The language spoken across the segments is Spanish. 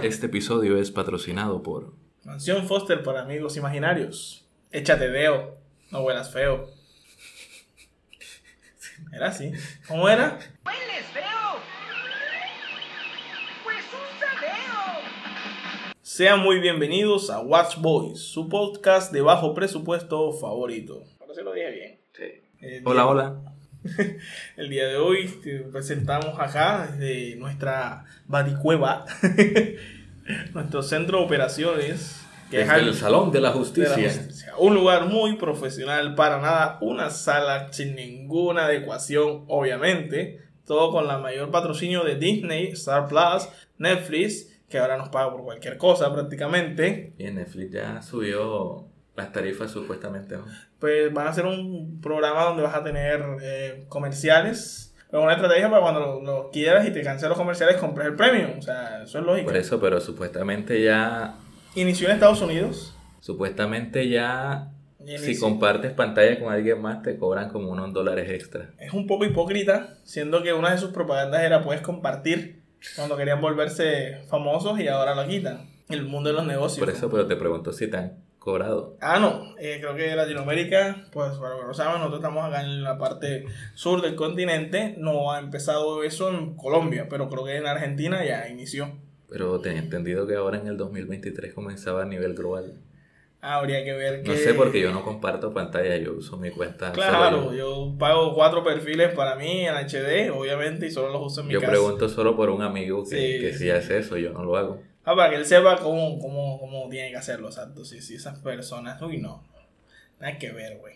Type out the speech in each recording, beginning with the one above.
Este episodio es patrocinado por Mansión Foster para amigos imaginarios. Échate deo, no huelas feo. Era así. ¿Cómo era? ¡Hueles feo! ¡Pues usa deo! Sean muy bienvenidos a Watch Boys, su podcast de bajo presupuesto favorito. Ahora sí lo dije bien. El Hola, día- hola. El día de hoy te presentamos acá desde nuestra baticueva, nuestro centro de operaciones, que es Desde al- el Salón de la de la Justicia. Justicia. Un lugar muy profesional, para nada una sala sin ninguna adecuación, obviamente. Todo con la mayor patrocinio de Disney, Star Plus, Netflix, que ahora nos paga por cualquier cosa prácticamente. Y Netflix ya subió las tarifas supuestamente. ¿no? Pues van a hacer un programa donde vas a tener eh, comerciales. Pero una estrategia para cuando lo, lo quieras y te cancelan los comerciales, compres el premium. O sea, eso es lógico. Por eso, pero supuestamente ya, Inició en Estados Unidos. supuestamente ya, si compartes pantalla con alguien más te cobran como unos dólares extra. es un poco hipócrita, siendo que una de sus propagandas era puedes compartir cuando querían volverse famosos y ahora lo quitan. El mundo de los negocios. Por eso, pero te pregunto si te han cobrado. Ah, no, eh, creo que Latinoamérica, pues para los que no saben, nosotros estamos acá en la parte sur del continente, no ha empezado eso en Colombia, pero creo que en Argentina ya inició. Pero tenía entendido que ahora en el 2023 comenzaba a nivel global. Ah, habría que ver que... No sé porque yo no comparto pantalla, yo uso mi cuenta. solo Claro, yo. yo pago cuatro perfiles para mí en HD, obviamente, y solo los uso en mi Yo casa. pregunto solo por un amigo que, Sí, que sí hace eso, yo no lo hago. Ah, para que él sepa cómo, cómo, cómo tiene que hacerlo, exacto. Sí, sí, esas personas. Uy, no. Nada que ver, güey.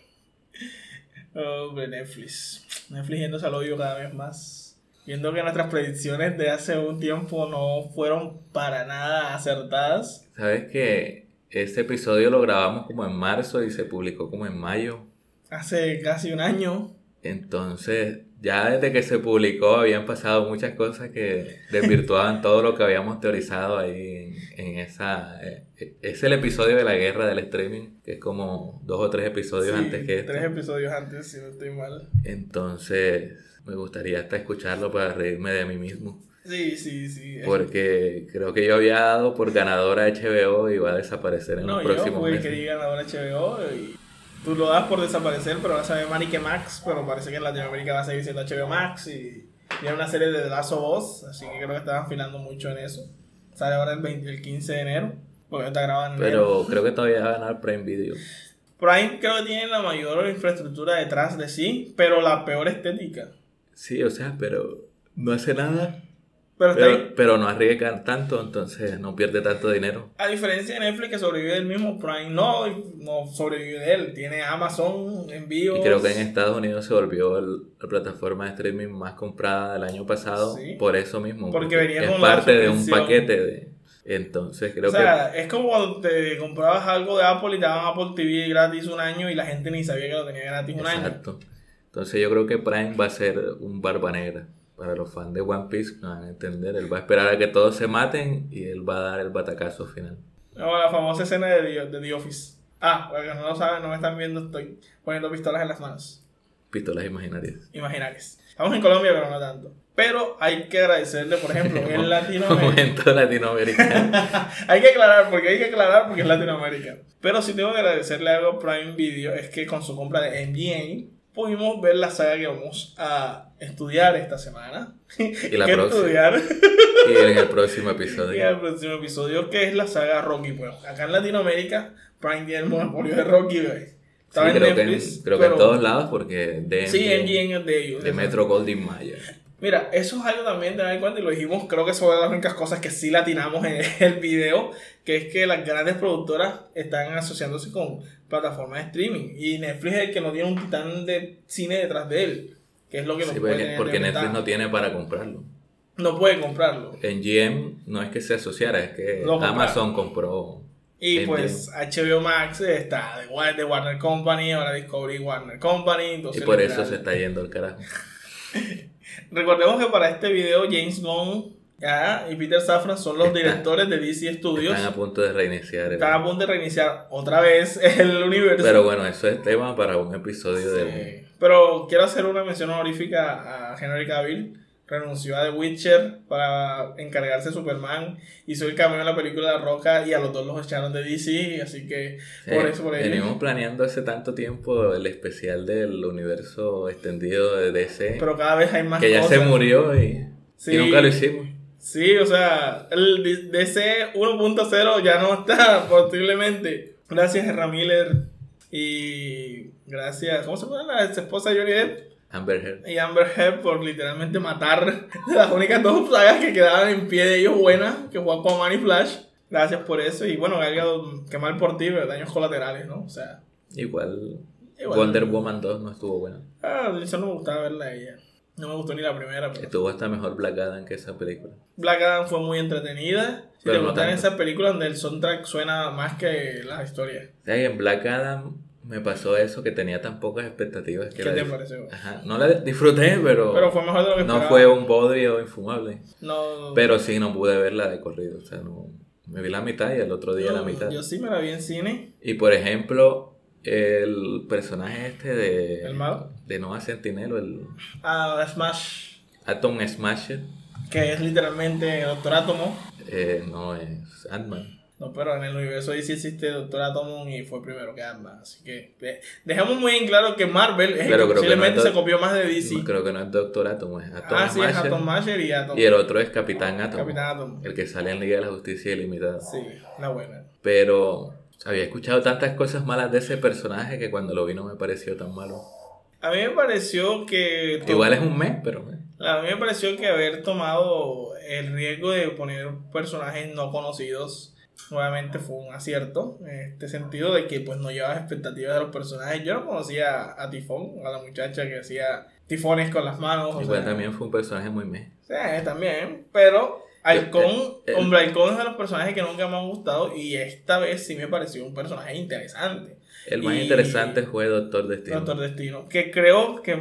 Hombre, Netflix. Netflix yéndose al hoyo cada vez más. Viendo que nuestras predicciones de hace un tiempo no fueron para nada acertadas. ¿Sabes que este episodio lo grabamos como en marzo y se publicó como en mayo? Hace casi un año. Entonces, ya desde que se publicó habían pasado muchas cosas que desvirtuaban todo lo que habíamos teorizado ahí en, en esa... eh, es el episodio de la guerra del streaming, que es como dos o tres episodios Sí, antes que este. Tres episodios antes, si no estoy mal. Entonces, me gustaría hasta escucharlo para reírme de mí mismo. Sí, sí, sí. Porque creo que yo había dado por ganadora a HBO y va a desaparecer en no, los yo próximos fui el meses. que di ganador HBO y tú lo das por desaparecer, pero ahora sabe Manique Max, pero parece que en Latinoamérica va a seguir siendo HBO Max y viene una serie de The Last of Us, así que creo que están afilando mucho en eso. Sale ahora el, 20 el 15 de enero, porque está grabando. Pero creo que todavía va a ganar Prime Video. Prime creo que tiene la mayor infraestructura detrás de sí, pero la peor estética. Sí, o sea, pero no hace nada. Pero está ahí. Pero, no arriesgan tanto, entonces no pierde tanto dinero. A diferencia de Netflix que sobrevive del mismo Prime, no, no sobrevive de él. Tiene Amazon, envíos. Y creo que en Estados Unidos se volvió el- la plataforma de streaming más comprada del año pasado Sí. por eso mismo. Porque venía es con parte de un paquete de... Entonces creo o sea, es como cuando te comprabas algo de Apple y te daban Apple TV gratis un año y la gente ni sabía que lo tenía gratis que... un año. Exacto. Entonces yo creo que Prime va a ser un barba negra. Para los fans de One Piece no van a entender. Él va a esperar a que todos se maten y él va a dar el batacazo final. No, la famosa escena de The, de The Office. Ah, para que no lo saben, no me están viendo, estoy poniendo pistolas en las manos. Pistolas imaginarias. Imaginarias. Estamos en Colombia, pero no tanto. Pero hay que agradecerle, por ejemplo, en Latinoamérica. Momento latinoamericano. hay que aclarar, porque hay que aclarar porque es Latinoamérica. Pero si tengo que agradecerle algo a Prime Video es que con su compra de MGM pudimos ver la saga que vamos a estudiar esta semana. Y la ¿Qué próxima. estudiar? Y en el próximo Y episodio. el próximo episodio que es la saga Rocky. Pues acá en Latinoamérica, Prime tiene el monopolio de Rocky, güey. Sí, en creo que, Netflix. en, creo que en todos lados porque de, Sí, de, de ellos. de Metro Goldwyn Mayer. Mira, eso es algo también de en cuenta y lo dijimos, creo que son las únicas cosas que sí latinamos en el video, que es que las grandes productoras están asociándose con plataformas de streaming y Netflix es el que no tiene un titán de cine detrás de él, que es lo que Sí, nos puede porque, tener porque de Netflix ventaja. no tiene para comprarlo. No puede comprarlo. En GM no es que se asociara, es que Lo. Amazon compró. Y pues HBO Max está de Wa- de Warner Company, ahora Discovery Warner Company. Y por eso se está yendo al carajo. Recordemos que para este video James Gunn ya, y Peter Safran son los Está- directores de DC Studios. Están a punto de reiniciar. el- Están a punto de reiniciar otra vez el universo. Pero bueno, eso es tema para un episodio de... Sí. Pero quiero hacer una mención honorífica a Henry Cavill. renunció a The Witcher para encargarse de Superman, hizo el cameo en la película de La Roca y a los dos los echaron de DC, así que Sí, por eso, por ello. venimos planeando hace tanto tiempo el especial del universo extendido de DC, Pero cada vez hay más que ya cosas. se murió y, Sí. y nunca lo hicimos. Sí, o sea, el DC 1.0 ya no está, posiblemente. Gracias, Miller. Y gracias, ¿cómo se llama la ex esposa de Johnny Depp? Amber Heard. Y Amber Heard por literalmente matar las únicas dos sagas que quedaban en pie de ellos buenas, que fue Aquaman y Flash. Gracias por eso. Y bueno, Gal Gadot, qué mal por ti, pero daños colaterales, ¿no? O sea, Igual, Igual. Wonder Woman 2 no estuvo buena. ah, eso no me gustaba verla a ella. No me gustó ni la primera, pero... Estuvo hasta mejor Black Adam que esa película. Black Adam fue muy entretenida. Si Pero te no gustan esas películas donde el soundtrack suena más que las historias. O sea, en Black Adam me pasó eso, que tenía tan pocas expectativas que ¿Qué la te pareció? Ajá, no la disfruté, pero, Pero fue mejor de lo que no esperaba. fue un bodrio infumable. No, Pero sí, no pude verla de corrido. O sea, no, me vi la mitad y el otro día la mitad. yo sí me la vi en cine. Y por ejemplo, el personaje este de. ¿El malo? De Sentinel, el A Smash, Atom Smasher, que es literalmente Doctor Átomo. eh, no es Ant-Man. No, pero en el universo DC existe Doctor Átomo y fue primero que Ant-Man. Así que eh, dejamos muy en claro que Marvel es el Pero que creo que posiblemente no es se copió más de DC. No, creo que no es Doctor Atom, es Atom ah, sí, es. Atom Masher y Atom. y el otro es Capitán Atom. Capitán Atom. El que sale en Liga de la Justicia Ilimitada. Sí, la buena. Pero había escuchado tantas cosas malas de ese personaje que cuando lo vi no me pareció tan malo. A mí me pareció que... Igual es un mes, pero A mí me pareció que haber tomado el riesgo de poner personajes no conocidos nuevamente fue un acierto. En este sentido de que pues no llevaba expectativas de los personajes. Yo no conocía a Tifón, a la muchacha que hacía tifones con las manos. o igual sea, también fue un personaje muy mes. Sí, también. Pero Halcón, eh, eh. Hombre Halcón es de los personajes que nunca me han gustado y esta vez sí me pareció un personaje interesante. El más Y- interesante fue Doctor Destino. Doctor Destino. Que creo que,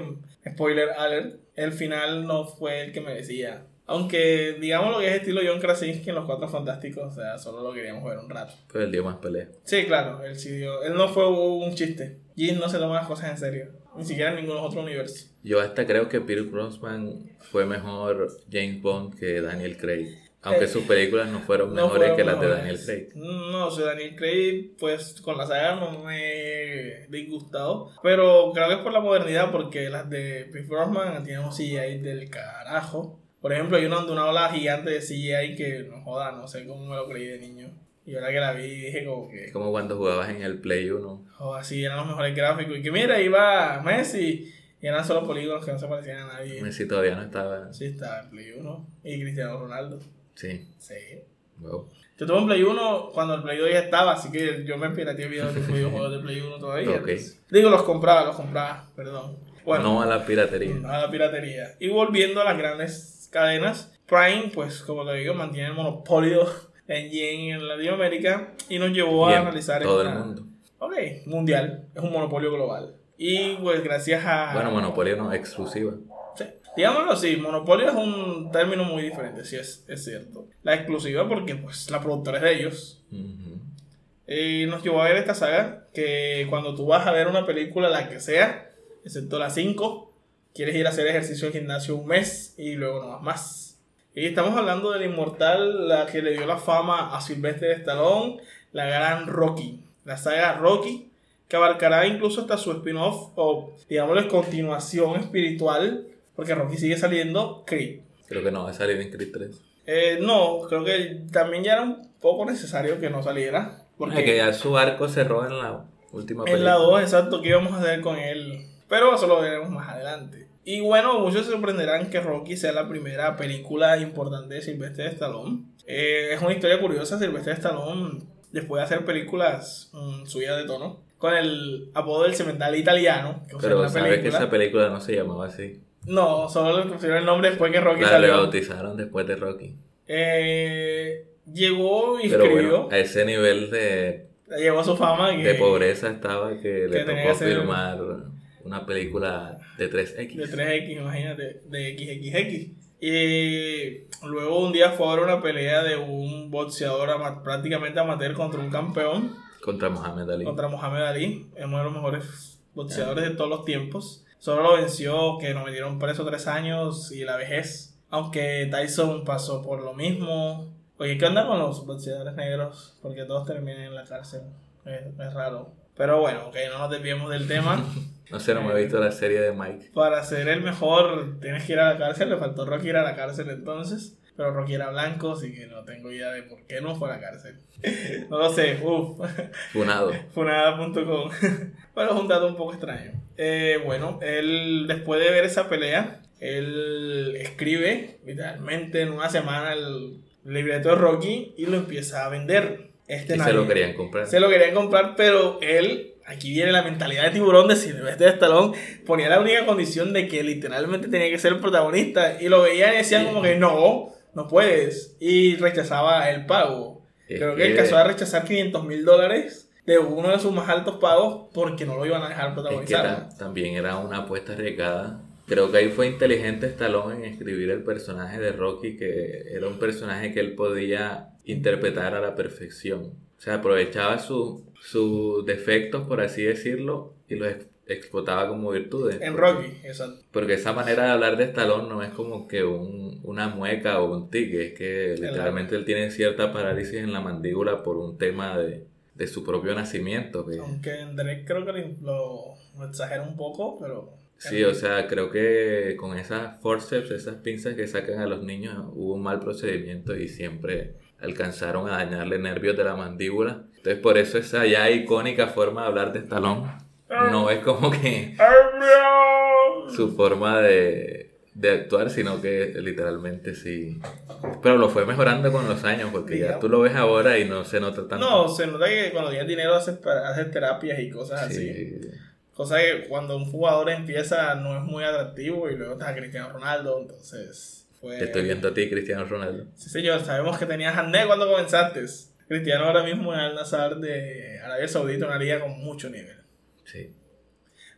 spoiler alert, el final no fue el que merecía. Aunque digamos lo que es estilo John Krasinski en Los Cuatro Fantásticos, o sea, solo lo queríamos ver un rato. Pero él dio más pelea. Sí, claro, él sí dio. Él no fue un chiste. Jim no se toma las cosas en serio. Ni siquiera en ningún otro universo. Yo hasta creo que Pierce Brosnan fue mejor James Bond que Daniel Craig. Aunque Eh, sus películas no fueron No mejores fueron que las de. Daniel Craig. No, o sea, Daniel Craig, pues con la saga no me he disgustado. Pero creo que es por la modernidad, porque las de Brosnan tienen un CGI del carajo. Por ejemplo, hay una, una ola gigante de CGI que no joda, no sé cómo me lo creí de niño. Y ahora que la vi dije como que, Es como cuando jugabas en el Play 1. joda, sí, eran los mejores gráficos. Y que mira, iba Messi y eran solo polígonos que no se parecían a nadie. Messi todavía no estaba. Sí, estaba el Play 1 y Cristiano Ronaldo. Sí. Sí. Wow. Yo tuve un Play 1 cuando el Play 2 ya estaba, así que yo me pirateé videos de videojuegos de Play 1 todavía. Ok. entonces- Digo, los compraba, los compraba, perdón. Bueno, no a la piratería. a la piratería. Y volviendo a las grandes cadenas, Prime, pues como te digo, mantiene el monopolio en yen en Latinoamérica y nos llevó a analizar todo esta- el mundo. Ok, mundial, es un monopolio global. Y pues gracias a... Bueno, Monopolio no, exclusiva. Sí. Digámoslo así, monopolio es un término muy diferente, sí es, es cierto. La exclusiva porque pues la productora es de ellos. Ujú. Y nos llevó a ver esta saga que cuando tú vas a ver una película, la que sea, excepto la 5, quieres ir a hacer ejercicio en gimnasio un mes y luego no vas más. Y estamos hablando del inmortal, la que le dio la fama a Sylvester Stallone, la gran Rocky. La saga Rocky, que abarcará incluso hasta su spin-off o, digámosle, continuación espiritual, porque Rocky sigue saliendo Creed. Creo que no va a salir en Creed 3. Eh, no, creo que también ya era un poco necesario que no saliera. Porque Es que ya su arco cerró en la última En película. la 2, exacto, ¿qué íbamos a hacer con él? Pero eso lo veremos más adelante. Y bueno, muchos se sorprenderán que Rocky sea la primera película importante de Sylvester Stallone. Eh, es una historia curiosa, Sylvester Stallone, después de hacer películas mm, subidas de tono, con el apodo del cemental italiano, que Pero la sabes que esa película no se llamaba así. No, solo le pusieron el nombre después que Rocky La salió. rebautizaron después de Rocky. Eh, llegó y Pero escribió, bueno, a ese nivel de, llegó a su fama. Que, de pobreza estaba que, le que tocó filmar una película de 3X. De 3X, imagínate, de XXX. Y luego un día fue a ver una pelea de un boxeador ama- prácticamente amateur contra un campeón, Contra Mohamed Ali. contra Mohamed Ali, es uno de los mejores boxeadores de todos los tiempos. Solo lo venció, que nos metieron preso tres años y la vejez. Aunque Tyson pasó por lo mismo. Oye, ¿qué onda con los boxeadores negros? Porque todos terminan en la cárcel. Es, es raro. Pero bueno, ok, no nos desviemos del tema. No sé, no me he visto la serie de Mike. Para ser el mejor tienes que ir a la cárcel. Le faltó Rocky ir a la cárcel entonces. Pero Rocky era blanco, así que no tengo idea de por qué no fue a la cárcel. no lo sé, uff. Funado. Funada.com. Pero es un dato un poco extraño. Eh, bueno, él después de ver esa pelea, él escribe literalmente en una semana el libreto de Rocky y lo empieza a vender. Este Y se nadie- lo querían comprar. se lo querían comprar, pero él, aquí viene la mentalidad de tiburón de Silvestre Stallone, ponía la única condición de que literalmente tenía que ser el protagonista y lo veían y decían Sí. como que no, no puedes y rechazaba el pago. Es Creo que él que- casó a rechazar 500 mil dólares de uno de sus más altos pagos porque no lo iban a dejar Es que protagonizar. ta- también era una apuesta arriesgada. Creo que ahí fue inteligente Stallone en escribir el personaje de Rocky, que era un personaje que él podía interpretar a la perfección. O sea, aprovechaba su- sus defectos, por así decirlo, y los ex- explotaba como virtudes. en Porque- Rocky, exacto. Porque esa manera de hablar de Stallone no es como que un- una mueca o un tique, es que literalmente él tiene cierta parálisis en la mandíbula por un tema de, de su propio nacimiento. que- Aunque en Drake creo que lo, lo exagera un poco, pero... Sí, o sea, creo que con esas forceps, esas pinzas que sacan a los niños, hubo un mal procedimiento y siempre alcanzaron a dañarle nervios de la mandíbula. Entonces, por eso esa ya icónica forma de hablar de Stallone no es como que su forma de, de actuar, sino que literalmente sí. Pero lo fue mejorando con los años, porque ya tú lo ves ahora y no se nota tanto. No, se nota que cuando tienes dinero haces, haces terapias y cosas así. Sí. Cosa que cuando un jugador empieza no es muy atractivo y luego está Cristiano Ronaldo, entonces fue... Te estoy viendo a ti, Cristiano Ronaldo. Sí, señor, sabemos que tenías acné cuando comenzaste. Cristiano ahora mismo es Al Nazar de Arabia Saudita, una liga con mucho nivel. Sí.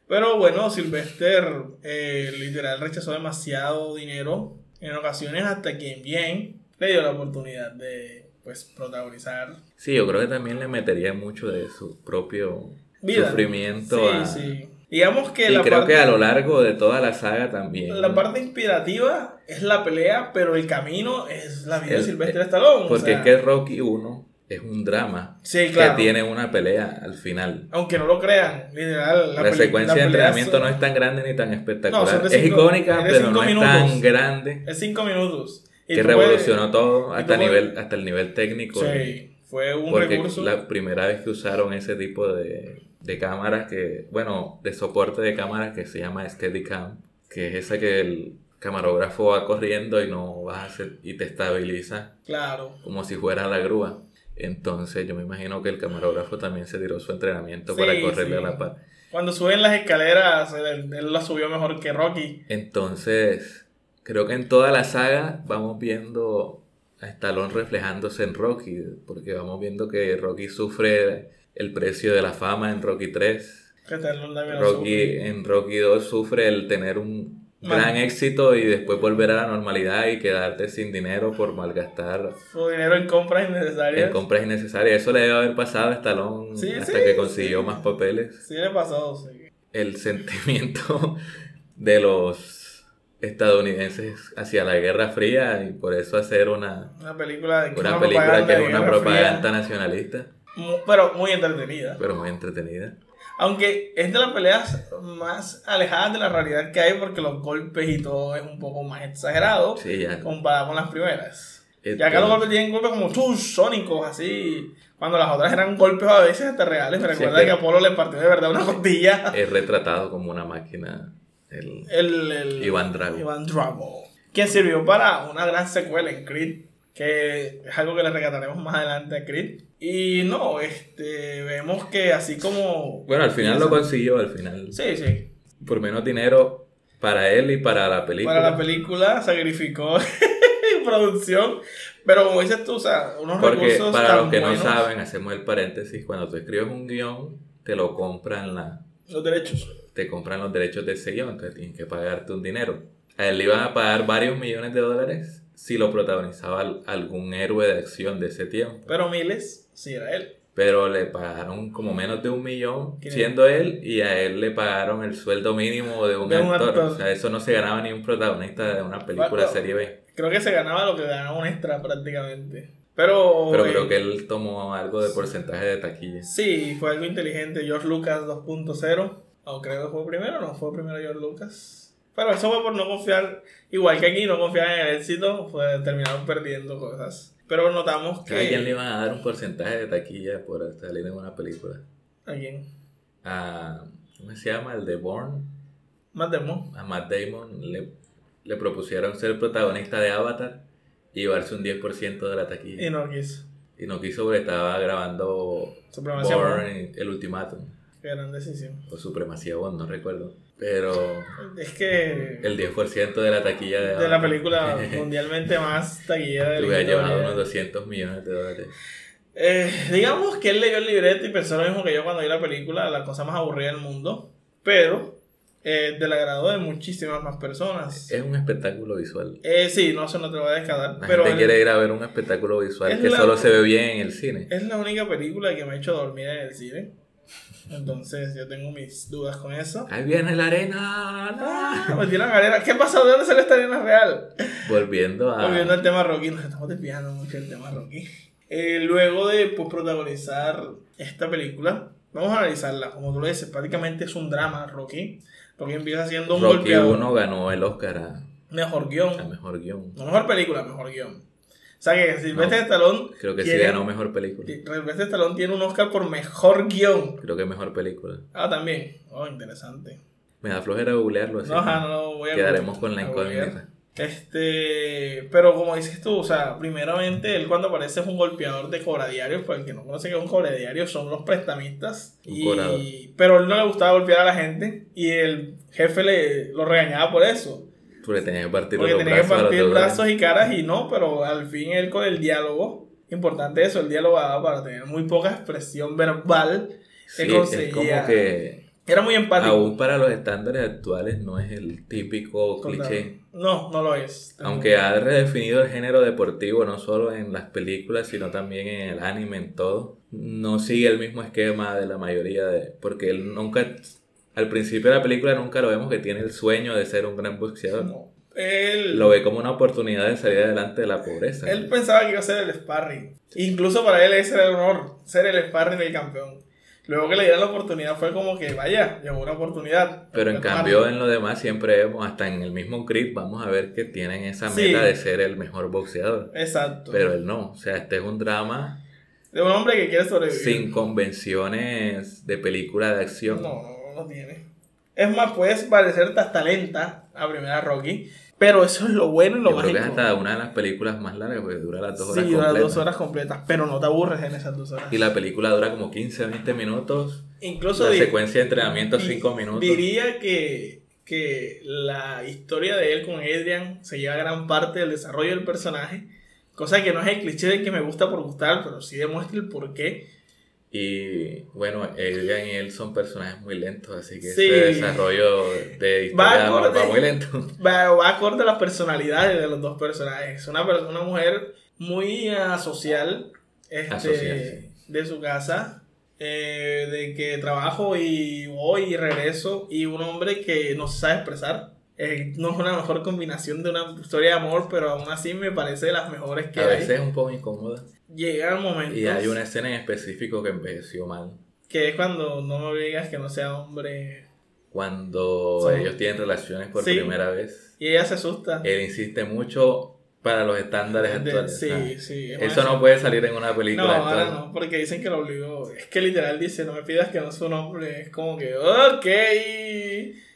Pero bueno, Sylvester eh, literal rechazó demasiado dinero. En ocasiones hasta quien bien le dio la oportunidad de pues protagonizar Sí, yo creo que también le metería mucho de su propio vida. sufrimiento Sí, a- sí. Digamos que Y la creo parte, que a lo largo de toda la saga también. la parte inspirativa es la pelea, pero el camino es la vida de El- Sylvester Stallone. o Porque sea, es que Rocky 1 es un drama Sí, claro. que tiene una pelea al final. Aunque no lo crean, literal. La, secuencia la de entrenamiento no es tan grande ni tan espectacular. es cinco- icónica, pero no minutos. es tan grande. Es cinco minutos. Y Que puedes- revolucionó todo hasta, puedes- nivel, hasta el nivel técnico. Sí, fue un Porque recurso. la primera vez que usaron ese tipo de, de cámaras que, bueno, de soporte de cámaras que se llama Steadicam, que es esa que el camarógrafo va corriendo y no vas a hacer, y te estabiliza Claro. como si fuera la grúa. Entonces yo me imagino que el camarógrafo también se tiró su entrenamiento Sí, para correrle sí. a la par. Cuando suben las escaleras, él, él la subió mejor que Rocky. Entonces, creo que en toda la saga vamos viendo a Stallone reflejándose en Rocky, porque vamos viendo que Rocky sufre el precio de la fama en Rocky 3. Que Stallone también lo Rocky, en Rocky 2 sufre el tener un Man. gran éxito y después volver a la normalidad y quedarte sin dinero por malgastar Su dinero en compras innecesarias. en compras innecesarias. Eso le debe haber pasado a Stallone Sí, hasta sí, que consiguió sí. más papeles. Sí, le pasó, sí. El sentimiento de los estadounidenses hacia la Guerra Fría y por eso hacer una, Una película de una película que es una propaganda Fría, nacionalista, pero muy entretenida. pero muy entretenida. Aunque es de las peleas más alejadas de la realidad que hay porque los golpes y todo es un poco más exagerado Sí, ya. comparado con las primeras. Esto- Ya acá los golpes tienen golpes como chus, sónicos, así. Cuando las otras eran golpes a veces hasta reales. Me recuerda que que- Apolo le partió de verdad una costilla. Es retratado como una máquina. El, El, el- Iván Drago. Iván Drago. Quien sirvió para una gran secuela en Creed. Que es algo que le rescataremos más adelante a Creed. Y no, este, vemos que así como... Bueno, al final lo consiguió, al final. Sí, sí. Por menos dinero para él y para la película. Para la película sacrificó producción. Pero como dices tú, o sea, unos Porque recursos para tan los que buenos, no saben, hacemos el paréntesis, cuando tú escribes un guion, te lo compran la, Los derechos. Te compran los derechos de ese guion, entonces tienen que pagarte un dinero. A él le iban a pagar varios millones de dólares si lo protagonizaba al- algún héroe de acción de ese tiempo. Pero Miles, sí era él. pero le pagaron como menos de un millón siendo él y a él le pagaron el sueldo mínimo de un, De un actor. O sea, eso no se ganaba ni un protagonista de una película Bueno. serie B. Creo que se ganaba lo que ganaba un extra prácticamente. Pero. Pero eh, creo que él tomó algo de porcentaje de taquilla. Sí, fue algo inteligente. George Lucas 2.0. O creo que fue primero, no fue primero George Lucas. Pero eso fue por no confiar, igual que aquí, no confiar en el éxito, fue, terminaron perdiendo cosas. Pero notamos que. ¿A quién le iban a dar un porcentaje de taquilla por salir en una película? ¿A quién? A, ¿Cómo se llama? El de Bourne. Matt Damon. A Matt Damon le, le propusieron ser protagonista de Avatar y llevarse un 10% de la taquilla. Y no quiso. Y no quiso porque estaba grabando. Bourne, el ultimátum. Qué gran decisión. O Supremacía Bond, no recuerdo. Pero Es que. el 10% de la taquilla de, De la película mundialmente más taquillera de hubiera llevado unos 200 millones de dólares. Eh, digamos que él leyó el libreto y pensó lo mismo que yo cuando vi la película, la cosa más aburrida del mundo, pero eh, del agrado de muchísimas más personas. Es un espectáculo visual. Eh, sí, no, eso no te lo voy a descartar, La pero gente quiere ir a ver un espectáculo visual Es que la- solo se ve bien en el cine. es la única película que me ha hecho dormir en el cine. Entonces yo tengo mis dudas con eso. Ahí viene la arena. Ah, me tiran arena. ¿Qué pasó? ¿De dónde sale esta arena real? Volviendo a. Volviendo al tema Rocky, nos estamos desviando mucho del tema Rocky. Eh, luego de pues, protagonizar esta película, vamos a analizarla. Como tú lo dices, prácticamente es un drama, Rocky. Rocky empieza siendo un Rocky golpeador. 1 ganó el Oscar a, Mejor a guion. mejor guion. No mejor película, mejor guion. O sea que Silvestre No, Stallone. Creo que sí tiene- ganó mejor película. Silvestre Stallone tiene un Oscar por mejor guion. Creo que mejor película. Ah, también. Oh, interesante. Me da flojera googlearlo así. No, ajá, no lo voy a Quedaremos con la incógnita. Este, pero como dices tú, o sea, primeramente él cuando aparece es un golpeador de cobra diarios, para el que no conoce que es un cobra diario, son los prestamistas. Un Y, pero él no le gustaba golpear a la gente y el jefe le lo regañaba por eso. Porque tenía que partir Porque los tenía que brazos partir brazos y caras y no, pero al fin él con el diálogo, importante eso, el diálogo daba para tener muy poca expresión verbal, Sí, que es conseguía. como que era muy empático. aún para los estándares actuales no es el típico cliché. No, no lo es. Aunque ha redefinido el género deportivo no solo en las películas, sino también en el anime, en todo. No sigue el mismo esquema de la mayoría de... Porque él nunca... Al principio de la película nunca lo vemos que tiene el sueño de ser un gran boxeador. No. Él, Lo ve como una oportunidad de salir adelante de la pobreza. Él pensaba que iba a ser el sparring. Incluso para él ese era el honor, ser el sparring del campeón. Luego que le dieron la oportunidad fue como que, vaya, llegó una oportunidad. Pero en cambio en lo demás siempre vemos, hasta en el mismo Creed, vamos a ver que tienen esa Sí. meta de ser el mejor boxeador. Exacto. Pero él no, o sea, este es un drama de un hombre que quiere sobrevivir. sin convenciones de película de acción. No, no lo tiene. Es más, puedes parecerte hasta lenta a primera Rocky. Pero eso es lo bueno y lo Yo creo que es hasta una de las películas más largas porque dura las dos horas Sí, dura completas. dos horas completas. Pero no te aburres en esas dos horas. Y la película dura como 15, 20 minutos. Incluso la secuencia de entrenamiento di- 5 minutos. Diría que, que la historia de él con Adrian se lleva gran parte del desarrollo del personaje. Cosa que no es el cliché de que me gusta por gustar, pero sí demuestra el porqué. Y bueno, Adrian y él son personajes muy lentos, así que Sí. ese desarrollo de historia Va acorde. muy lento. Va, va acorde a las personalidades de los dos personajes. Una, una mujer muy asocial este, Asocial, sí. de su casa, eh, de que trabajo y voy y regreso, y un hombre que no se sabe expresar. Eh, no es una mejor combinación de una historia de amor, pero aún así me parece de las mejores que A hay. veces es un poco incómoda. Llegan momentos Y hay una escena en específico que envejeció mal. que es cuando no me obligas que no sea hombre. Cuando ellos tienen relaciones por Sí. primera vez. Y ella se asusta. Él insiste mucho para los estándares De- actuales. sí, ¿sabes? sí. es Eso no puede salir en una No, película ahora actual. no, porque dicen que lo obligó. Es que literal dice, no me pidas que no sea un hombre. Es como que, ok.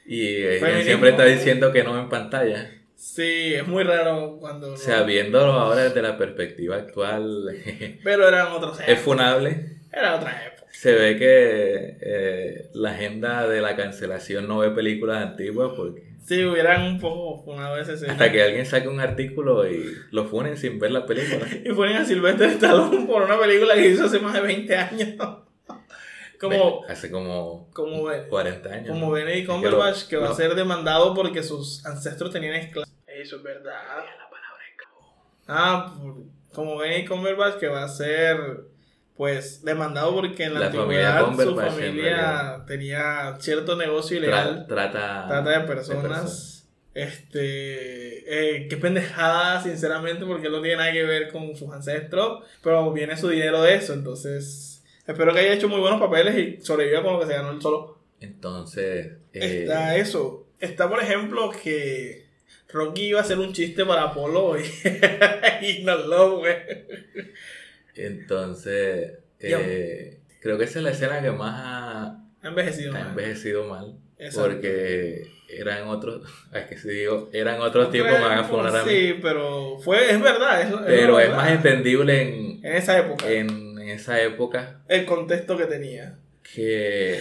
Y Feminismo. siempre está diciendo que no en pantalla. Sí, es muy raro cuando... O sea, viéndolo ahora desde la perspectiva actual, Pero eran otros es funable. Era otra época. Se ve que eh, la agenda de la cancelación no ve películas antiguas porque Sí, hubieran un poco funado ese escena. hasta que alguien saque un artículo y lo funen sin ver la película. Y ponen a Silvestre Stallone por una película que hizo hace más de 20 años. Como, Hace como como, 40 años. como. Benedict Cumberbatch, que va a ser demandado porque sus ancestros tenían esclavos. Eso es verdad. Ah, como Benedict Cumberbatch, que va a ser pues demandado porque en la, La familia antigüedad su Cumberbatch, en familia tenía cierto negocio Tra- ilegal, trata, trata de personas. Este, eh, qué pendejada, sinceramente, porque no tiene nada que ver con sus ancestros, pero viene su dinero de eso, entonces espero que haya hecho muy buenos papeles y sobreviva con lo que se ganó el solo. Entonces, eh, Está eso. Está, por ejemplo, que Rocky iba a hacer un chiste para Apolo y, y no lo, güey. entonces eh, creo que esa es la escena que más ha, Ha envejecido, ha man. envejecido mal. Exacto. Porque eran otros, es que si digo, eran otros tiempos, mí. Sí, pero fue, es verdad. Pero es verdad. más entendible en, En esa época. en esa época El contexto que tenía. que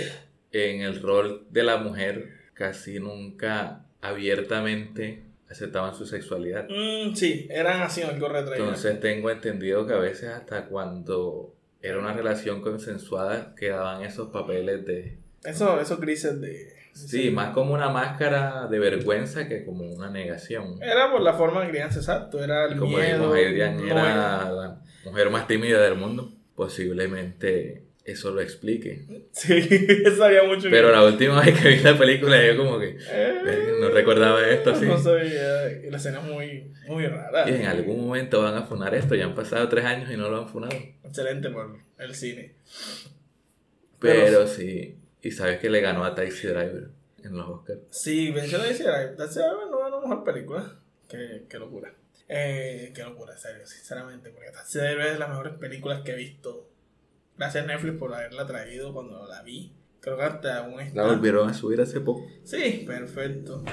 en el rol de la mujer casi nunca abiertamente aceptaban su sexualidad. Mm, sí, eran así algo retraído. Entonces tengo entendido que a veces hasta cuando era una relación consensuada quedaban esos papeles de... Eso, esos grises de. Sí, más como una máscara de vergüenza que como una negación. Era por la forma de crianza, exacto. Era el Y como miedo. dijimos, Adrián no era era- la mujer más tímida del mundo. Posiblemente eso lo explique. Sí, eso haría mucho Pero bien. la última vez que vi la película yo como que Eh, "Verga, no recordaba esto así. No sabía. La escena es muy, muy rara. Y en algún momento van a funar esto. Ya han pasado tres años y no lo han funado. Excelente por el cine. Pero, Pero- sí. Y sabes que le ganó a Taxi Driver en los Oscars. Sí, Venció de decir, Taxi Driver no ganó mejor película. Qué, qué locura. Eh, qué locura, en serio, sinceramente. Porque Taxi Driver es de las mejores películas que he visto. Gracias Netflix por haberla traído cuando la vi. Creo que hasta aún La está. volvieron a subir hace poco. Sí, perfecto.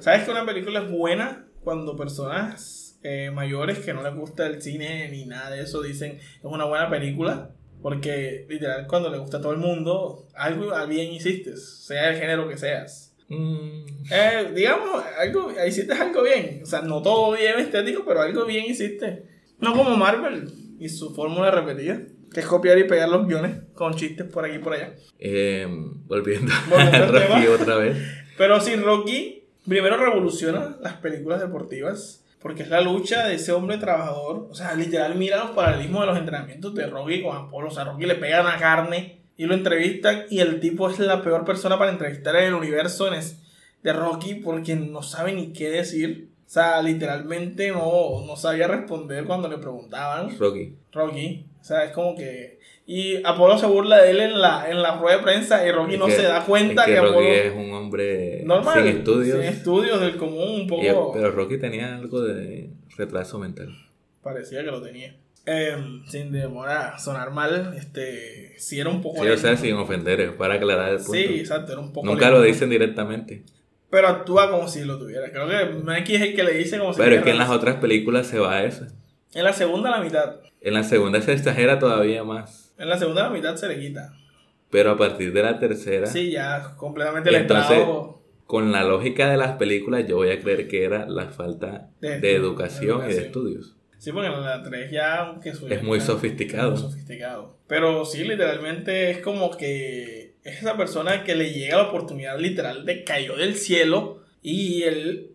¿Sabes que una película es buena cuando personas eh, mayores que no les gusta el cine ni nada de eso dicen es una buena película? Porque literal cuando le gusta a todo el mundo, algo bien hiciste, sea el género que seas. Mm, Eh, digamos, algo, hiciste algo bien. O sea, no todo bien estético, pero algo bien hiciste. No como Marvel y su fórmula repetida, que es copiar y pegar los guiones con chistes por aquí y por allá. eh, volviendo a Rocky otra vez. Pero sí, Rocky primero revoluciona las películas deportivas porque es la lucha de ese hombre trabajador. O sea, literal mira los paralelismos de los entrenamientos de Rocky con Apolo. O sea, Rocky le pegan a carne y lo entrevistan y el tipo es la peor persona para entrevistar en el universo de Rocky porque no sabe ni qué decir. O sea, literalmente no, no sabía responder cuando le preguntaban. Rocky. Rocky. O sea, es como que... Y Apolo se burla de él en la, en la rueda de prensa y Rocky Es no que- se da cuenta es que, que, Rocky Apolo... es un hombre Normal. sin estudios. Sin estudios del común, un poco. Y- pero Rocky tenía algo de retraso mental. Parecía que lo tenía. Em, sin demora sonar mal, este. Sí, era un poco. Sí, o sea, sin ofender, es para aclarar el punto. Sí, exacto, era un poco. Nunca lento. lo dicen directamente. Pero actúa como si lo tuviera. Creo que Mikey es el que le dice como si Pero es que en las otras películas se va a eso. En la segunda, la mitad. En la segunda se exagera todavía más. En la segunda, la mitad se le quita. Pero a partir de la tercera, Sí, ya completamente el entonces- con la lógica de las películas, yo voy a creer que era la falta De- de, educación y de estudios. Sí, porque la 3 ya, aunque su- Es muy sofisticado. muy sofisticado. Pero sí, literalmente es como que es esa persona que le llega la oportunidad literal de cayó del cielo y él,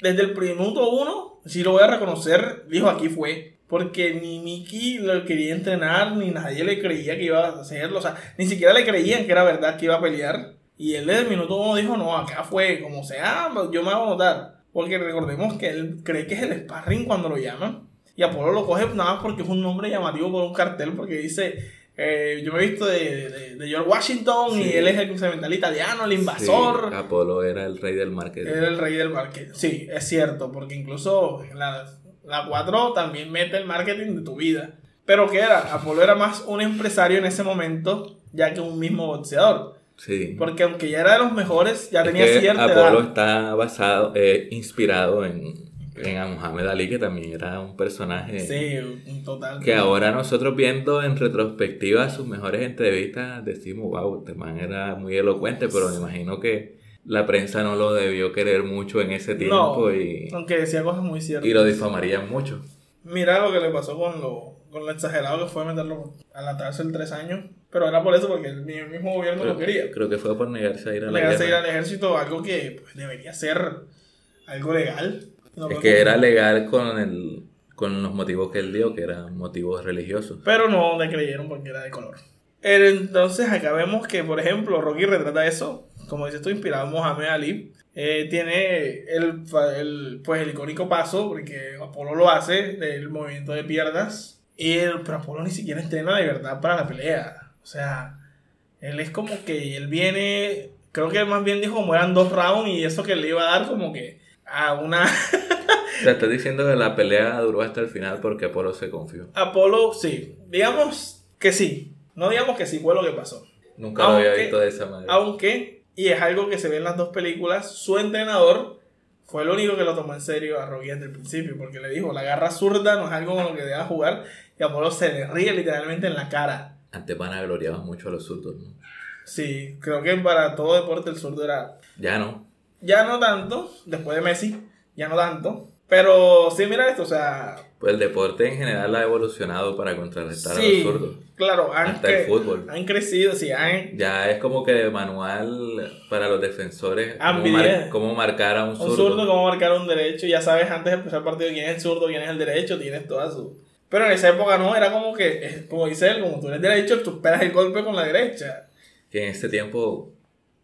desde el minuto uno, si lo voy a reconocer, dijo aquí fue. Porque ni Mickey lo quería entrenar, ni nadie le creía que iba a hacerlo. O sea, ni siquiera le creían que era verdad que iba a pelear. Y él desde el minuto uno dijo, no, acá fue, como sea, yo me hago notar. Porque recordemos que él cree que es el sparring cuando lo llaman. Y Apolo lo coge nada más porque es un nombre llamativo por un cartel, porque dice, eh, yo me he visto de, de- de George Washington Sí. y él es el occidental italiano, el invasor. Sí, Apolo era el rey del marketing. Era el rey del marketing. Sí, es cierto, porque incluso la, la 4 también mete el marketing de tu vida. Pero ¿qué era? Apolo era más un empresario en ese momento, ya que un mismo boxeador. Sí. Porque aunque ya era de los mejores, ya Es tenía que cierta Apolo edad. está basado, eh, inspirado en, en a Muhammad Ali, que también era un personaje Sí, un total. que ahora nosotros viendo en retrospectiva sus mejores entrevistas decimos, wow, este man era muy elocuente, pero me imagino que la prensa no lo debió querer mucho en ese tiempo No, y, aunque decía cosas muy ciertas. y lo difamarían mucho. Mira lo que le pasó con lo, con lo exagerado que fue meterlo a la cárcel tres años. Pero era por eso, porque el, mi- mismo gobierno lo quería. Creo que fue por negarse a ir a la Negarse a ir al ejército, algo que pues, debería ser algo legal. No Es que era legal con el con los motivos que él dio, que eran motivos religiosos. Pero no le creyeron porque era de color. Entonces acá vemos que, por ejemplo, Rocky retrata eso. Como dices tú, inspirado en Mohamed Ali. Eh, tiene el, el, pues, el icónico paso, porque Apolo lo hace, del movimiento de piernas. Y el, pero Apolo ni siquiera entrena de verdad para la pelea. O sea, él es como que él viene, creo que más bien dijo como eran dos rounds y eso que le iba a dar como que a una... O sea, estás diciendo que la pelea duró hasta el final porque Apolo se confió. Apolo, sí. Digamos que sí. No digamos que sí fue lo que pasó. Nunca lo había visto de esa manera. Aunque, y es algo que se ve en las dos películas, su entrenador fue el único que lo tomó en serio a Rocky desde el principio, porque le dijo, la garra zurda no es algo con lo que deba jugar, y Apolo se le ríe literalmente en la cara. Antes vanagloriaban mucho a los zurdos, ¿no? Sí, creo que para todo deporte el zurdo era... Ya no. Ya no tanto, después de Messi, ya no tanto. Pero sí, mira esto, o sea... Pues el deporte en general ha evolucionado para contrarrestar Sí, a los zurdos. claro, han, Hasta el fútbol. han crecido, sí, han... Ya es como que manual para los defensores Ah, cómo, mar- cómo marcar a un Un zurdo. zurdo, cómo marcar un derecho, ya sabes antes de empezar el partido quién es el zurdo, quién es el derecho, tienes todas su... Pero en esa época no, era como que, como dice él, como tú eres derecho, tú esperas el golpe con la derecha. Que en este tiempo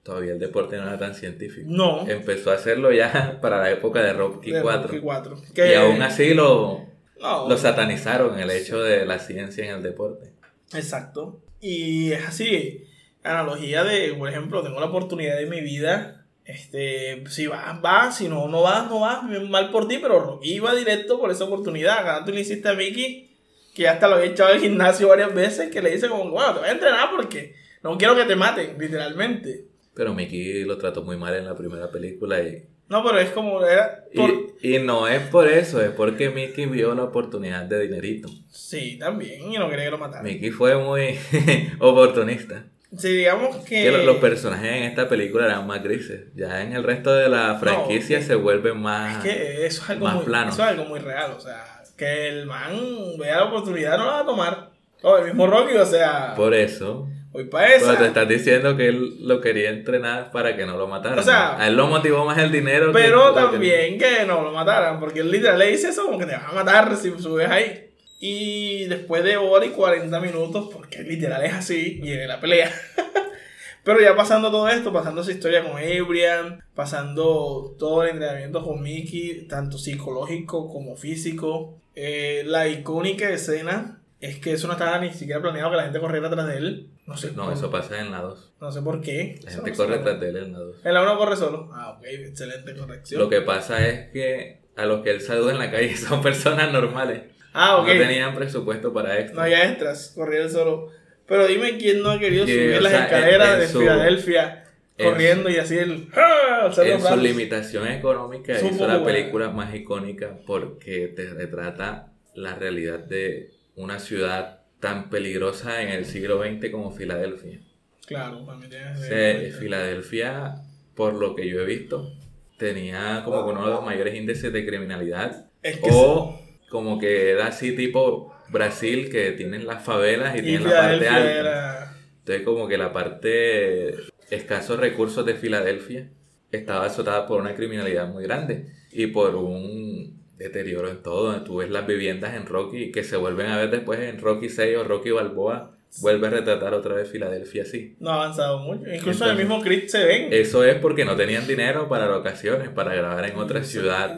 todavía el deporte no era tan científico. No. Empezó a hacerlo ya para la época de Rocky de 4. Rocky 4. Y aún así lo, no, lo satanizaron el hecho de la ciencia en el deporte. Exacto. Y es así, analogía de, por ejemplo, tengo la oportunidad de mi vida, este, si vas, vas, si no, no vas, no vas, mal por ti, pero Rocky iba directo por esa oportunidad. Acá tú le hiciste a Mickey, que ya hasta lo había echado al gimnasio varias veces, que le dice como, bueno, te voy a entrenar porque no quiero que te maten, literalmente. Pero Mickey lo trató muy mal en la primera película y, No, pero es como, era por... y, y no es por eso, es porque Mickey vio la oportunidad de dinerito. Sí, también, y no quería que lo mataran. Mickey fue muy oportunista. Sí, digamos que... Que lo- los personajes en esta película eran más grises. Ya en el resto de la franquicia se vuelven más. Es que eso es algo, más muy, eso es algo muy real, o sea, que el man vea la oportunidad, no la va a tomar. O el mismo Rocky, o sea, Por eso. Voy para esa. Pero te estás diciendo que él lo quería entrenar para que no lo mataran. O sea, a él lo motivó más el dinero. Pero que- también que no lo mataran, porque él literal le dice eso como que te van a matar si subes ahí. Y después de hora y 40 minutos, porque literal es así, viene la pelea. Pero ya pasando todo esto, pasando esa historia con Abrian, pasando todo el entrenamiento con Mickey, tanto psicológico como físico, eh, la icónica escena es que eso no estaba ni siquiera planeado que la gente corriera atrás de él. No sé, No, eso pasa en la 2. no sé por qué. La Eso gente no corre tras de él en la 2. En la 1 corre solo. Ah, ok, excelente corrección. Lo que pasa es que a los que él saluda en la calle son personas normales. Ah, ok. No tenían presupuesto para esto. No había extras, corría él solo. Pero dime quién no ha querido Que, subir las sea, escaleras en- en de su- Filadelfia en corriendo y así el. ¡Ah! En su limitación económica hizo la película más icónica porque te retrata la realidad de una ciudad tan peligrosa en el siglo XX como Filadelfia. Claro, también tienes. Filadelfia, por lo que yo he visto, tenía como que uno de los mayores índices de criminalidad. Es que O como que era así tipo Brasil, que tienen las favelas y, y tienen la parte alta. era. Entonces como que la parte escasos recursos de Filadelfia estaba azotada por una criminalidad muy grande y por un deterioro en todo. Tú ves las viviendas en Rocky que se vuelven a ver después en Rocky 6 o Rocky Balboa. Vuelve a retratar otra vez Filadelfia así. No ha avanzado mucho. Incluso en el mismo Creed se ven. Eso es porque no tenían dinero para locaciones, para grabar en otra ciudad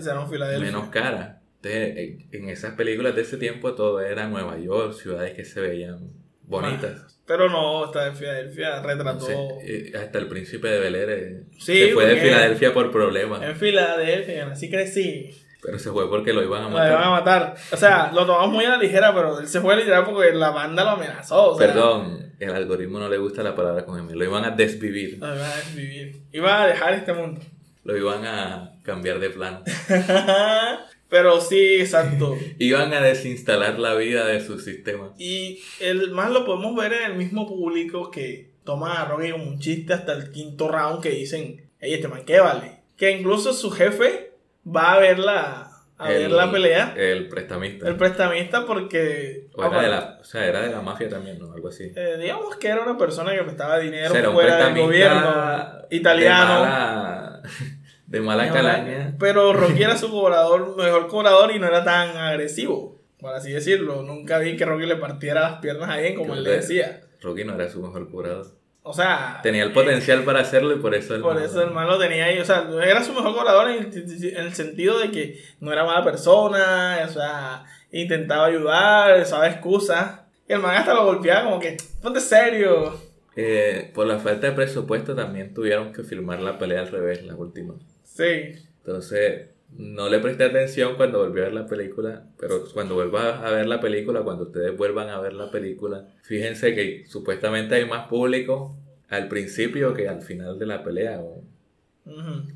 menos cara. Entonces, en- en esas películas de ese tiempo todo era Nueva York, ciudades que se veían bonitas. Pero no, esta de Filadelfia retrató. Entonces, eh, hasta el príncipe de Bel Air eh, Sí, se fue de Filadelfia por problemas, En Filadelfia, así crecí. Pero se fue porque lo iban a Lo iban a matar. matar. O sea, lo tomamos muy a la ligera, pero él se fue literal porque la banda lo amenazó. O sea, Perdón, el algoritmo no le gusta la palabra con M, lo iban a desvivir, Lo iban a desvivir. Iba a dejar este mundo. lo iban a cambiar de plano, Pero sí, exacto. iban a desinstalar la vida de su sistema. Y el más lo podemos ver en el mismo público que toma a Rocky como un chiste hasta el quinto round que dicen, hey, este man, ¿qué vale? Que incluso su jefe va a ver la, a ver la pelea, El prestamista. el prestamista, porque... o, era de la, o sea, era de la mafia también, ¿no? Algo así. eh, digamos que era una persona que prestaba dinero fuera del gobierno italiano. De mala, de mala calaña. Pero Rocky era su cobrador, mejor cobrador y no era tan agresivo, por así decirlo. Nunca vi que Rocky le partiera las piernas a alguien como él le decía. Rocky no era su mejor cobrador. O sea. Tenía el potencial para hacerlo y por eso el Por eso el man lo tenía ahí. O sea, era su mejor cobrador en el, en el sentido de que no era mala persona. O sea, intentaba ayudar, usaba excusas. Y el man hasta lo golpeaba como que, ponte serio. Eh, por la falta de presupuesto también tuvieron que filmar la pelea al revés, la última. Sí. Entonces, no le presté atención cuando volví a ver la película, pero cuando vuelva a ver la película, cuando ustedes vuelvan a ver la película, fíjense que supuestamente hay más público al principio que al final de la pelea, o,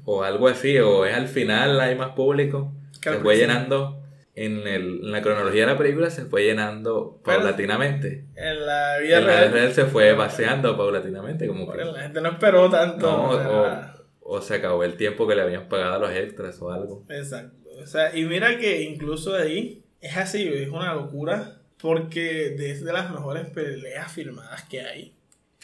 o algo así, o es al final hay más público, se fue llenando, en, el- en la cronología de la película se fue llenando Pero- paulatinamente. En la vida En la real. real se fue vaciando paulatinamente, como que... La gente no esperó tanto. No, o sea, o, o se acabó el tiempo que le habían pagado a los extras o algo. Exacto. O sea, y mira que incluso ahí es así, es una locura. Porque desde las mejores peleas filmadas que hay,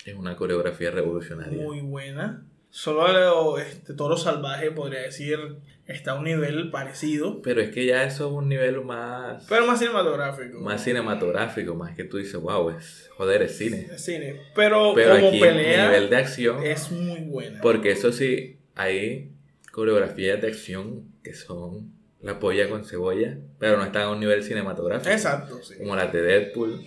Es una coreografía revolucionaria. muy buena. Solo este Toro Salvaje, podría decir, está a un nivel parecido, Pero es que ya eso es un nivel más, pero más cinematográfico. más cinematográfico, más que tú dices, wow, es, joder, es cine. Es cine. Pero, Pero como aquí pelea nivel de acción, es muy buena. porque eso sí, hay coreografías de acción que son la polla con cebolla, pero no están a un nivel cinematográfico. Exacto, sí. Como las de Deadpool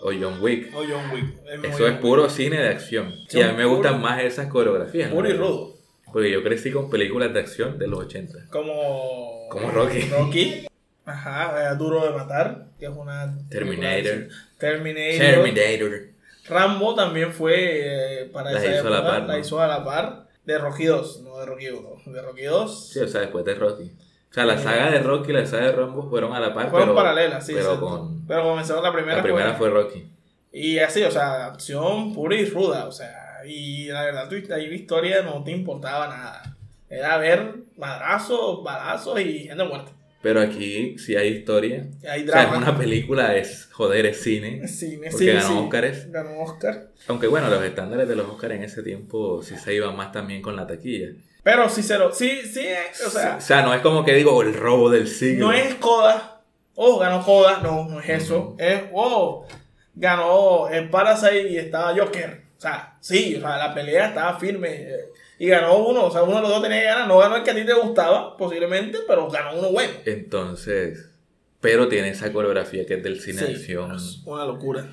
o John Wick. O John Wick. Es Eso es John puro Wick. cine de acción. Sí, y a mí me puro- gustan más esas coreografías. Puro y ¿no? rudo. Porque yo crecí con películas de acción de los 80. Como. Como Rocky. Rocky. Ajá, eh, Duro de Matar, que es una. Terminator. Terminator. Terminator. Rambo también fue eh, para Las esa hizo a la época, par, ¿no? La hizo a la par de Rocky 2, no de Rocky 1. De Rocky 2. Sí, o sea, después de Rocky. O sea, la Eh, saga de Rocky y la saga de Rambo fueron a la par, fueron pero, paralelas, sí. pero con... Pero comenzaron la primera. La primera fue Rocky. Y así, o sea, acción pura y ruda, o sea, y la verdad, tu- ahí la historia no te importaba nada. Era ver madrazos, balazos y gente muerta. Pero aquí sí hay historia. Hay O sea, drama. es una película, es joder, es cine. Cine, Porque sí, ganó sí. Óscares. Ganó Oscar. Aunque bueno, los estándares de los Oscars en ese tiempo sí se iban más también con la taquilla. Pero sí, se lo, sí, sí, o sea, o sea, no es como que digo el robo del siglo. no es Coda. Oh, ganó Coda. No, no es eso. Es, oh, ganó el Parasite y estaba Joker. O sea, sí, o sea, la pelea estaba firme. eh, Y ganó uno, o sea, uno de los dos tenía que ganar. No ganó el que a ti te gustaba, posiblemente, pero ganó uno bueno. Entonces, pero tiene esa coreografía que es del cine Sí, acción. es una locura.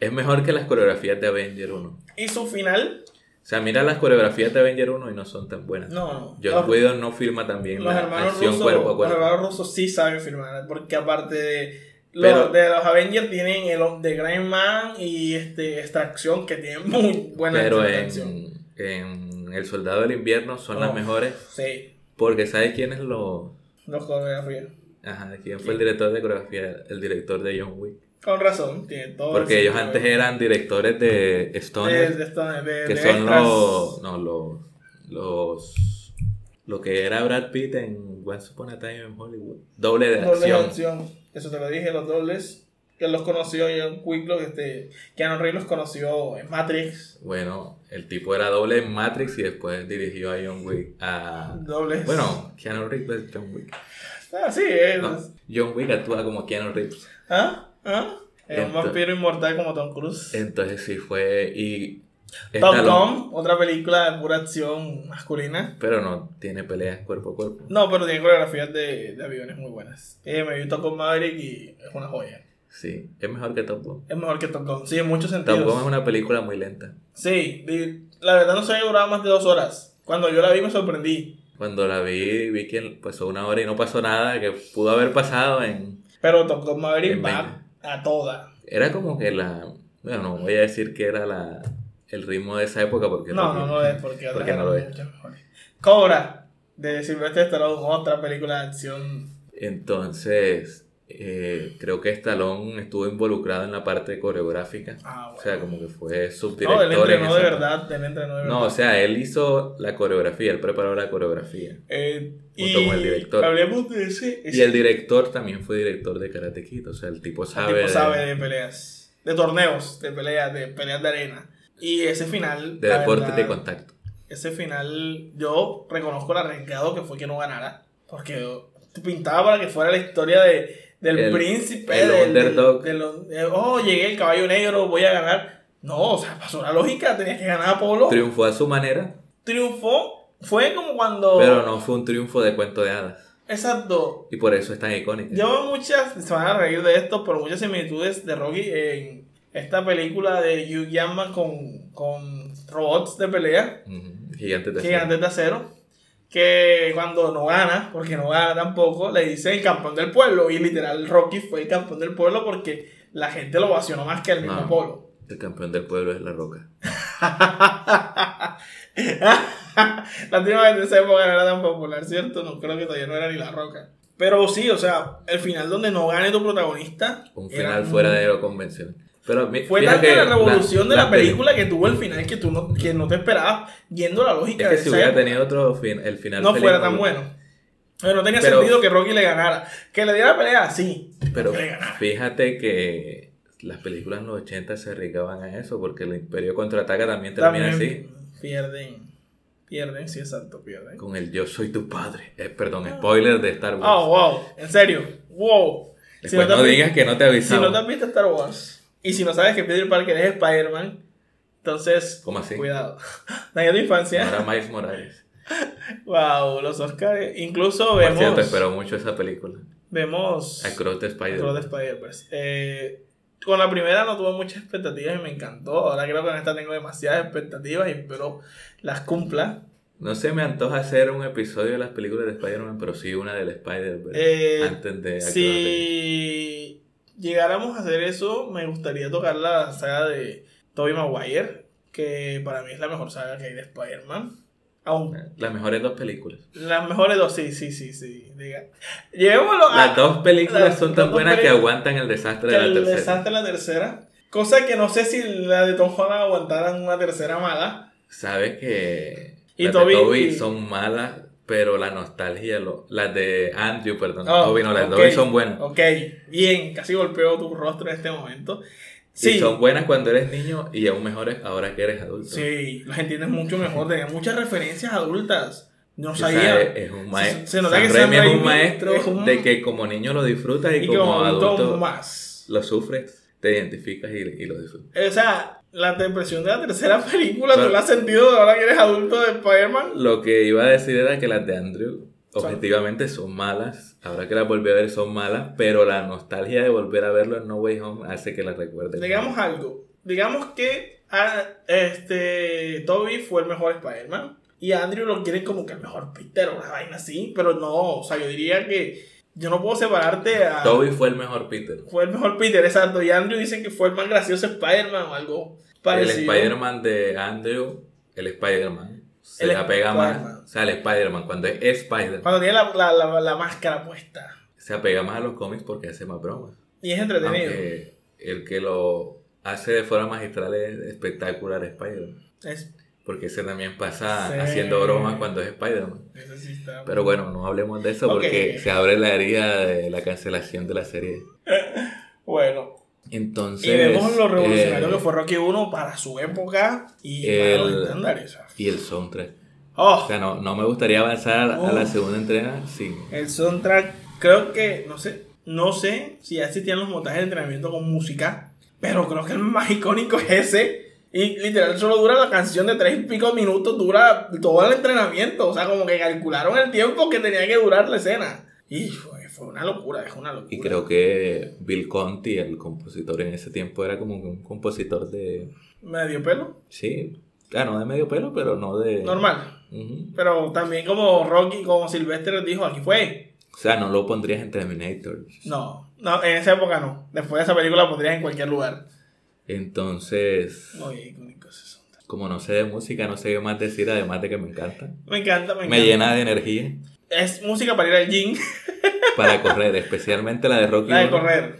Es mejor que las coreografías de Avenger 1. Y su final, O sea, mira las coreografías de Avenger 1 y no son tan buenas. no, no. John los, Whedon no filma también los la hermanos acción rusos, cuerpo a los cuerpo. hermanos rusos sí saben filmar, porque aparte de los, de los Avengers tienen el de Grime Man y este extracción que tienen muy buena Pero en, en El Soldado del Invierno son las Oh. mejores. Sí, Porque ¿sabes quién es lo... los coreografías. Ajá, quién fue el director de coreografía? El director de John Wick. Con razón, tiene todo Porque el ellos sentido. antes eran directores de Stoner, de, Stoner, de- que son los... No, los... Los... Lo que era Brad Pitt en Once Upon a Time in Hollywood. Doble de Dobles de acción. acción. Eso te lo dije, los dobles. Que los conoció lo que este. Keanu Reeves los conoció en Matrix. Bueno, el tipo era doble en Matrix y después dirigió a John Wick. A... Dobles. Bueno, Keanu Reeves es John Wick. Ah, sí, es. No, John Wick actúa como Keanu Reeves. ¿Ah? ¿Ah? Es un vampiro inmortal como Tom Cruise. Entonces sí fue y Top Gun, otra película de pura acción masculina. pero no tiene peleas cuerpo a cuerpo. No, pero tiene coreografías de, de aviones muy buenas. Eh, me vi Top Gun Maverick y es una joya. Sí, es mejor que Top Gun. Es mejor que Top Gun, sí, en muchos Top sentidos. Gun es una película muy lenta. Sí, la verdad no se había durado más de dos horas. Cuando yo la vi me sorprendí. Cuando la vi, vi que pasó una hora y no pasó nada, que pudo haber pasado en... Pero Top Gun Maverick En va a toda. Era como que la... Bueno, no voy a decir que era la el ritmo de esa época porque... No, no, no es porque, porque no lo es. Cobra, de Sylvester Stallone, otra película de acción. Entonces, eh, creo que Stallone estuvo involucrado en la parte coreográfica. Ah, O bueno. sea, como que fue no, subdirector. él en entrenó de verdad, él entrenó de verdad. No, o sea, él hizo la coreografía, él preparó la coreografía. Eh, junto y con el director. Hablemos de ese. Y el director también fue director de Karate Kid, o sea, el tipo el sabe. tipo de- sabe de peleas, de torneos, de peleas, de peleas de arena. Y ese final. de deportes verdad, de contacto. ese final, yo reconozco el arriesgado que fue que no ganara. Porque pintaba para que fuera la historia de, del El- príncipe, el del, underdog. del- del- oh, llegué el caballo negro, voy a ganar. No, o sea, pasó la lógica, tenías que ganar a Apolo. Triunfó a su manera, Triunfó, fue como cuando... pero no fue un triunfo de cuento de hadas. Exacto. Y por eso es tan icónica. Yo veo muchas, se van a reír de esto, pero muchas similitudes de Rocky en esta película de Hugh Jackman con, con robots de pelea, Ujú, Gigantes de gigantes de acero, que cuando no gana, porque no gana tampoco, le dice el campeón del pueblo, y literal Rocky fue el campeón del pueblo porque la gente lo vacionó más que el mismo No. Apolo. El campeón del pueblo es La Roca. Lástima que en esa época no era tan popular, ¿cierto? No creo que todavía no era ni La Roca. Pero sí, o sea, el final donde no gane tu protagonista. Un final muy- fuera de lo convencional. Pero mi- Fue tanta la revolución de la, película que tuvo el final que tú no, que no te esperabas viendo la lógica Es de que si esa hubiera época. tenido otro fin, el final no fuera tan bueno. Pero no tenía Pero- sentido que Rocky le ganara. Que le diera pelea, sí. Pero le fíjate que las películas en los 80 se arriesgaban a eso, porque el Imperio contraataca también termina También Pierden. Pierden, sí, exacto, así, pierden. con el Yo soy tu padre. Eh, perdón, spoiler de Star Wars. Oh, wow. En serio. Wow. Si Después no vi- digas que no te Si avisamos. no te has visto Star Wars y si no sabes que Peter Parker es Spider-Man, entonces. ¿Cómo así? Cuidado. Daño tu No infancia. era Miles Morales. Wow, los Oscars. Incluso Por vemos. cierto, espero mucho esa película. Vemos. Across the the Spider. Spider-Verse. Eh, con la primera no tuve muchas expectativas y me encantó. Ahora creo que en esta tengo demasiadas expectativas y espero las cumpla. No se me antoja hacer un episodio de las películas de Spider-Man, pero sí una del Spider-Man. Eh, antes de Si llegáramos a hacer eso, me gustaría tocar la saga de Tobey Maguire, que para mí es la mejor saga que hay de Spider-Man. Aún Las mejores dos películas. las mejores dos, sí, sí, sí, sí. Diga. Llevémoslo a Las dos películas las son tan buenas que aguantan el desastre de la el tercera. desastre de la tercera. Cosa que no sé si la de Tom Holland aguantaran una tercera mala. Sabes que Y las Toby- de Toby son malas, pero la nostalgia, lo- las de Andrew, perdón, Oh, Toby no, las de Toby son buenas. Ok, bien, casi golpeo tu rostro en este momento. Y Sí, son buenas cuando eres niño y aún mejores ahora que eres adulto. sí, los entiendes mucho mejor. Tenía muchas referencias adultas. No sabía. es un maestro. Se- se nota que es un maestro es un- de que como niño lo disfrutas y, y como, adulto más. lo sufres, te identificas y, y lo disfrutas. O sea, la depresión de la tercera película, ¿tú la has sentido ahora que eres adulto de Spider-Man? Lo que iba a decir era que las de Andrew objetivamente son malas. Ahora que las volví a ver son malas, pero la nostalgia de volver a verlo en No Way Home hace que las recuerde. Digamos algo. Digamos que ah, este Toby fue el mejor Spider-Man. Y Andrew lo quieren como que el mejor Peter o una vaina así. Pero no, o sea, yo diría que yo no puedo separarte a. Toby fue el mejor Peter. Fue el mejor Peter, exacto. Y Andrew dicen que fue el más gracioso Spider-Man o algo parecido. El Spider-Man de Andrew, el Spider-Man, se El le apega más. Spider-Man. O sea, el Spider-Man, cuando es Spider, Cuando tiene la, la, la, la máscara puesta. se apega más a los cómics porque hace más bromas. Y es entretenido. Aunque el que lo hace de forma magistral es espectacular Spider-Man. Es, Porque ese también pasa Sí. haciendo bromas cuando es Spider-Man. sí está- Pero bueno, no hablemos de eso porque se abre la herida de la cancelación de la serie. Bueno, Entonces. y vemos lo revolucionario eh, que fue Rocky 1 para su época y El- para los estándares. Y el soundtrack. Oh, O sea, no, no me gustaría avanzar a la segunda entrega sin. el soundtrack, creo que, no sé, no sé si ya existían los montajes de entrenamiento con música, pero creo que el más icónico es ese. Y literal solo dura la canción de tres y pico minutos, dura todo el entrenamiento. O sea, como que calcularon el tiempo que tenía que durar la escena. Y fue, fue una locura, es una locura. Y creo que Bill Conti, el compositor en ese tiempo, era como un compositor de. Medio pelo, Sí, claro, no de medio pelo, pero no de. normal. Pero también como Rocky, como Sylvester dijo, aquí fue. O sea, no lo pondrías en Terminator. No, no, en esa época no. Después de esa película pondrías en cualquier lugar. Entonces, Muy como no sé de música, no sé qué más decir, además de que me encanta. Me encanta, me encanta. Me llena de energía Es música para ir al gym, para correr, especialmente la de Rocky. la de 1, correr.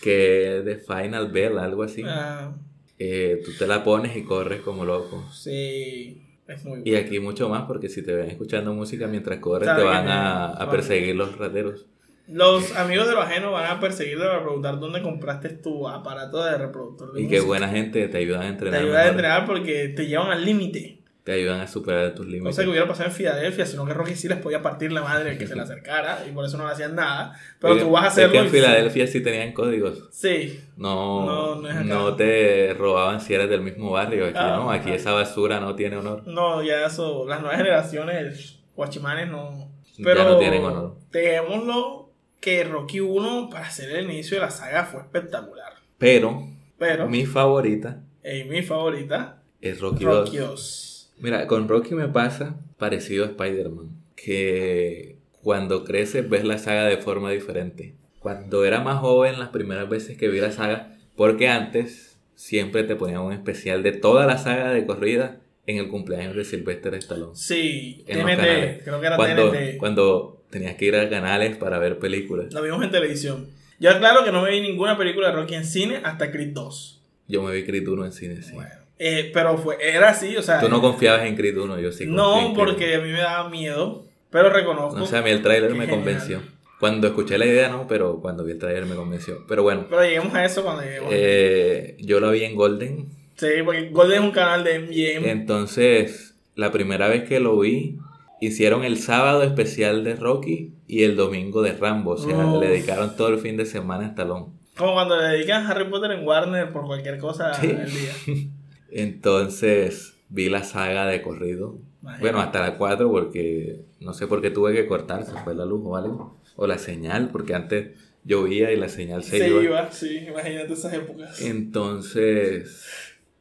Que es de Final Bell, algo así. Ah, Eh, tú te la pones y corres como loco. sí, es muy Y aquí mucho más, porque si te ven escuchando música mientras corres, Sabe te van a, a perseguir los rateros. Los amigos de lo ajeno van a perseguirte para preguntar dónde compraste tu aparato de reproductor. de Y qué buena gente te ayudan a Te entrenar. ayuda a mejor. entrenar porque te llevan al límite. Te te ayudan a superar tus límites. Cosa que hubiera pasado en Filadelfia, sino que Rocky sí les podía partir la madre que se le acercara y por eso no le hacían nada. Pero Oye, tú vas a es hacerlo. que en Filadelfia sí tenían códigos. Sí, No, No, no, no es acá. te robaban si eres del mismo barrio. Aquí Ah, no, aquí ah. esa basura no tiene honor. no, ya eso, las nuevas generaciones, guachimanes no. Ya Pero no tienen honor. dejémoslo que Rocky 1 para hacer el inicio de la saga fue espectacular. Pero Pero, mi favorita eh, mi favorita, es Rocky, Rocky 2. 2. Mira, con Rocky me pasa parecido a Spider-Man. Que cuando creces ves la saga de forma diferente. Cuando era más joven, las primeras veces que vi la saga, porque antes siempre te ponían un especial de toda la saga de corrida en el cumpleaños de Sylvester Stallone. Sí, TNT, creo que era Cuando, TNT. cuando tenías que ir a canales para ver películas. Lo vimos en televisión. Yo aclaro que no me vi ninguna película de Rocky en cine hasta Creed 2. Yo me vi Creed 1 en cine, sí. Bueno, eh, pero fue, era así, o sea. Tú no confiabas en Creed 1, yo sí No, porque a mí me daba miedo. Pero reconozco. No sé, a mí el tráiler me genial. convenció. Cuando escuché la idea, no, pero cuando vi el tráiler me convenció. Pero bueno, Pero lleguemos a eso cuando lleguemos. eh, yo lo vi en Golden. sí, porque Golden es un canal de MGM. Entonces, la primera vez que lo vi, hicieron el sábado especial de Rocky y el domingo de Rambo. O sea, Uf. le dedicaron todo el fin de semana a Stallone. Como cuando le dedican Harry Potter en Warner por cualquier cosa Sí. el día. Entonces, vi la saga de corrido. Imagínate. Bueno, hasta la 4 porque no sé por qué tuve que cortar, se fue la luz o algo. O la señal, porque antes llovía y la señal se, Se iba. iba, sí, imagínate esas épocas. Entonces,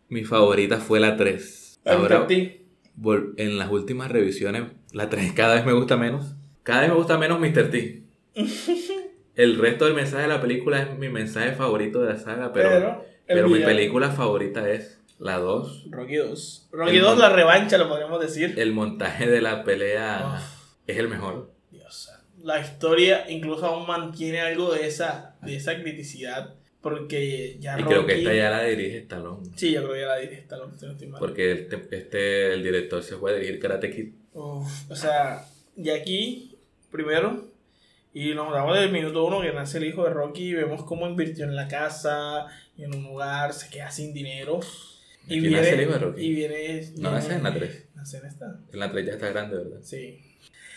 mi favorita fue la 3. Ah, Ahora, en las últimas revisiones, la 3 cada vez me gusta menos. Cada vez me gusta menos Mr. T. El resto del mensaje de la película es mi mensaje favorito de la saga, pero, Pero, mi película favorita es la 2. Rocky 2. Rocky El 2, mon- la revancha, lo podríamos decir. El montaje de la pelea es el mejor. Dios, la historia incluso aún mantiene algo de esa, de esa criticidad. Porque ya Y Rocky. creo que esta ya la dirige Stallone. Sí, yo creo que ya la dirige Stallone, si no estoy mal. Porque este, este- el director se fue a dirigir Karate Kid. Uf, o sea, y aquí, primero, y nos damos del minuto uno que nace el hijo de Rocky y vemos cómo invirtió en la casa y en un lugar, se queda sin dinero. Y Aquí viene, nace el hijo de Rocky. Y viene. No, nace en la 3. Nace en esta. En la 3 ya está grande, ¿verdad? Sí.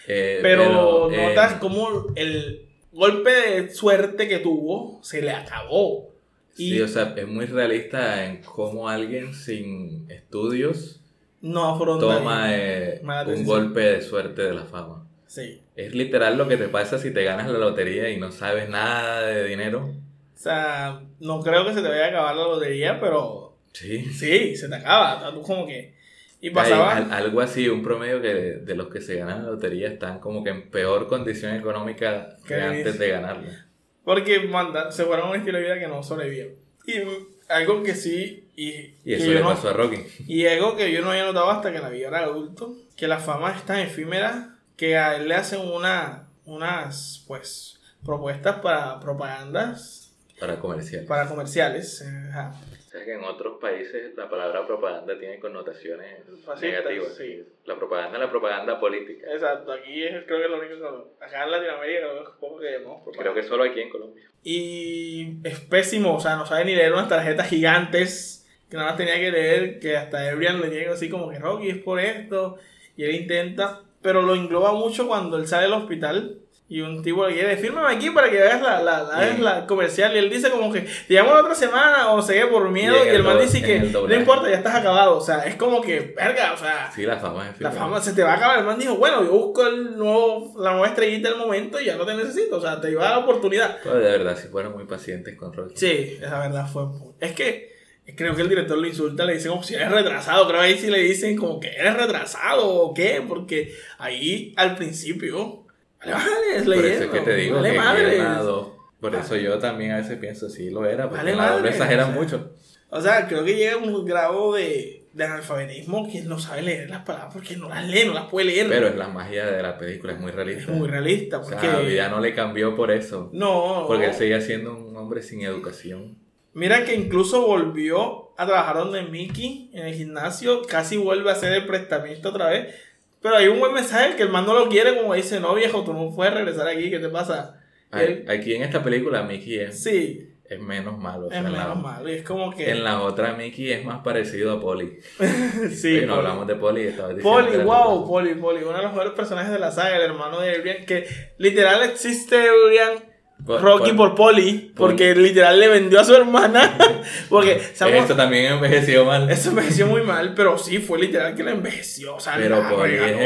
Eh, Pero, eh, notas cómo el golpe de suerte que tuvo se le acabó. Y Sí, o sea, es muy realista en cómo alguien sin estudios no toma eh, un golpe de suerte de la fama. Sí. Es literal lo que te pasa si te ganas la lotería y no sabes nada de dinero. O sea, no creo que se te vaya a acabar la lotería, pero Sí. sí, se te acaba. Tú como que. Y Hay pasaba. al- algo así, un promedio que de, de los que se ganan la lotería están como que en peor condición económica que ¿Qué antes de ganarla. Porque manda, se fueron a un estilo de vida que no sobrevivió. Y algo que sí. Y, Y eso le no- pasó a Rocky. Y algo que yo no había notado hasta que la vi era adulto, que la fama es tan efímera que a él le hacen una, unas, pues, propuestas para propagandas, Para comercial. para comerciales. eh, ajá. Sabes que en otros países la palabra propaganda tiene connotaciones Fascistas, negativas. sí. La propaganda es la propaganda política. Exacto, aquí es, creo que es lo único que... Acá en Latinoamérica creo que es poco que vemos Creo que solo aquí en Colombia. Y es pésimo, o sea, no sabe ni leer unas tarjetas gigantes que nada más tenía que leer, que hasta Ebrian le llega así como que Rocky es por esto, y él intenta, pero lo engloba mucho cuando él sale del hospital y un tipo le quiere, fírmame aquí para que hagas la, la, la, la comercial, y él dice como que te llamo la otra semana o se qué por miedo, Y el el man dice que no importa, ya estás acabado, o sea, es como que, verga, o sea... Sí, la fama es La fama se te va a acabar. El man dijo, bueno, yo busco el nuevo, la nueva estrellita del momento y ya no te necesito. O sea, te iba a dar la oportunidad. Pero de verdad, si fueron muy pacientes con Rocky. Sí, esa verdad fue. Es que creo que el director lo insulta, le dice como si eres retrasado. Creo que ahí sí le dicen como que eres retrasado o qué, porque ahí al principio. Vale, vale, es Por eso leyendo. es que te digo vale que madres. quieren a dos. Por eso yo también a veces pienso, sí lo era, porque Vale la madre, exageran o sea. mucho. O sea, creo que llega a un grado de, de analfabetismo que no sabe leer las palabras porque no las lee, no las puede leer. Pero es la magia de la película, es muy es realista. muy realista. O Porque sea, ya no le cambió por eso. No, Porque él seguía siendo un hombre sin educación. Mira que incluso volvió a trabajar donde Mickey en el gimnasio, casi vuelve a hacer el prestamiento otra vez. Pero hay un buen mensaje que el man no lo quiere, como dice, no viejo, tú no puedes regresar aquí, ¿qué te pasa? Y él- Aquí en esta película, Mickey es, sí, es menos malo. o sea, Es la- menos malo. Y es como que. En la otra Mickey es más parecido a Polly. sí, Oye, no hablamos de Polly, era wow, Poli, Poli, uno de los mejores personajes de la saga, el hermano de Adrian, que literal existe Adrian Por- Rocky por- por Poli, porque literal le vendió a su hermana, porque ¿sabes? Esto también envejeció mal. eso envejeció muy mal, pero sí, fue literal que la envejeció, o sea, Pero Polly es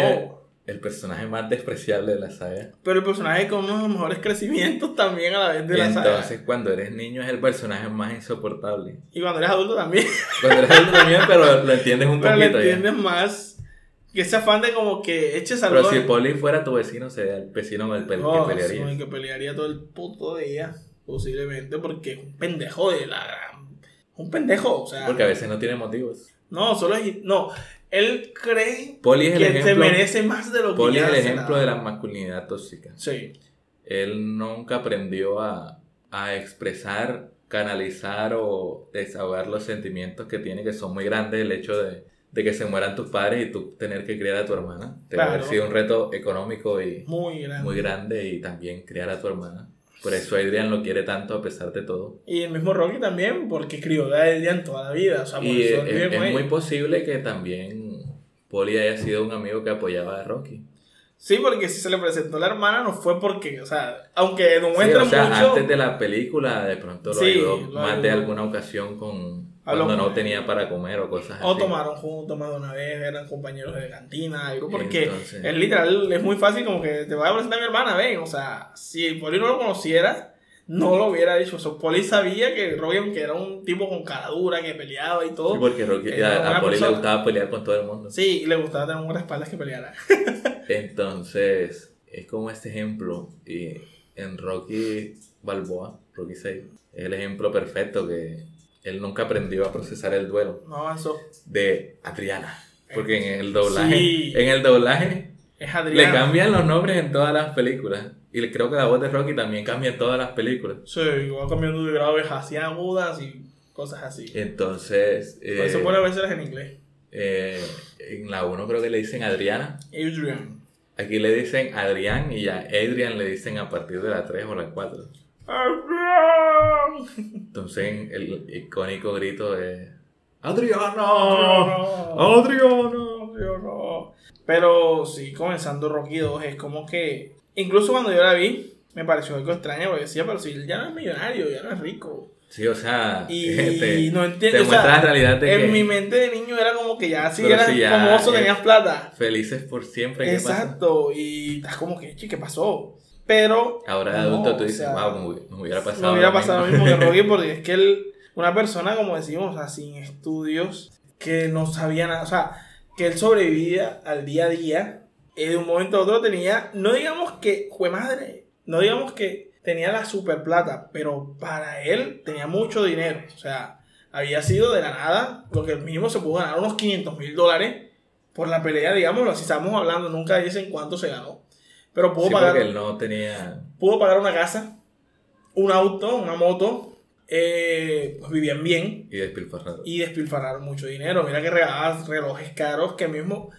el, personaje más despreciable de la saga. Pero el personaje con uno de los mejores crecimientos también a la vez de la saga. Entonces, cuando eres niño es el personaje más insoportable. Y cuando eres adulto también. Cuando eres adulto también, pero lo entiendes un pero poquito ya. entiendes más que ese afán de como que eches Pero algo. si Polly fuera tu vecino, sería el vecino con el Oh, que pelearía. sí, que pelearía todo el puto día, posiblemente, porque es un pendejo de la gran. Un pendejo, o sea. Porque a veces no tiene motivos. No, solo es. No, él cree es que se ejemplo, merece más de lo que ya es el se ejemplo de la masculinidad tóxica. Sí. Él nunca aprendió a, a expresar, canalizar o desahogar los sentimientos que tiene, que son muy grandes. El hecho de, de que se mueran tus padres y tú tener que criar a tu hermana. Debe haber sido un reto económico y Muy grande. muy grande y también criar a tu hermana. Por eso Adrian lo quiere tanto a pesar de todo. Y el mismo Rocky también, porque crió a Adrian toda la vida. O sea, por Y eso es, es muy posible que también Polly haya sido un amigo que apoyaba a Rocky. Sí, porque si se le presentó la hermana no fue porque, o sea, aunque Sí, demuestra o sea, mucho. antes de la película de pronto lo Sí, ayudó lo más de alguna ocasión con Habló cuando no tenía para comer o cosas O así. tomaron juntos más de una vez, eran compañeros de cantina, algo, porque Entonces- es literal, es muy fácil como que te voy a presentar a mi hermana, ven, o sea, si Poli no lo conociera, no lo hubiera dicho, o sea, Poli sabía que Rocky, aunque era un tipo con cara dura, que peleaba y todo, Sí, porque Rocky- a, Polly le gustaba pelear con todo el mundo. sí, y le gustaba tener buenas espaldas que peleara. Entonces, es como este ejemplo. Y en Rocky Balboa, Rocky 6, es el ejemplo perfecto que él nunca aprendió a procesar el duelo No avanzó. de Adriana. Porque en el doblaje, Sí. en el doblaje Es le Adrián. cambian los nombres en todas las películas. Y creo que la voz de Rocky también cambia en todas las películas. Sí, va cambiando de graves hacia agudas y cosas así. Entonces, Por eso eh, puede verse en inglés. eh, en la 1 creo que le dicen Adriana. Adrian. Aquí le dicen Adrián y ya Adrian le dicen a partir de la 3 o la 4. Adrian. Entonces el icónico grito es ¡Adriana! Adriano, Adriano. Pero sí, comenzando Rocky 2 es como que. Incluso cuando yo la vi, me pareció algo extraño porque decía, pero si él ya no es millonario, ya no es rico. Sí, o sea, Y te, no entiendo. te o sea, muestra la realidad de en que mi mente de niño era como que ya si Pero eras si ya famoso tenías plata. felices por siempre. ¿qué pasa? Exacto. Y estás como que, "Che, ¿qué pasó? Pero. Ahora de no, adulto tú o dices, sea, wow, me hubiera- me pasado. No hubiera pasado lo mismo". mismo que Rocky porque es que él, una persona, como decimos, o sea, sin estudios, que no sabía nada, o sea, que él sobrevivía al día a día, y de un momento a otro tenía, no digamos que fue madre, no digamos que tenía la super plata, pero para él tenía mucho dinero, o sea, había sido de la nada, lo que él mismo se pudo ganar unos 500 mil dólares por la pelea, digámoslo, así estamos hablando, nunca dicen cuánto se ganó, pero pudo Sí, pagar él no tenía. pudo pagar una casa, un auto, una moto, eh, pues vivían bien Y despilfarrado. y despilfarraron mucho dinero. Mira que regalaban relojes caros que mismo,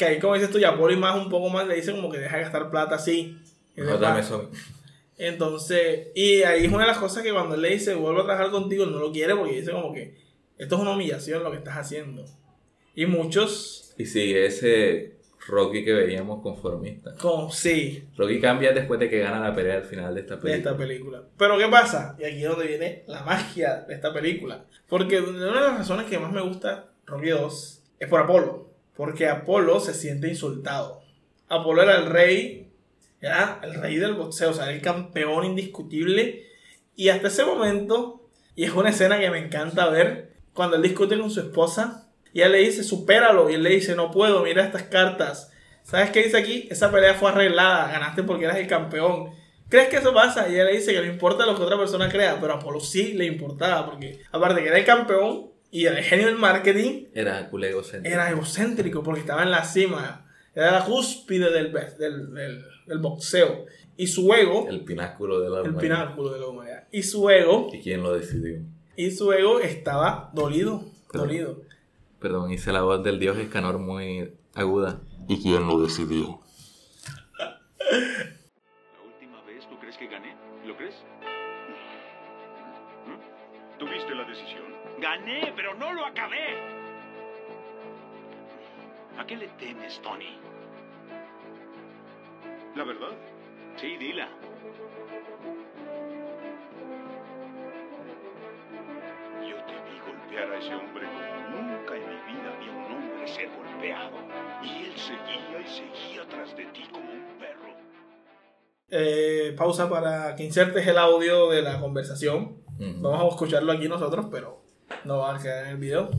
que ahí como dices tú, ya Poli más un poco más le dice como que deja de gastar plata así. No, de dame eso. Entonces, y ahí es una de las cosas que cuando él le dice vuelvo a trabajar contigo, él no lo quiere porque dice como que esto es una humillación lo que estás haciendo. Y muchos, Y sigue ese Rocky que veíamos conformista. como sí, Rocky cambia después de que gana la pelea al final de esta de película. esta película. Pero ¿qué pasa? Y aquí es donde viene la magia de esta película. Porque una de las razones que más me gusta Rocky 2 es por Apolo. Porque Apolo se siente insultado. Apolo era el rey, era el rey del boxeo, o sea, el campeón indiscutible. Y hasta ese momento, y es una escena que me encanta ver, cuando él discute con su esposa, y ella le dice, supéralo, y él le dice, no puedo, mira estas cartas. ¿Sabes qué dice aquí? Esa pelea fue arreglada, ganaste porque eras el campeón. ¿Crees que eso pasa? Y ella le dice que no importa lo que otra persona crea, pero Apolo sí le importaba, porque aparte que era el campeón y el genio del marketing, Era egocéntrico. era egocéntrico porque estaba en la cima, era la cúspide del, del, del- del boxeo. Y su ego, el, El pináculo de la humanidad. pináculo de la humanidad, y su ego, ¿Y quién lo decidió? y su ego estaba dolido, Perdón. dolido. Perdón, hice la voz del dios Escanor muy aguda. ¿Y quién lo decidió? Gané, pero no lo acabé. ¿A qué le temes, Tony? ¿La verdad? Sí, dila. Yo te vi golpear a ese hombre como nunca en mi vida vi a un hombre ser golpeado. Y él seguía y seguía tras de ti como un perro. Eh, pausa para que insertes el audio de la conversación. Vamos a escucharlo aquí nosotros, pero no va a quedar en el video.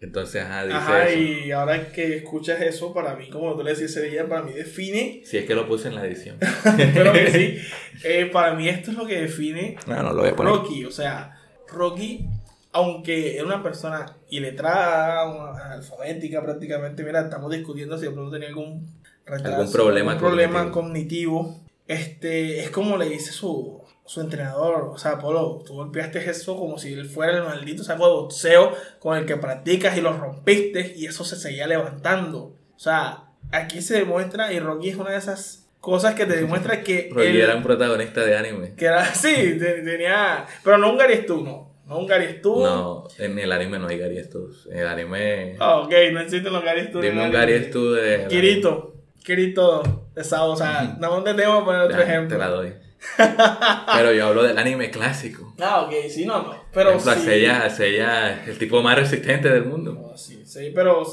Entonces, ajá, dice Ajá, eso. y ahora que escuchas eso, para mí, como tú le decías ese día, para mí define, Si es que lo puse en la edición. espero que sí, eh, para mí esto es lo que define No, no lo voy a poner. Rocky. O sea, Rocky, aunque era una persona iletrada, una- alfabética prácticamente, mira, estamos discutiendo si de pronto tenía algún retraso, Algún problema algún problema cognitivo. cognitivo. Este, es como le dice su, su entrenador, o sea, Polo, tú golpeaste eso como si él fuera el maldito saco de boxeo con el que practicas y lo rompiste y eso se seguía levantando. O sea, aquí se demuestra y Rocky es una de esas cosas que te demuestra que Rocky él- era un protagonista de anime. que era, sí, te- tenía. Pero no un Gary Stu, no. No un Gary Stu. No, en el anime no hay Gary Stu. En el anime. Ah, ok, no existen los Gary Stu. dime no un Gary Stu de. Kirito. Kirito de Sao. O sea, nada más te tengo que poner otro ejemplo. Te la doy. Pero yo hablo del anime clásico. Ah, ok, sí, no, no. Pero ejemplo, sí. Seiya, Seiya el tipo más resistente del mundo. Sí, sí, pero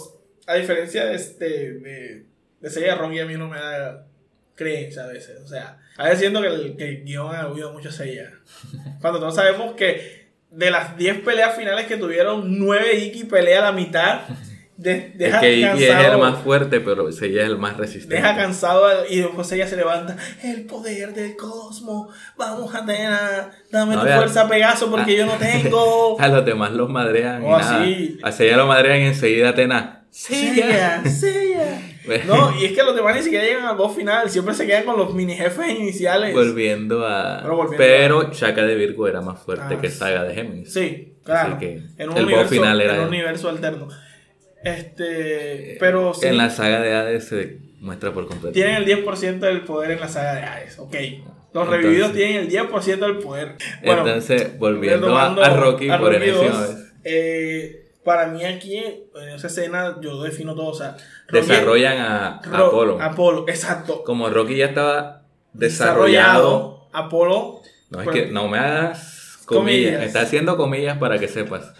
a diferencia de este. De, de Seiya Rocky, a mí no me da creencia a veces. O sea, a veces siento que el, que el guion ha oído mucho a Seiya. Cuando todos sabemos que de las 10 peleas finales que tuvieron, 9 Iki pelea la mitad. De, Es deja que Iki es el cansado- más fuerte, pero Seiya es el más resistente. Deja cansado y después ella se levanta. El poder del cosmos. Vamos, Atena. Dame No, tu fuerza, Pegaso, porque Ah. yo no tengo. A los demás los madrean. Oh, sí. A Seiya lo madrean y enseguida Atena. Sella, Sella. No, y es que los demás ni siquiera llegan al boss final. Siempre se quedan con los mini jefes iniciales. Volviendo a. Pero volviendo Pero Shaka de Virgo era más fuerte Ah, que. Saga de Géminis. Sí, claro. Así que en un el universo, boss final era en un universo alterno. Este, pero sí, En la saga de Hades se muestra por completo. tienen el 10% del poder en la saga de Hades. Ok. Los Entonces- revividos tienen el 10% del poder. Bueno, Entonces, volviendo a, Rocky a por Rocky enésima 2, vez. eh, para mí aquí, en esa escena, yo defino todo. O sea, Rocky- Desarrollan a, Apolo. Apolo, exacto. Como Rocky ya estaba desarrollado. Apolo. No es Bueno. que no me hagas comillas. Comillas. Está haciendo comillas para que sepas.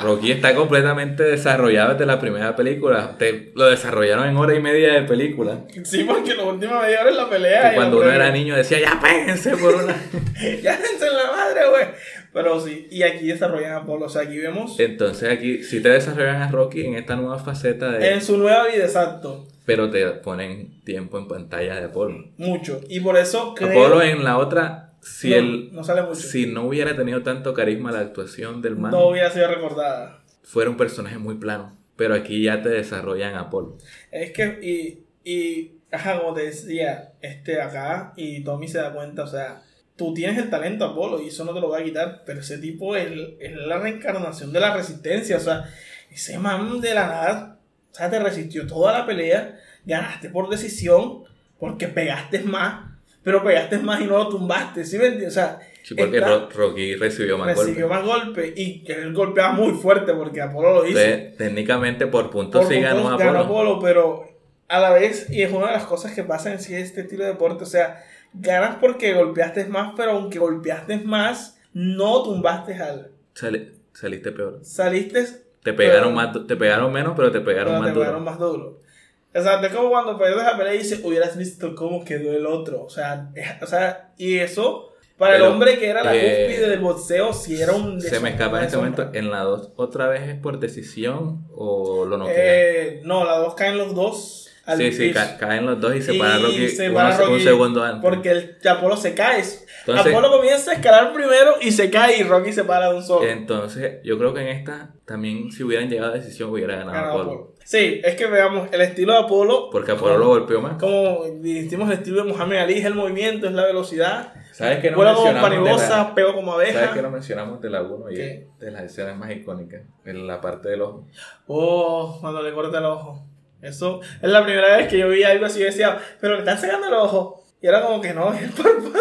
Rocky está completamente desarrollado desde la primera película. Te- lo desarrollaron en hora y media de película. Sí, porque la última media hora es la pelea. Y cuando uno era niño decía, ya péguense por una. ya dense en la madre, güey. Pero sí, y aquí desarrollan a Apolo. O sea, aquí vemos Entonces aquí sí te desarrollan a Rocky en esta nueva faceta de... en su nueva vida, exacto. Pero te ponen tiempo en pantalla de Apolo. Mucho. Y por eso creo. Apolo en la otra, si no, él... no sale mucho. Si no hubiera tenido tanto carisma la actuación del man, no hubiera sido recordada. fuera un personaje muy plano. Pero aquí ya te desarrollan Apolo. Es que, y, y, ajá, como te decía, este acá, y Tommy se da cuenta, o sea, tú tienes el talento Apolo y eso no te lo va a quitar, pero ese tipo es, es la reencarnación de la resistencia, o sea, ese man de la nada, o sea, te resistió toda la pelea, ganaste por decisión, porque pegaste más, pero pegaste más y no lo tumbaste, ¿sí me entiendes? O sea, Sí, porque está- Rocky recibió más recibió golpes. más golpes y que él golpeaba muy fuerte porque Apolo lo hizo. Entonces, técnicamente por puntos Por sí ganó puntos Apolo. ganó Apolo, pero a la vez, y es una de las cosas que pasa en sí este estilo de deporte, o sea, ganas porque golpeaste más, pero aunque golpeaste más, no tumbaste al... Sali- saliste peor. Saliste... Te pegaron, más, te pegaron menos, pero te pegaron pero más te duro. pegaron más duro. O sea, es como cuando pierdes la pelea y dices, hubieras visto cómo quedó el otro. O sea, o sea y eso, para Pero, el hombre que era la eh, cúspide del boxeo, si era un... Se me escapa en este momento. ¿En la 2 otra vez es por decisión o lo noquea? Eh, no, las dos caen los dos. al sí, sí, ca- caen los dos y se para Rocky, se uno- para un segundo antes. Porque el Apolo se cae. Entonces- Apolo comienza a escalar primero y se cae y Rocky se para de un solo. Entonces, yo creo que en esta también si hubieran llegado a decisión hubiera ganado Ganado Apolo. Apolo. Sí, es que veamos el estilo de Apolo. Porque Apolo lo golpeó más. Como dijimos, el estilo de Muhammad Ali es el movimiento, es la velocidad. ¿Sabes qué no Vuela como la, pego como ¿Sabes abeja. que no mencionamos de la 1 y de las escenas más icónicas? En la parte del ojo. Oh, cuando le corta el ojo. Eso es la primera vez que yo vi algo así y decía, pero le están sacando el ojo. Y era como que no, es el párpado.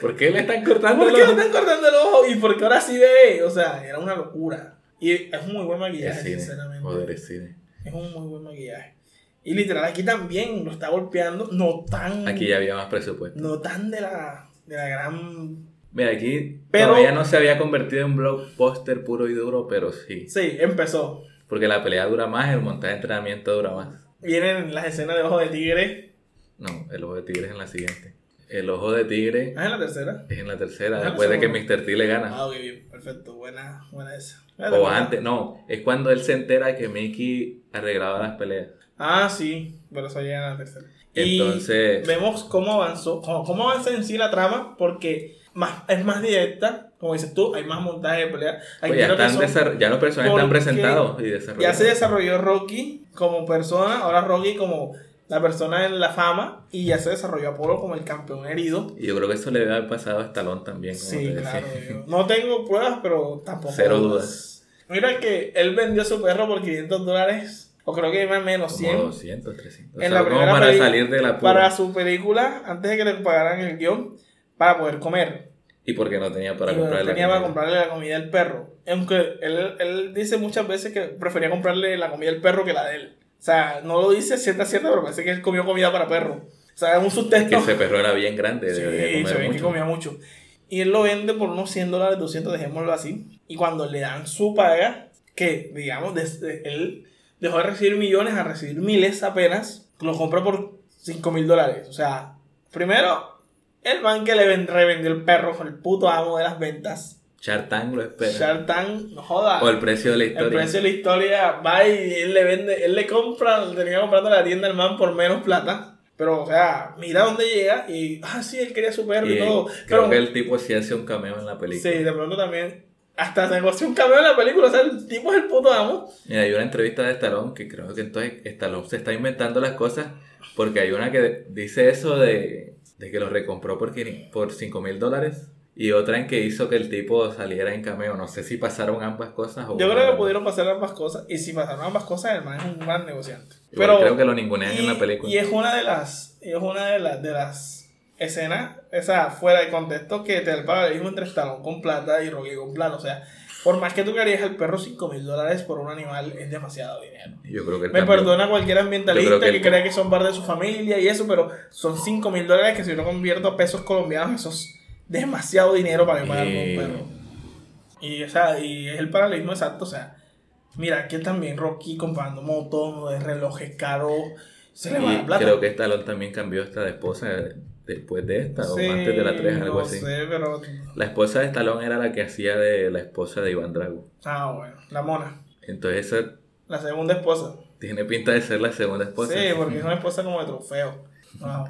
¿Por qué le están cortando ¿Por el qué le ojo? están cortando el ojo? Y porque ahora sí ve. O sea, era una locura. Y es un muy buen maquillaje, cine. sinceramente. Joder, es cine. Es un muy buen maquillaje. Y literal, aquí también lo está golpeando. No tan. Aquí ya había más presupuesto. No tan de la, de la gran. Mira, aquí Pero- todavía no se había convertido en blockbuster puro y duro, pero sí. Sí, empezó. Porque la pelea dura más, el montaje de entrenamiento dura más. Vienen las escenas de ojo de tigre. No, el ojo de tigre es en la siguiente. El ojo de tigre Ah, en la tercera. es en la tercera, Ah, después de que. Mr. T le gana. Ah, ok, bien, perfecto. Buena, buena esa. O antes, no, es cuando él se entera que Mickey arreglaba las peleas. Ah, sí, pero eso llega en la tercera. Y Entonces- vemos cómo avanzó, cómo, cómo avanza en sí la trama, porque más, es más directa, como dices tú, hay más montaje de pelea. Aquí Pues ya, que están son- desar- ya los personajes están presentados y ya desarrollados. se desarrolló Rocky como persona, ahora Rocky como la persona en la fama, y ya se desarrolló Apolo como el campeón herido. Y yo creo que eso le debe haber pasado a Stallone también. como Sí, te claro. yo No tengo pruebas, pero tampoco. Cero dudas. Mira que él vendió su perro por 500 dólares, o creo que más menos, Como 100. 200, 300. En O sea, la como primera para salir de la para su película, antes de que le pagaran el guion, para poder comer. Y porque no tenía para Y comprarle. tenía la para comida. comprarle la comida al perro. Aunque él, él dice muchas veces que prefería comprarle la comida al perro que la de él. O sea, no lo dice cierta cierta, pero parece que él comió comida para perro. O sea, es un Que sustento. ese perro era bien grande. Sí, comer se ve que mucho. comía mucho. Y él lo vende por unos 100 dólares, 200, dejémoslo así. Y cuando le dan su paga, que digamos, desde él dejó de recibir millones a recibir miles apenas, lo compra por 5 mil dólares. O sea, primero, el man que le ven- revendió el perro, el puto amo de las ventas. Shark Tank lo espera. Shark Tank, no joda. O el precio de la El historia. precio de la historia va y él le vende, él le compra, le tenía comprando la tienda al man por menos plata. Pero, o sea, mira dónde llega y, ah, sí, él quería su perro y, Y todo. creo Pero, que el tipo sí hace un cameo en la película. sí, de pronto también, hasta se negoció un cameo en la película, o sea, el tipo es el puto amo. Mira, hay una entrevista de Stallone que creo que entonces Stallone se está inventando las cosas porque hay una que dice eso de, de que lo recompró por, por 5 mil dólares y otra en que hizo que el tipo saliera en cameo. No sé si pasaron ambas cosas o Yo creo que pudieron pasar ambas cosas y si pasaron ambas cosas, el man es un gran negociante. Igual Pero, creo que lo ningunean y, en la película. y es una de las, es una de las, de las escenas, esa fuera de contexto, que te da el paralelismo entre Stallone con plata y Rocky con plata. O sea, por más que tú querías el perro 5 mil dólares por un animal, es demasiado dinero. Yo creo que Me también- perdona cualquier ambientalista que, que crea que son parte de su familia y eso, pero son 5 mil dólares que si yo lo convierto a pesos colombianos, eso es demasiado dinero para que pagar un Eh, perro. Y, o sea, y es el paralelismo exacto, o sea, mira que también Rocky comprando motos, de relojes caros, se le va la plata. creo que Stallone también cambió esta de esposa después de esta o antes de la 3, algo no así. sé, pero... La esposa de Stallone era la que hacía de la esposa de Iván Drago. Ah, bueno, la mona, Entonces esa la segunda esposa. tiene pinta de ser la segunda esposa. Sí, porque es una esposa como de trofeo. Wow.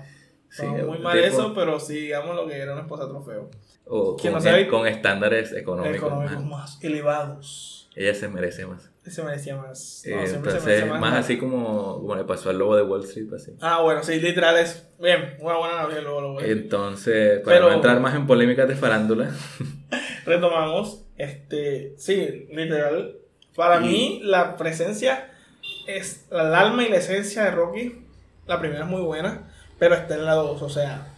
Sí, No, muy mal tipo- eso, pero sí, digamos lo que era una esposa trofeo. O ¿Quién con, no sabe? con estándares económicos. Económicos más. más elevados. Ella se merece más. Ese merecía más. Eh, No, se entonces, merece más, más. así como, como le pasó al lobo de Wall Street. Así. Ah, bueno, sí, literal es. Bien, una buena analogía, luego lo voy a- Entonces, para Pero- no entrar más en polémicas de farándula, Retomamos. Este, sí, literal. Para Y- mí, la presencia es el alma y la esencia de Rocky. La primera es muy buena, pero está en la 2, o sea.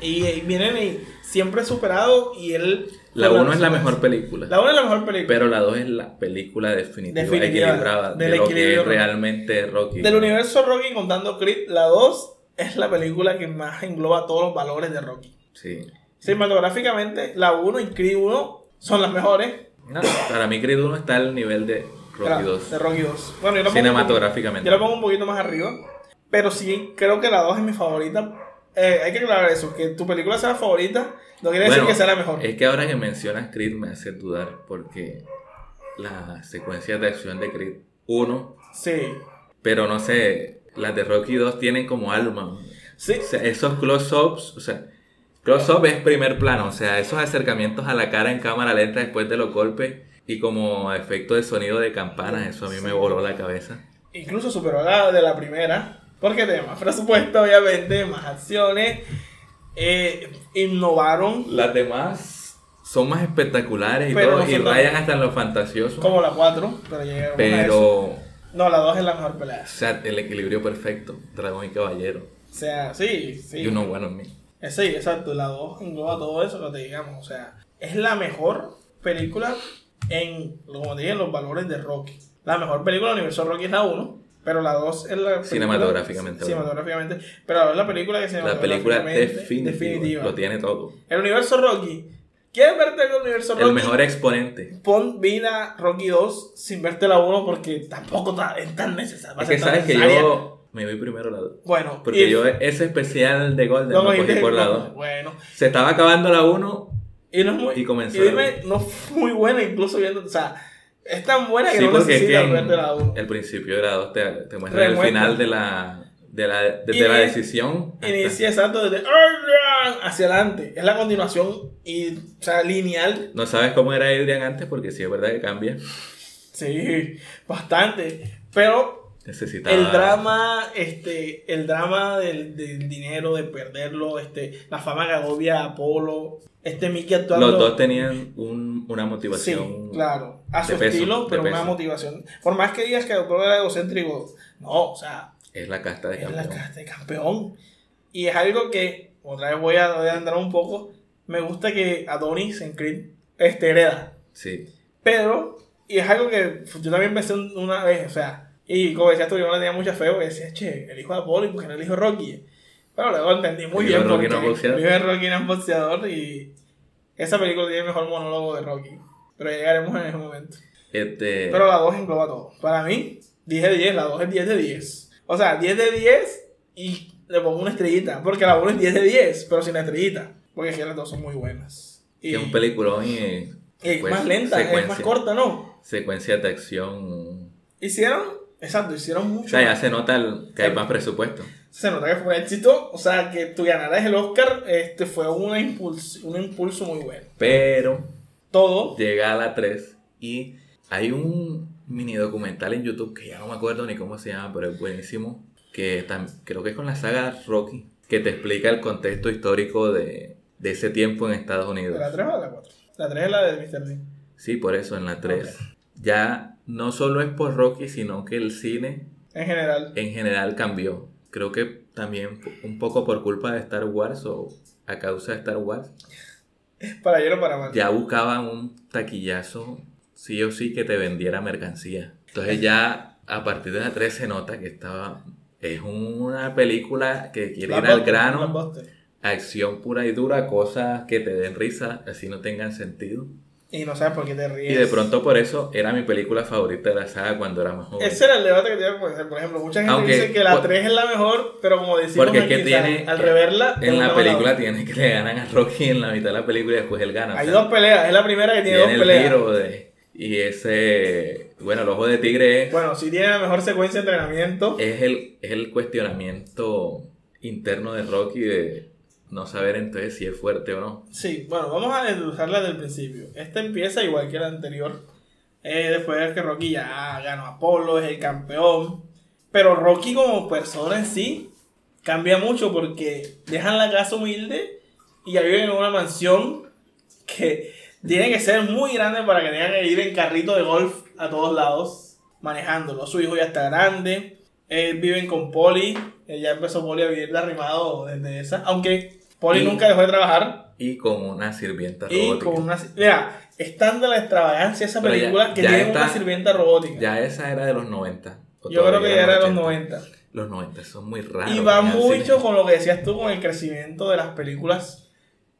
Y, y vienen y siempre superado y él. la con 1 es la mejor película. La 1 es la mejor película. Pero la 2 es la película definitiva, Definitiva, equilibrada del de lo que es realmente Rocky. Del universo Rocky contando Creed, la 2 es la película que más engloba todos los valores de Rocky. Sí. Cinematográficamente, la 1 y Creed 1 son las mejores. No, para mí Creed 1 está al nivel de Rocky 2. De Rocky 2. Bueno, yo pongo- Cinematográficamente. Yo la pongo un poquito más arriba. Pero sí, creo que la 2 es mi favorita. Eh, hay que aclarar eso, que tu película sea la favorita no quiere decir que sea la mejor. Es que ahora que mencionas Creed me hace dudar porque las secuencias de acción de Creed 1, Sí. pero no sé, las de Rocky 2 tienen como alma. Sí. O sea, esos close-ups, o sea, close-up es primer plano, o sea, esos acercamientos a la cara en cámara lenta después de los golpes y como efecto de sonido de campanas, eso a mí me voló la cabeza. Incluso superó la de la primera. Porque tiene más presupuesto, obviamente, más acciones. Eh, innovaron Las demás son más espectaculares y todo, no y tan- rayan hasta en lo fantasioso. como la 4. Pero llegaron a. Pero, No, la 2 es la mejor pelea. o sea, el equilibrio perfecto, dragón y caballero. O sea, sí, sí. Y uno bueno en mí. Eh, Sí, exacto, la 2 engloba todo eso que te digamos, o sea, es la mejor película en, como te dije, en los valores de Rocky. La mejor película del universo Rocky es la 1, pero la 2 es la película- Cinematográficamente, Cinematográficamente, pero la 2 es la película que La película cinematográficamente definitiva, lo tiene todo. El universo Rocky. ¿Quieres verte el universo Rocky? El mejor exponente. Pon vida Rocky 2 sin verte la 1 porque tampoco ta- es tan necesario. Es que sabes que necesaria. yo me voy primero la 2. Bueno, Porque yo ese especial de Golden lo lo cogí por la como- 2. Bueno, Se estaba acabando la 1 y no es muy. Y comenzó y dime, no fue muy buena, incluso viendo. O sea, es tan buena que Sí, no porque es que necesitas verte la 1. el principio de la 2 te, te muestra el final de la, de la, Y- la decisión. Inicia exacto desde Adrian hacia adelante. Es la continuación y, o sea, lineal. No sabes cómo era Adrian antes porque sí es verdad que cambia. Sí, bastante. Pero Necesitaba. el drama, este, el drama del, del dinero, de perderlo, este, la fama que agobia a Apolo, este Mickey actuando. Los dos tenían un- una Sí, motivación. claro, a su peso, estilo, pero una motivación. Por más que digas que Apolo era egocéntrico, no, o sea, Es la casta de es la campeón. casta de campeón. Y es algo que, otra vez voy a, andar un poco, me gusta que Adonis en Creed este, hereda. Sí. Pero, y es algo que yo también pensé un- una vez, o sea, y como decías tú, yo no le tenía mucha fe, porque decía, che, el hijo de Apolo y porque no el hijo Rocky. Pero luego entendí muy bien Rocky porque no es de Rocky no es boxeador y esa película tiene el mejor monólogo de Rocky. Pero llegaremos en ese momento. Este, Pero la 2 engloba todo. Para mí, 10 de 10, la 2 es 10 de 10. O sea, 10 de 10 y le pongo una estrellita. Porque la 1 es 10 de 10, pero sin la estrellita. Porque es que las dos son muy buenas. Y, es un peliculón y. es pues, más lenta, es secuencia- más corta, ¿no? Secuencias de acción. Hicieron, exacto, hicieron O mucho. sea, ya se nota el- que hay más presupuesto. Se nota que fue un éxito. O sea, que tú ganaras el Oscar este, fue una impulso, un impulso muy bueno. Pero Todo. llega a la 3 y hay un mini documental en YouTube que ya no me acuerdo ni cómo se llama, pero es buenísimo. Que creo que es con la saga Rocky, que te explica el contexto histórico de, de ese tiempo en Estados ¿De Unidos. la 3 o de la 4? La 3 es la de Mr. D. Sí, por eso en la 3. Ya no solo es por Rocky, sino que el cine En general. en general cambió. Creo que también un poco por culpa de Star Wars o a causa de Star Wars, Para bien o para mal. ya buscaban un taquillazo sí o sí que te vendiera mercancía. Entonces ya a partir de la 3 se nota que estaba... Es una película que quiere ir al grano, acción pura y dura, cosas que te den risa, así no tengan sentido. Y no sabes por qué te ríes. Y de pronto por eso era mi película favorita de la saga cuando era más joven. Ese era el debate que tenía por por ejemplo. Mucha gente Aunque- dice que la por- 3 es la mejor, pero como decimos Porque es que tiene... al reverla. En la película tiene que le ganan a Rocky en la mitad de la película y después él gana. o Hay sea, dos peleas. Es la primera que tiene, tiene dos el peleas. giro de... Y ese... Bueno, el ojo de tigre es, Bueno, sí tiene la mejor secuencia de entrenamiento. es, el, es el cuestionamiento interno de Rocky de no saber entonces si es fuerte o no. Sí, bueno, vamos a desglosarla desde el principio. Esta empieza igual que la anterior. Eh, después de que Rocky ya ganó Apolo, es el campeón. Pero Rocky como persona en sí cambia mucho porque dejan la casa humilde y ya viven en una mansión que tiene que ser muy grande para que tengan que ir en carrito de golf a todos lados manejándolo. Su hijo ya está grande. eh, viven con Polly. eh, ya empezó Polly a vivir de arrimado desde esa. Aunque Polly Y- nunca dejó de trabajar. Y con una sirvienta Y robótica. con una. Mira, es tanta la extravagancia de esa Pero ya- película que ya tiene una sirvienta robótica. Ya esa era de los 90. o Yo creo que ya era de los 80. 90. Los 90 son muy raros. Y va mucho con lo que decías tú, con el crecimiento de las películas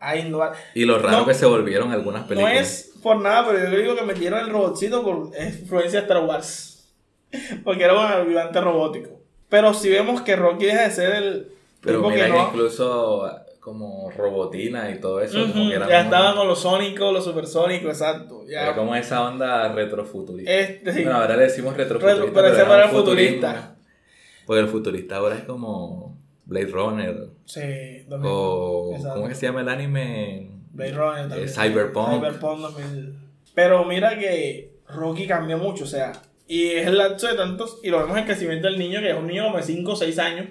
a innovar. Y lo raro No. que se volvieron algunas No películas. es por nada, pero yo digo que metieron el robotcito por influencia de Star Wars. Porque era un ayudante robótico. Pero si vemos que Rocky deja de ser el. Pero mira que, no- incluso como robotina y todo eso. como que ya estaban con los sónicos, los supersónicos, exacto. Ya. Era como esa onda retrofuturista. Este, sí. Bueno, ahora le decimos retrofuturista. Retro- pero ese era para un el futurista. futurismo. Porque el futurista ahora es como Blade Runner. Sí, O. 2000. Exacto. ¿Cómo que se llama el anime? Blade Runner también. Eh, Cyberpunk. Cyberpunk 2000. Pero mira que Rocky cambió mucho, o sea, y es el lapso de tantos, y lo vemos en el crecimiento del niño, que es un niño como de 5 o 6 años.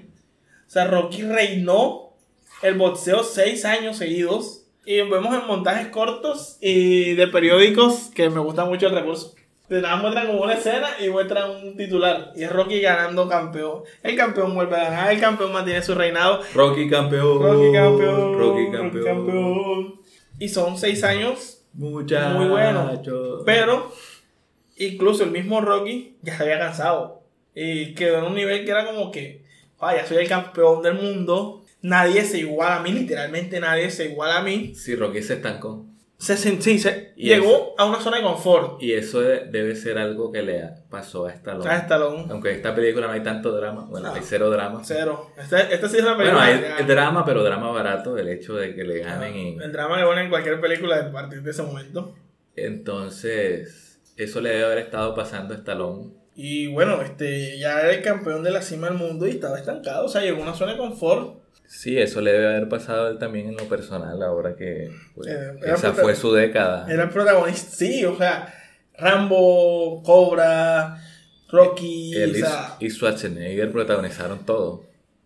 O sea, Rocky reinó el boxeo 6 años seguidos. Y vemos en montajes cortos y de periódicos, que me gusta mucho el recurso. Te la muestran como una escena y muestran un titular. Y es Rocky ganando campeón. El campeón vuelve a ganar, el campeón mantiene su reinado. Rocky campeón. Rocky campeón. Rocky campeón. campeón. Y son seis años, Muchacho. Muy bueno. pero incluso el mismo Rocky ya se había cansado. Y quedó en un nivel que era como que, vaya, soy el campeón del mundo. Nadie se iguala a mí, literalmente nadie se iguala a mí. Sí, Rocky se estancó. Se, sí, se- Y llegó a una zona de confort. Y eso de- debe ser algo que le pasó a Stallone. Ah, Stallone. Aunque en esta película no hay tanto drama. Bueno, No. hay cero drama. Cero. Esta, esta sí es Bueno, película. hay real. drama, pero drama barato. El hecho de que le ganen y... El drama que ponen en cualquier película a partir de ese momento. Entonces, eso le debe haber estado pasando a Stallone. Y bueno, este ya era el campeón de la cima del mundo y estaba estancado. O sea, llegó a una zona de confort. Sí, eso le debe haber pasado a él también en lo personal, ahora que pues, Eh, era esa fue su década. Era el protagonista. Sí, o sea, Rambo, Cobra, Rocky. Él o y- sea, y Schwarzenegger protagonizaron todo.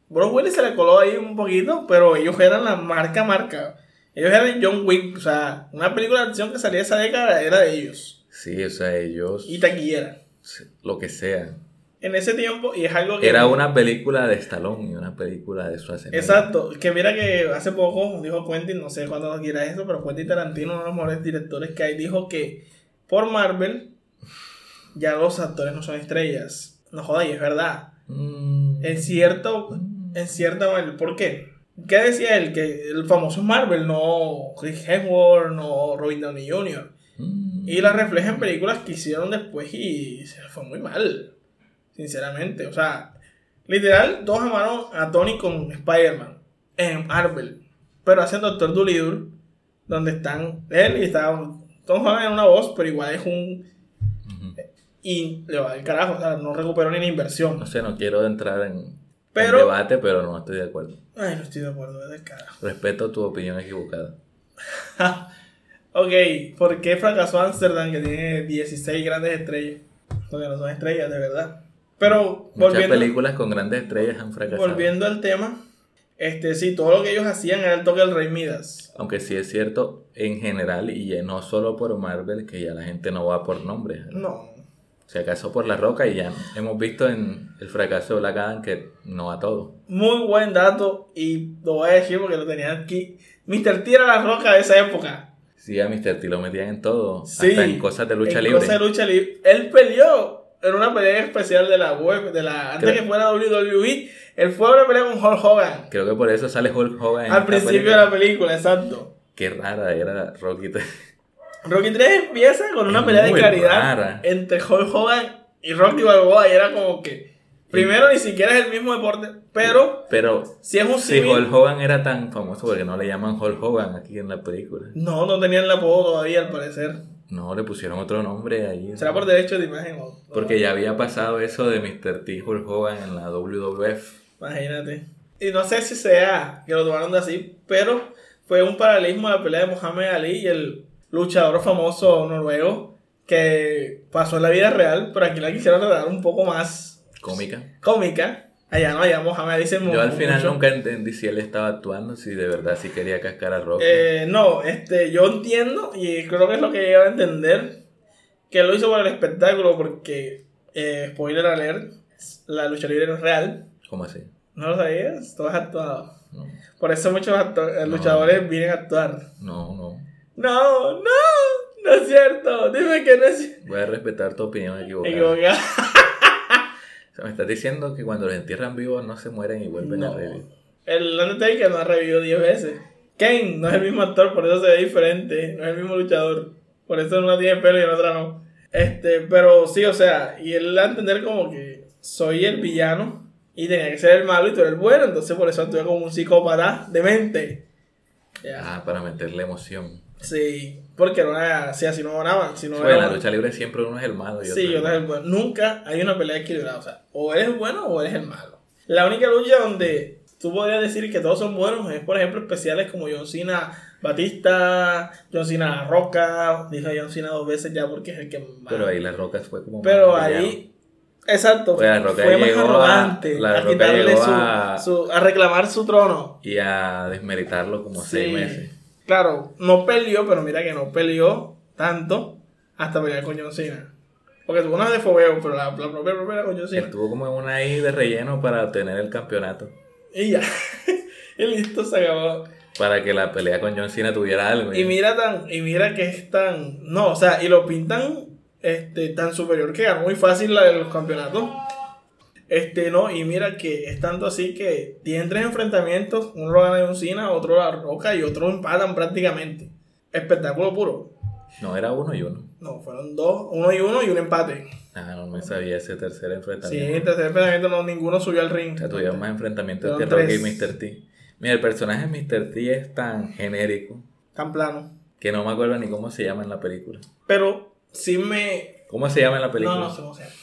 Bruce Willis se le coló ahí un poquito, pero ellos eran la marca marca. Ellos eran John Wick. O sea, una película de acción que salía esa década era de ellos. Sí, o sea, ellos, Y taquillera. lo que sea. En ese tiempo, y es algo que. Era una película de Stallone y una película de Schwarzenegger. Exacto, que mira que hace poco dijo Quentin, no sé cuándo quiera eso, pero Quentin Tarantino, uno de los mejores directores que hay, dijo que por Marvel ya los actores no son estrellas. No jodas, y es verdad. Mm. En cierto, en cierta manera, ¿por qué? ¿Qué decía él? Que el famoso Marvel, no Chris Hemsworth, no Robin Downey Jr. Mm. Y la refleja en películas que hicieron después y se fue muy mal. Sinceramente. O sea, literal, todos amaron a Tony con Spider-Man en Marvel. Pero hacen Doctor Dolittle, donde están él y está Tom Holland en una voz, pero igual es un. Y le va al carajo, o sea, no recuperó ni la inversión. No sé, no quiero entrar en, Pero- en debate, pero no estoy de acuerdo. Ay, no estoy de acuerdo, es del carajo. Respeto tu opinión equivocada. ok, ¿por qué fracasó Amsterdam que tiene 16 grandes estrellas? Porque no son estrellas, de verdad. Pero Muchas volviendo. películas con grandes estrellas han fracasado. Volviendo al tema, este sí, todo lo que ellos hacían era el toque del Rey Midas. Aunque sí es cierto, en general, y no solo por Marvel, que ya la gente no va por nombres. No. Si acaso por La Roca y ya hemos visto en el fracaso de Black Adam que no va todo. Muy buen dato y lo voy a decir porque lo tenía aquí. Mr. T era la roca de esa época. Sí, a Mr. T lo metían en todo. Sí. Hasta en cosas de lucha En libre. cosas de lucha libre. Él peleó en una pelea especial de la web, de la antes Creo- que fuera WWE. Él fue a una pelea con Hulk Hogan. Creo que por eso sale Hulk Hogan. Al principio película. de la película, exacto. Qué rara era Rocky 3. Rocky 3 empieza con una Es pelea de caridad rara. entre Hulk Hogan y Rocky Balboa. Y era como que. Primero, ni siquiera es el mismo deporte, pero Pero si es un si Hulk Hogan era tan famoso, porque no le llaman Hulk Hogan aquí en la película. No, no tenían el apodo todavía, al parecer. No, le pusieron otro nombre ahí. Será por derecho de imagen. o- Porque ya había pasado eso de Mr. T Hulk Hogan en la WWF. Imagínate. Y no sé si sea que lo tomaron de así, pero fue un paralelismo a la pelea de Muhammad Ali y el luchador famoso noruego que pasó en la vida real, pero aquí la quisieron tratar un poco más Cómica. cómica. Allá no, allá Muhammad Ali se Yo al final mucho. nunca entendí si él estaba actuando, si de verdad si quería cascar a Rocky. Eh, no, este, yo entiendo y creo que es lo que llegaba a entender que lo hizo por el espectáculo porque, eh, spoiler alert, la lucha libre no es real. ¿Cómo así? ¿No lo sabías? Todo es actuado. No, Por eso muchos eh, No. luchadores vienen a actuar. no, no. No, no, no es cierto. Dime que no es cierto. Voy a respetar tu opinión equivocada. Equivocado. O sea, me estás diciendo que cuando los entierran vivos no se mueren y vuelven No. a revivir. El Undertaker no ha revivido 10 veces. Kane no es el mismo actor, por eso se ve diferente. No es el mismo luchador. Por eso en una tiene pelo y en otra no. Este, pero sí, o sea, y él a entender como que soy el villano y tenía que ser el malo y tú eres el bueno. Entonces por eso actúa como un psicópata de mente. Ah, para meterle emoción. Sí, porque no era, sí, así no ganaban. Si no Bueno, la lucha libre siempre uno es el malo y otro Sí, bueno. el bueno. Nunca hay una pelea equilibrada. O sea, o eres el bueno o eres el malo. La única lucha donde tú podrías decir que todos son buenos es, por ejemplo, especiales como John Cena Batista, John Cena La Roca. Dije John Cena dos veces ya porque es el que más. Pero ahí las rocas fue como. Pero más ahí. Exacto. Pues la Roca fue más a- arrogante. la a Roca quitarle su, a- su- a reclamar su trono. Y a desmeritarlo como Sí. seis meses. Claro, no peleó, pero mira que no peleó tanto hasta pelear con John Cena. Porque tuvo una de fobeo, pero la, la propia propia era con John Cena. Estuvo como en una ahí de relleno para obtener el campeonato. Y ya. y listo, se acabó. Para que la pelea con John Cena tuviera algo. Y mira tan, y mira que es tan. No, o sea, y lo pintan este, tan superior que ganó muy fácil la de los campeonatos. Este, no, y mira que es tanto así que tienen tres enfrentamientos, uno lo gana John Cena, otro la roca y otro empatan prácticamente. Espectáculo puro. No, era uno y uno. No, fueron dos, uno y uno y un empate. Ah, no me sabía ese tercer Sí, enfrentamiento. en el tercer enfrentamiento no, ninguno subió al ring. O sea, tuvieron más enfrentamientos que Rocky y. Mr. T. Mira, el personaje de Mr. T es tan genérico Tan plano. que no me acuerdo ni cómo se llama en la película. Pero sí me. ¿Cómo se llama en la película? No, no sé cómo se llama.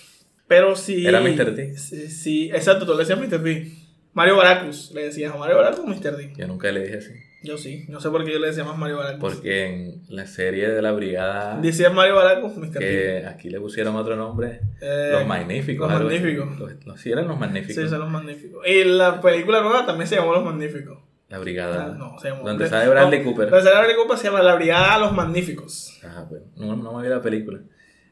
Pero sí. ¿Era Mr. T? Sí, sí, exacto, tú le decías Mr. T. Mario Baracus. Le decías a Mario Baracus Mr. T. Yo nunca le dije así. Yo sí. No sé por qué yo le decía más Mario Baracus. Porque en la serie de la brigada, Decías Mario Baracus Mr. Que aquí le pusieron otro nombre, Eh, Los Magníficos. Los. Magníficos. Los, los- sí, eran Los Magníficos. Sí, son los magníficos. Y la película nueva también se llamó Los Magníficos. La brigada. Ah, no, se llamó. Donde sale Bradley no, Cooper. Donde sale Bradley Cooper se llama La Brigada Los Magníficos. Ah, bueno. No, no me vi la película.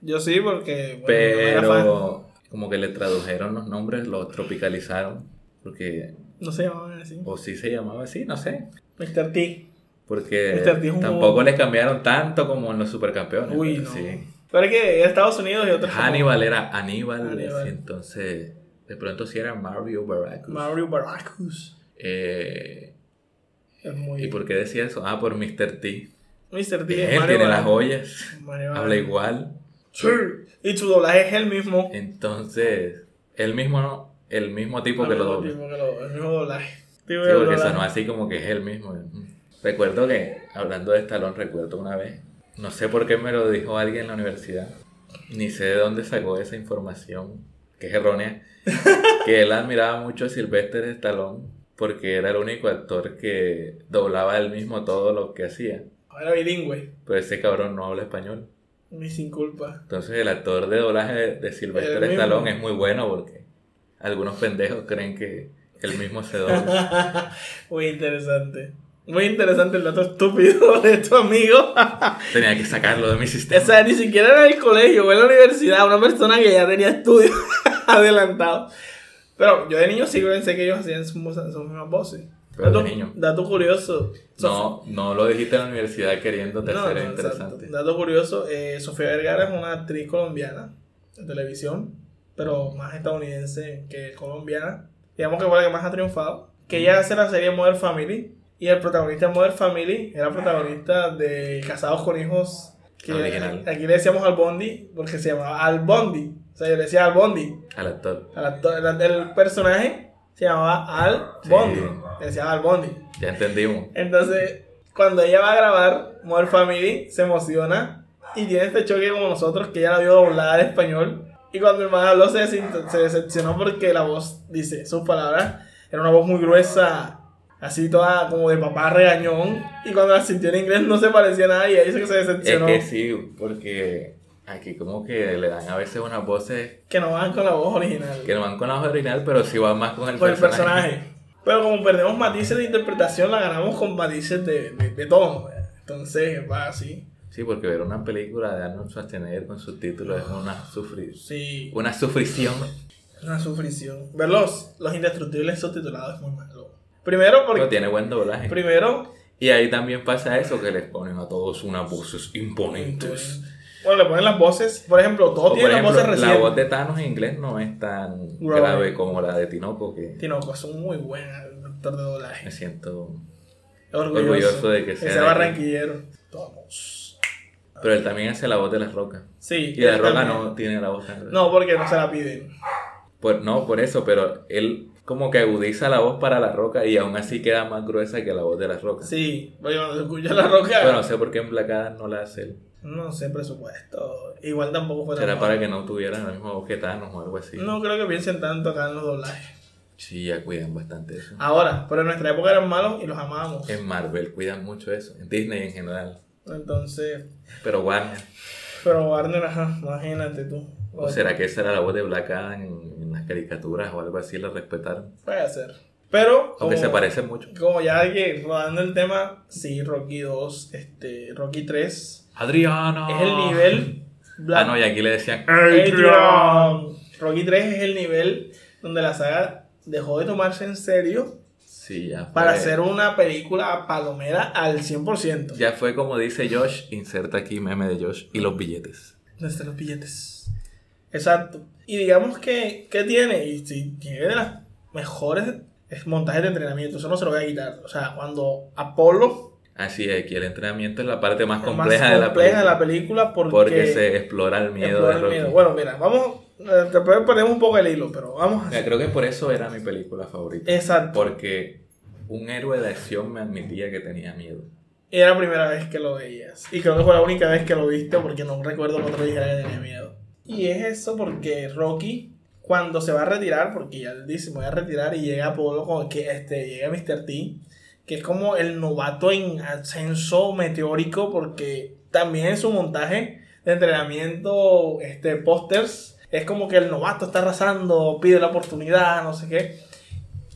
Yo sí, porque. bueno, yo no era fan. Pero como que le tradujeron los nombres, los tropicalizaron. Porque, No se llamaban así. o sí se llamaba así, no sé. Mr. T. Porque Mr. T un tampoco juego- le cambiaron tanto como en los supercampeones. Uy, pero no. Sí. Pero es que era Estados Unidos y otros. Hannibal era Aníbal, entonces de pronto sí era Mario Baracus. Mario Baracus. Eh, Es muy. ¿Y por qué decía eso? Ah, por Mr. T. Mr. T. Él Mario tiene las joyas, Mario habla igual. Sí. Y su doblaje es el mismo. Entonces, el mismo, no- el mismo tipo que El lo mismo dobla. tipo que lo- El mismo doblaje. Tipo Sí, porque sonó así como que es el mismo. Recuerdo que, hablando de Stallone, recuerdo una vez, no sé por qué me lo dijo alguien en la universidad, ni sé de dónde sacó esa información, que es errónea, que él admiraba mucho a Sylvester Stallone porque era el único actor que doblaba él mismo todo lo que hacía. Era bilingüe. Pero ese cabrón no habla español. Ni sin culpa. Entonces el actor de doblaje de, Sylvester mismo. Stallone es muy bueno porque algunos pendejos creen que él mismo se dobla. Muy interesante. Muy interesante el dato estúpido de tu amigo. Tenía que sacarlo de mi sistema. o sea, ni siquiera era en el colegio o en la universidad. Una persona que ya tenía estudios adelantados. Pero yo de niño sí pensé que ellos hacían sus mismas voces. Pero de dato, niño. dato curioso. No, no lo dijiste en la universidad queriéndote No, ser no, interesante. Dato curioso, eh, Sofía Vergara es una actriz colombiana de televisión, pero más estadounidense que colombiana. Digamos que fue la que más ha triunfado. Que ella hace la serie Modern Family y el protagonista de Modern Family era protagonista de Casados con Hijos. Que Original. aquí le decíamos al Bondi porque se llamaba Al Bondi. O sea, yo le decía Al Bondi. Al actor. Al actor- el, el personaje se llamaba Al Sí. Decía Al Bondi. Ya entendimos. Entonces, cuando ella va a grabar Modern Family, se emociona y tiene este choque como nosotros, que ella la vio doblada al español. Y cuando el man habló, se, se decepcionó porque la voz, dice sus palabras, era una voz muy gruesa, así toda como de papá regañón. Y cuando la sintió en inglés no se parecía a nada y ahí dice que se Es decepcionó. que sí, porque aquí como que le dan a veces unas voces Que no van con la voz original. que no van con la voz original, pero sí van más con el con el personaje. Pero como perdemos matices de interpretación, la ganamos con matices de, de, de tono. Entonces, va así. Sí, porque ver una película de Arnold Schwarzenegger con subtítulos es una, sufri Sí. una sufrición. Una sufrición. Ver los, los indestructibles subtitulados es muy malo. Primero Pero porque. tiene buen doblaje. Primero. Y ahí también pasa eso, que les ponen a todos unas voces imponentes. Bueno, le ponen las voces. Por ejemplo, todos tienen las ejemplo, voces la recientes. voz de Thanos en inglés no es tan Grave. grave como la de Tinoco, que Tinoco es un muy buen actor de doblaje. me siento... Orgulloso, Orgulloso de que sea Ese barranquillero. Todos. Pero él también hace la voz de la roca. Sí. Y la roca también. no tiene la voz tan grave. No, porque no se la piden. Por, no, por eso, pero él como que agudiza la voz para la roca y aún así queda más gruesa que la voz de la roca. Sí. Oye, cuando se escucha la roca. Pero no sé por qué en Black Adam no la hace él. No sé, presupuesto. Igual tampoco fue tan Será para que no tuvieran la misma voz que Thanos o algo así. No creo que piensen tanto acá en los doblajes. Sí, ya cuidan bastante eso. Ahora, pero en nuestra época eran malos y los amábamos. En Marvel cuidan mucho eso, en Disney en general. Entonces, Pero Warner, pero Warner, ajá, imagínate tú. ¿o será que esa era la voz de Black Adam en, en las caricaturas o algo así? La respetaron. Puede ser. Pero, Aunque como, se parecen mucho. como ya que rodando el tema, sí, Rocky 2, este, Rocky 3, Adriana. es el nivel Black- Ah, no, y aquí le decían Adrian. Rocky 3 es el nivel donde la saga dejó de tomarse en serio Sí, ya fue. para hacer una película palomera al 100%. Ya fue como dice Josh, inserta aquí meme de Josh y los billetes. ¿Dónde están los billetes? Exacto. Y digamos que, ¿qué tiene? Y sí, tiene de las mejores montajes de entrenamiento. Eso no se lo voy a quitar. O sea, cuando Apolo Así es, que el entrenamiento es la parte más es compleja, más de, la compleja de la película, película porque, porque se explora el miedo explora de el miedo. Bueno, mira, vamos. eh, Después perdemos un poco el hilo, pero vamos a creo que por eso era mi película favorita. Exacto. Porque un héroe de acción me admitía que tenía miedo. Y era la primera vez que lo veías. Y creo que fue la única vez que lo viste porque no recuerdo que otro dijera que tenía miedo. Y es eso porque Rocky, cuando se va a retirar, porque ya él dice, me voy a retirar y llega Apolo, con que este, llega Mr. T, que es como el novato en ascenso meteórico porque también en su montaje de entrenamiento, este, pósters, es como que el novato está arrasando, pide la oportunidad, no sé qué.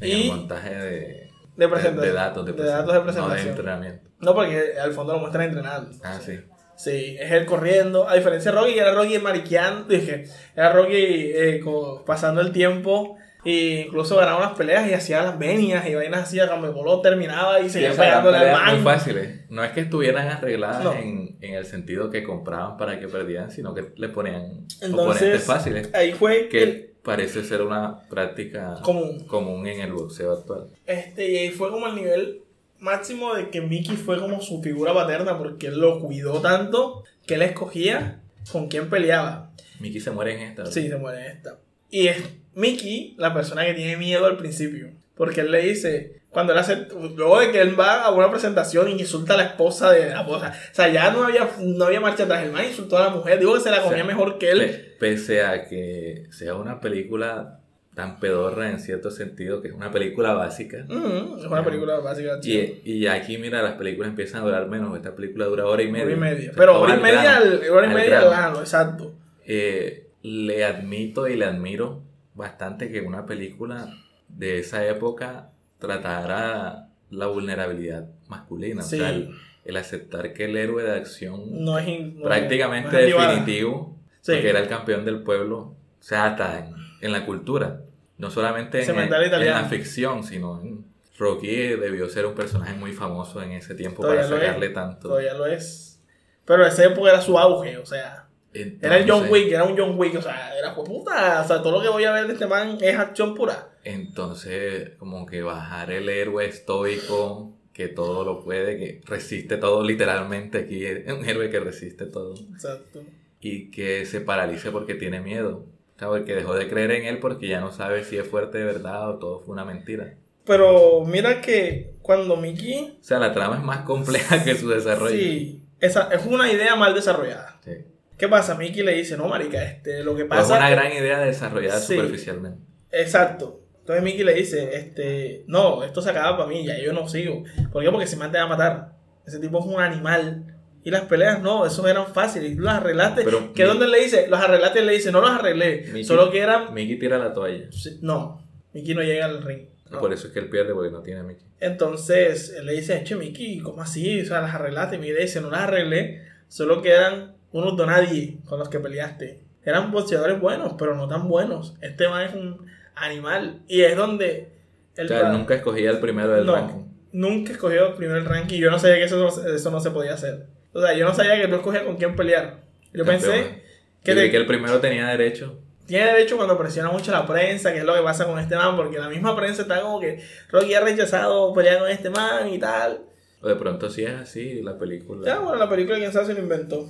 En Y- el montaje de, De presentación. de datos de, De datos de presentación, No de entrenamiento. No, porque al fondo lo muestran entrenando. Ah, sí. Sí, es él corriendo. A diferencia de Rocky, era Rocky mariqueando. Dije, era Rocky eh, pasando el tiempo. E incluso ganaba unas peleas y hacía las venias y vainas así. Cuando el bolo terminaba y seguía o sea, eran pegándole al peleas muy fáciles. No es que estuvieran arregladas No. en, en el sentido que compraban para que perdieran, sino que le ponían oponentes Entonces, fáciles. ahí fue Que el parece ser una práctica común. común en el boxeo actual. Este, y ahí fue como el nivel máximo de que Mickey fue como su figura paterna porque él lo cuidó tanto que él escogía con quién peleaba. Mickey se muere en esta. ¿verdad? Sí, se muere en esta. Y es Mickey la persona que tiene miedo al principio. Porque él le dice, cuando él hace, luego de que él va a una presentación y insulta a la esposa de la esposa. O sea, ya no había, no había marcha atrás. El man insultó a la mujer. Digo que se la comía O sea, mejor que él. Pe- Pese a que sea una película tan pedorra en cierto sentido, que es una película básica. Mm, es una película básica. Y, y aquí, mira, las películas empiezan a durar menos. Esta película dura hora y media. Hora y media. O sea, Pero hora y al media, grano, al, hora y media al grano, exacto. Eh, le admito y le admiro bastante que una película de esa época tratara la vulnerabilidad masculina. Sí. O sea, el, el aceptar que el héroe de acción No es. in- no es- prácticamente no es animada. definitivo, Sí. porque era el campeón del pueblo, o sea, hasta en, en la cultura, no solamente en, en la ficción, sino en Rocky debió ser un personaje muy famoso en ese tiempo Todavía para es. sacarle tanto. Todavía lo es. Pero esa época era su auge, o sea. Era el John Wick, era un John Wick, o sea, era pues, puta. O sea, todo lo que voy a ver de este man es acción pura. Entonces, como que bajar el héroe estoico, que todo lo puede, que resiste todo literalmente aquí, es un héroe que resiste todo, Exacto. y que se paralice porque tiene miedo. O sea, porque dejó de creer en él porque ya no sabe si es fuerte de verdad o todo fue una mentira. Pero mira que cuando Mickey. O sea, la trama es más compleja que su desarrollo. Sí, esa es una idea mal desarrollada. Sí. ¿Qué pasa? Mickey le dice, no, marica, este, lo que Pero es pasa. una gran idea desarrollada Sí. superficialmente. Exacto. Entonces Mickey le dice, este, no, esto se acaba para mí, ya yo no sigo. ¿Por qué? Porque se me te va a matar. Ese tipo es un animal. Y las peleas no, esos eran fáciles. Y las arreglaste. Pero que Mi- donde le dice, los arreglaste, le dice, no los arreglé. Mickey- Solo que eran. Mickey tira la toalla. No, Mickey no llega al ring. No. Por eso es que él pierde porque no tiene a Mickey. Entonces él le dice, che, Mickey, ¿cómo así? O sea, las arreglaste. Y Mickey le dice, no las arreglé. Solo que eran unos donadie con los que peleaste. Eran boxeadores buenos, pero no tan buenos. Este man es un animal. Y es donde. O él sea, nunca escogía el primero del no, ranking. nunca escogió primero el ranking. Yo no sabía que eso, eso no se podía hacer. O sea, yo no sabía que tú escogías con quién pelear. Yo pensé que, Yo te- vi que el primero tenía derecho. tiene derecho cuando presiona mucho la prensa, que es lo que pasa con este man, porque la misma prensa está como que Rocky ha rechazado pelear con este man y tal. O de pronto si es así, la película. Ya, bueno, la película quién sabe si lo inventó.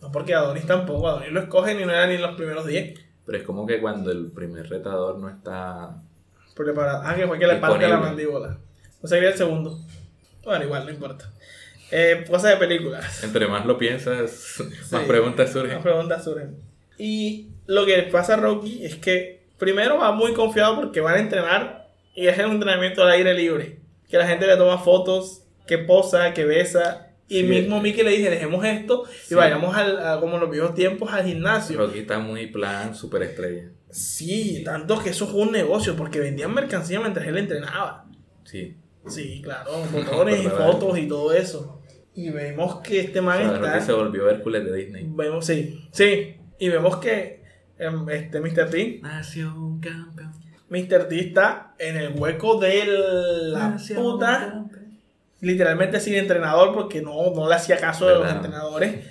No, porque Adonis tampoco, Adonis lo escogen y no era ni en los primeros 10. Pero es como que cuando el primer retador no está... Porque para. Ah, que fue que le parte la mandíbula. No sería el segundo. Bueno, igual, no importa. Eh, cosas de películas. Entre más lo piensas, más Sí. preguntas surgen. preguntas surgen. Y lo que pasa a Rocky es que primero va muy confiado porque van a entrenar y es un entrenamiento al aire libre. Que la gente le toma fotos, que posa, que besa. Y Sí. mismo Mickey le dice, dejemos esto y Sí. vayamos al, a- como en los viejos tiempos al gimnasio. Rocky está muy plan superestrella. Sí, tanto que eso fue un negocio porque vendían mercancía mientras él entrenaba. Sí. Sí, claro, botones y fotos y todo eso. Y vemos que este O man sea, está. Rocky se volvió Hércules de Disney. Vemos, sí, sí. Y vemos que em, este Mr. T, Nació un campeón. Mr. T está en el hueco de la Nació un puta. Literalmente sin entrenador porque no, no le hacía caso de los ¿Verdad? entrenadores.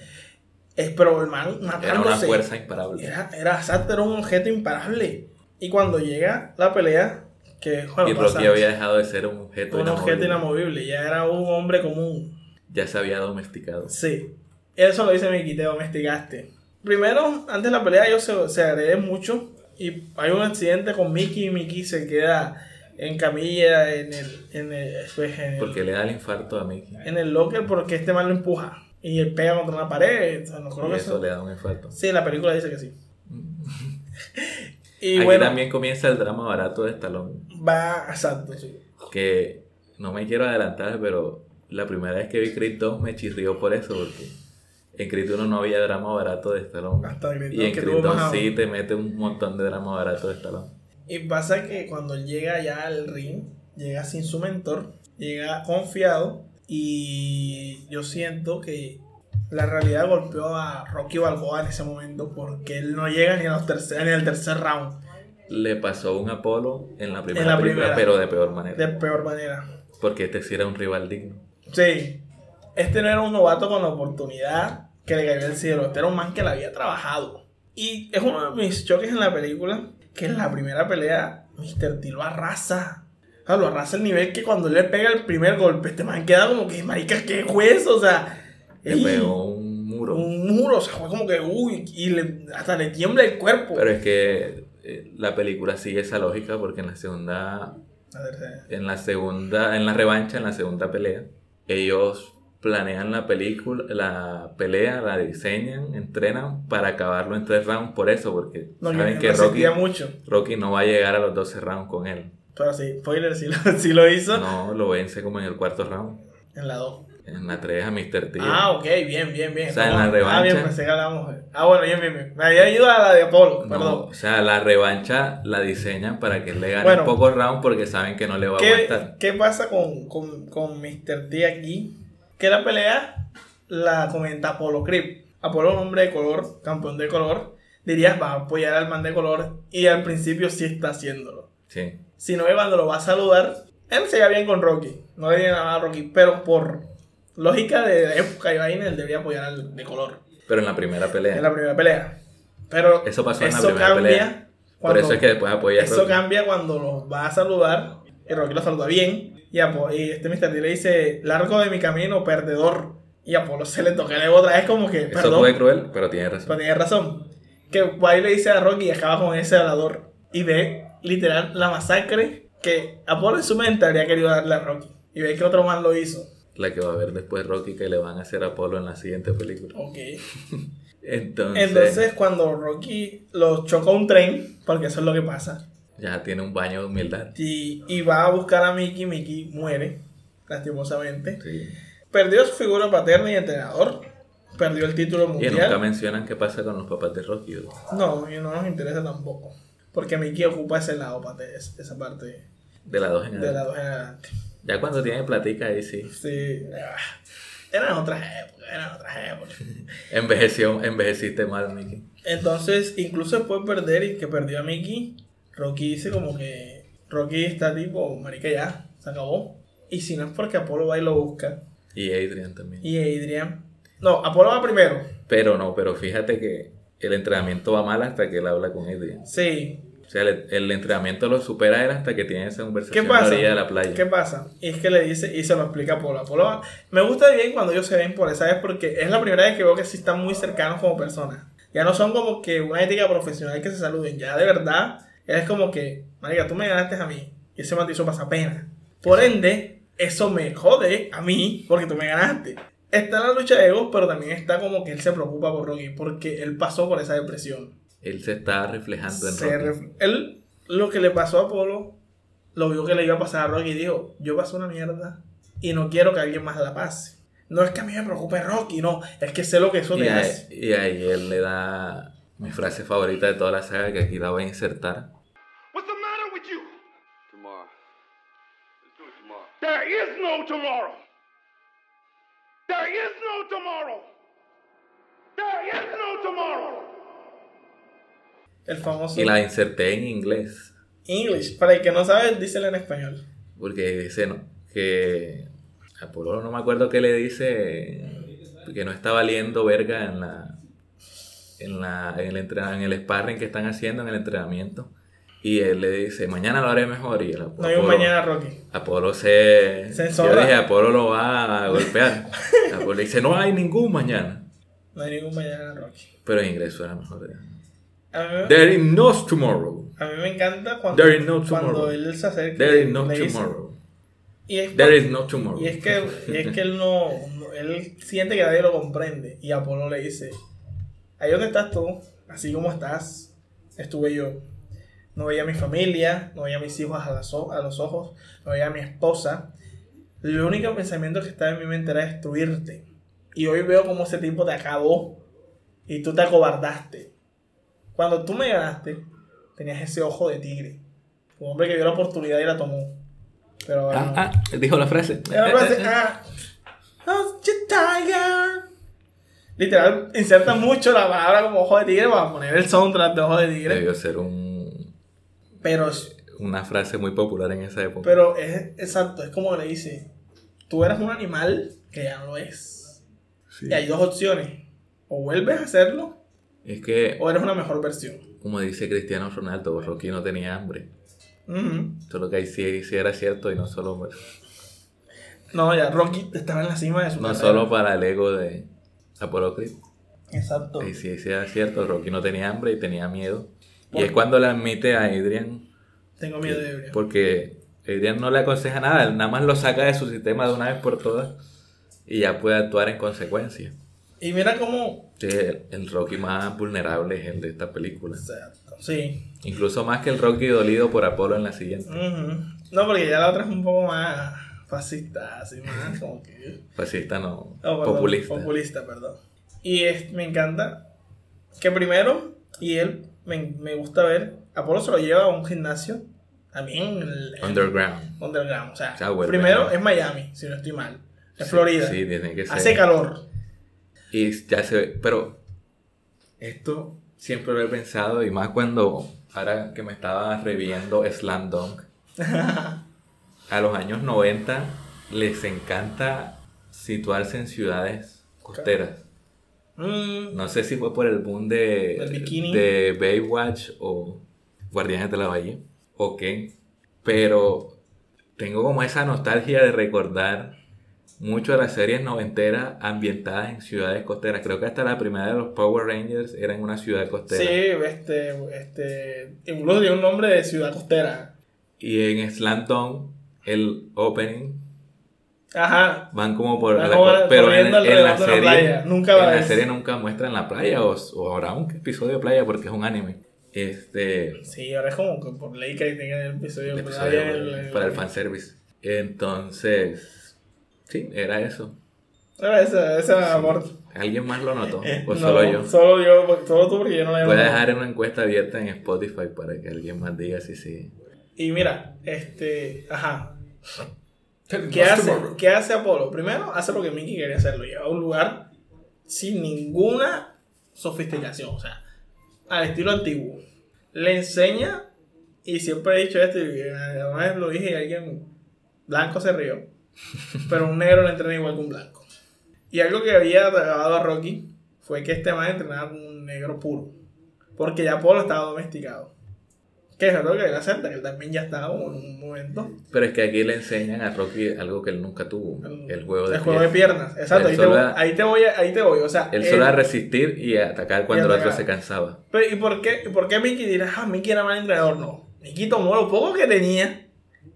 Es, pero el man Era una matándose. fuerza imparable. Era, era, exacto, era un objeto imparable. Y cuando llega la pelea, que bueno, y pasa, Rocky había dejado de ser un objeto un objeto inamovible. inamovible, ya era un hombre común. Ya se había domesticado. Sí. Eso lo dice Miki, te domesticaste. Primero, antes de la pelea, ellos se, se agreden mucho. Y hay un accidente con Mickey y Mickey se queda en camilla en el, en el, pues, en el- Porque le da el infarto a Mickey. en el locker porque este man lo empuja. Y él pega contra una pared. O sea, no creo Y que eso eso. le da un infarto. Sí, la película dice que sí. y Aquí bueno, también comienza el drama barato de Stallone. va, exacto, sí. Que no me quiero adelantar, pero la primera vez que vi Creed 2 me chirrió por eso. Porque en Creed 1 no había drama barato de Stallone. Hasta Creed y 2 en que Creed tuvo 2 más sí te mete un montón de drama barato de Stallone. Y pasa que cuando él llega ya al ring, llega sin su mentor, llega confiado y yo siento que la realidad golpeó a Rocky Balboa en ese momento porque él no llega ni, a los tercer, ni al tercer round Le pasó un Apolo en la primera la película, primera. pero de peor manera. de peor manera. Porque este sí era un rival digno. Sí, este no era un novato con la oportunidad que le cayó el cielo, este era un man que la había trabajado. Y es uno de mis choques en la película que en la primera pelea Mr. T lo arrasa. O sea, lo arrasa el nivel que cuando le pega el primer golpe, este man queda como que, marica, qué hueso, o sea, Le pegó un muro. un muro, o sea, fue como que, uy, y le- hasta le tiembla el cuerpo. Pero es que eh, la película sigue esa lógica porque en la segunda La en la segunda, en la revancha, en la segunda pelea, ellos planean la película, la pelea, la diseñan, entrenan para acabarlo en tres rounds por eso, porque No, saben que Rocky, mucho. Rocky no va a llegar a los 12 rounds con él. Pero sí, spoiler, sí lo, sí lo hizo No, lo vence como en el cuarto round. en la 2. En la 3 a Mr. T. Ah, ok, bien, bien, bien. O sea, en la Ah, revancha- bien, pensé que de- Ah, bueno, bien, bien, bien. Me había ido a la de Apolo, No, perdón. o sea, la revancha la diseñan para que él le gane Bueno. pocos rounds porque saben que no le va a ¿Qué, aguantar. qué pasa con, con, con Mr. T aquí? Que la pelea la comenta Apolo Creep. Apolo, un hombre de color, campeón de color, dirías va a apoyar al man de color y al principio sí está haciéndolo. Sí. Sino que cuando lo va a saludar, él se lleva bien con Rocky. No le tiene nada a Rocky, pero por lógica de época y vaina, él debería apoyar al de color. Pero en la primera pelea. en la primera pelea. Pero Eso pasó en la eso primera cambia pelea. Por cuando- eso es que después apoya eso Rocky. cambia cuando los va a saludar. Y Rocky lo saluda bien. Y, Apo- y este Mr. T le dice: Largo de mi camino, perdedor. Y Apolo se le toca el otra vez, como que, Eso perdón. fue cruel, pero tiene razón. Pero tiene razón. Que Guay le dice a Rocky y acaba con ese hablador. Y ve literal la masacre que Apolo en su mente habría querido darle a Rocky. Y ve que otro man lo hizo. La que va a ver después Rocky que le van a hacer a Apolo en la siguiente película. Ok. Entonces, Entonces, cuando Rocky lo choca un tren, porque eso es lo que pasa, ya tiene un baño de humildad. y, y va a buscar a Mickey, Mickey muere, lastimosamente. Sí. Perdió su figura paterna y entrenador. Perdió el título Y mundial. nunca mencionan qué pasa con los papás de Rocky. ¿no? Y no nos interesa tampoco. Porque Mickey ocupa ese lado, esa parte De las dos en de la adelante. dos en adelante. Ya cuando tiene platica ahí sí. Sí. ah, Eran otras épocas, eran otras épocas. Envejeció, envejeciste mal, Mickey. Entonces, incluso después de perder y que perdió a Mickey, Rocky dice como que Rocky está tipo, marica ya, se acabó. Y si no es porque Apolo va y lo busca, Y Adrian también. y Adrian... No, Apolo va primero. Pero no, pero fíjate que el entrenamiento va mal hasta que él habla con Adrian. Sí. O sea, el, el entrenamiento lo supera él hasta que tiene esa ¿Qué conversación en la orilla de la playa. ¿Qué pasa? Y es que le dice, y se lo explica a. Apolo va- Me gusta bien cuando ellos se ven por esa vez porque es la primera vez que veo que sí están muy cercanos como personas. Ya no son como que una ética profesional que se saluden. Ya de verdad, es como que, marica, tú me ganaste a mí. Y ese man te hizo pasar pena. Por ende, eso me jode a mí porque tú me ganaste. Está la lucha de egos, pero también está como que él se preocupa por Rocky porque él pasó por esa depresión. Él se está reflejando en se Rocky. Ref él, lo que le pasó a Polo, lo vio que le iba a pasar a Rocky y dijo, yo pasé una mierda y no quiero que alguien más la pase. No es que a mí me preocupe Rocky, no, es que sé lo que eso y te hace. Y ahí él le da mi frase favorita de toda la saga que aquí la voy a insertar. There is no tomorrow. There is no tomorrow. There is no tomorrow. El famoso Y la inserté en inglés. English. Para el que no sabe, díselo en español. Porque dice no, que Apolo no me acuerdo qué le dice que no está valiendo verga en la en la en el entrena- en el sparring que están haciendo en el entrenamiento y él le dice mañana lo haré mejor y el Ap- No hay un Apolo- mañana, Rocky. Apolo se, Se yo dije Apolo lo va a golpear Apolo dice no hay ningún mañana No hay ningún mañana, Rocky. pero en inglés suena mejor mí, me- there is no tomorrow a mí me encanta cuando, There is no cuando él se acerca. there is no tomorrow Y es, there is no tomorrow y es que, y es que él no, no- Él siente que nadie lo comprende. Y Apolo le dice: Ahí donde estás tú, así como estás, estuve yo. No veía a mi familia, no veía a mis hijos a, las a los ojos, no veía a mi esposa. El único pensamiento que estaba en mi mente era destruirte. Y hoy veo cómo ese tipo te acabó y tú te acobardaste. Cuando tú me ganaste, tenías ese ojo de tigre. Un hombre que vio la oportunidad y la tomó. Pero ahora no. ah, ah, dijo la frase Era algo así, ah, "Oh, you tiger". Literal, inserta mucho la palabra como ojo de tigre para poner el soundtrack de ojo de tigre. debió ser un Pero, una frase muy popular en esa época. pero es exacto, es como le dice: Tú eres un animal que ya no lo es. Sí. Y hay dos opciones: o vuelves a hacerlo, Es que, o eres una mejor versión. como dice Cristiano Ronaldo, Rocky no tenía hambre. Solo que ahí sí, sí era cierto y no solo, No, ya Rocky estaba en la cima de su no carrera. solo para el ego de Apollo Creed. Exacto. Ahí sí, sí era cierto, Rocky no tenía hambre y tenía miedo. Y ¿Por es cuando le admite a Adrian, Tengo miedo de porque Adrian no le aconseja nada, él nada más lo saca de su sistema de una vez por todas y ya puede actuar en consecuencia. Y mira cómo. Sí, el, el Rocky más vulnerable es el de esta película. Exacto. Sí. Incluso más que el Rocky dolido por Apolo en la siguiente. No, porque ya la otra es un poco más fascista, así más como que. Fascista no, perdón, populista. Populista, perdón. Y es- me encanta que primero, y él me, me gusta ver, Apolo se lo lleva a un gimnasio, también el, Underground. underground. O sea, primero es Miami, si no estoy mal. Es Sí, Florida. Sí, tiene que ser. Hace calor. Y ya se ve, pero esto siempre lo he pensado y más cuando, ahora que me estaba reviendo Slam Dunk, a los años 90 les encanta situarse en ciudades costeras. Mm, No sé si fue por el boom de, de Baywatch o Guardianes de la Bahía o qué, pero tengo como esa nostalgia de recordar mucho de las series noventeras ambientadas en ciudades costeras. Creo que hasta la primera de los Power Rangers era en una ciudad costera. sí, este, este, incluso tiene un nombre de ciudad costera. Y en Slam Dunk, el opening Ajá. van como por la pero en, la serie playa. Nunca en la serie nunca muestran la playa o, o habrá un episodio de playa porque es un anime este Sí, ahora es como que por ley que tenga el episodio, el episodio el- el- para el fanservice entonces sí era eso Ahora esa, esa amor. alguien más lo notó o No, solo yo Solo yo, solo tú porque yo no la he voy a dejar una encuesta abierta en Spotify para que alguien más diga si sí Y mira, este, ajá. ¿Qué hace, ¿Qué hace Apolo? Primero, hace lo que Mickey quería hacer, lo lleva a un lugar sin ninguna sofisticación, o sea, al estilo antiguo. Le enseña, y siempre he dicho esto, y además lo dije y alguien blanco se rió, pero un negro le entrena igual que un blanco. Y algo que había grabado a Rocky fue que este man entrenaba con un negro puro, porque ya Apolo estaba domesticado. Que es algo que él acepta, que él también ya estaba en un momento pero es que aquí le enseñan a Rocky algo que él nunca tuvo el juego de el juego de piernas. piernas. Exacto, ahí te, voy, era- ahí te voy, ahí te voy. O sea, él él- solo a resistir y a atacar cuando el otro se cansaba pero, ¿y por qué, por qué Mickey dirá, ah, Mickey era mal entrenador? No. Mickey tomó lo poco que tenía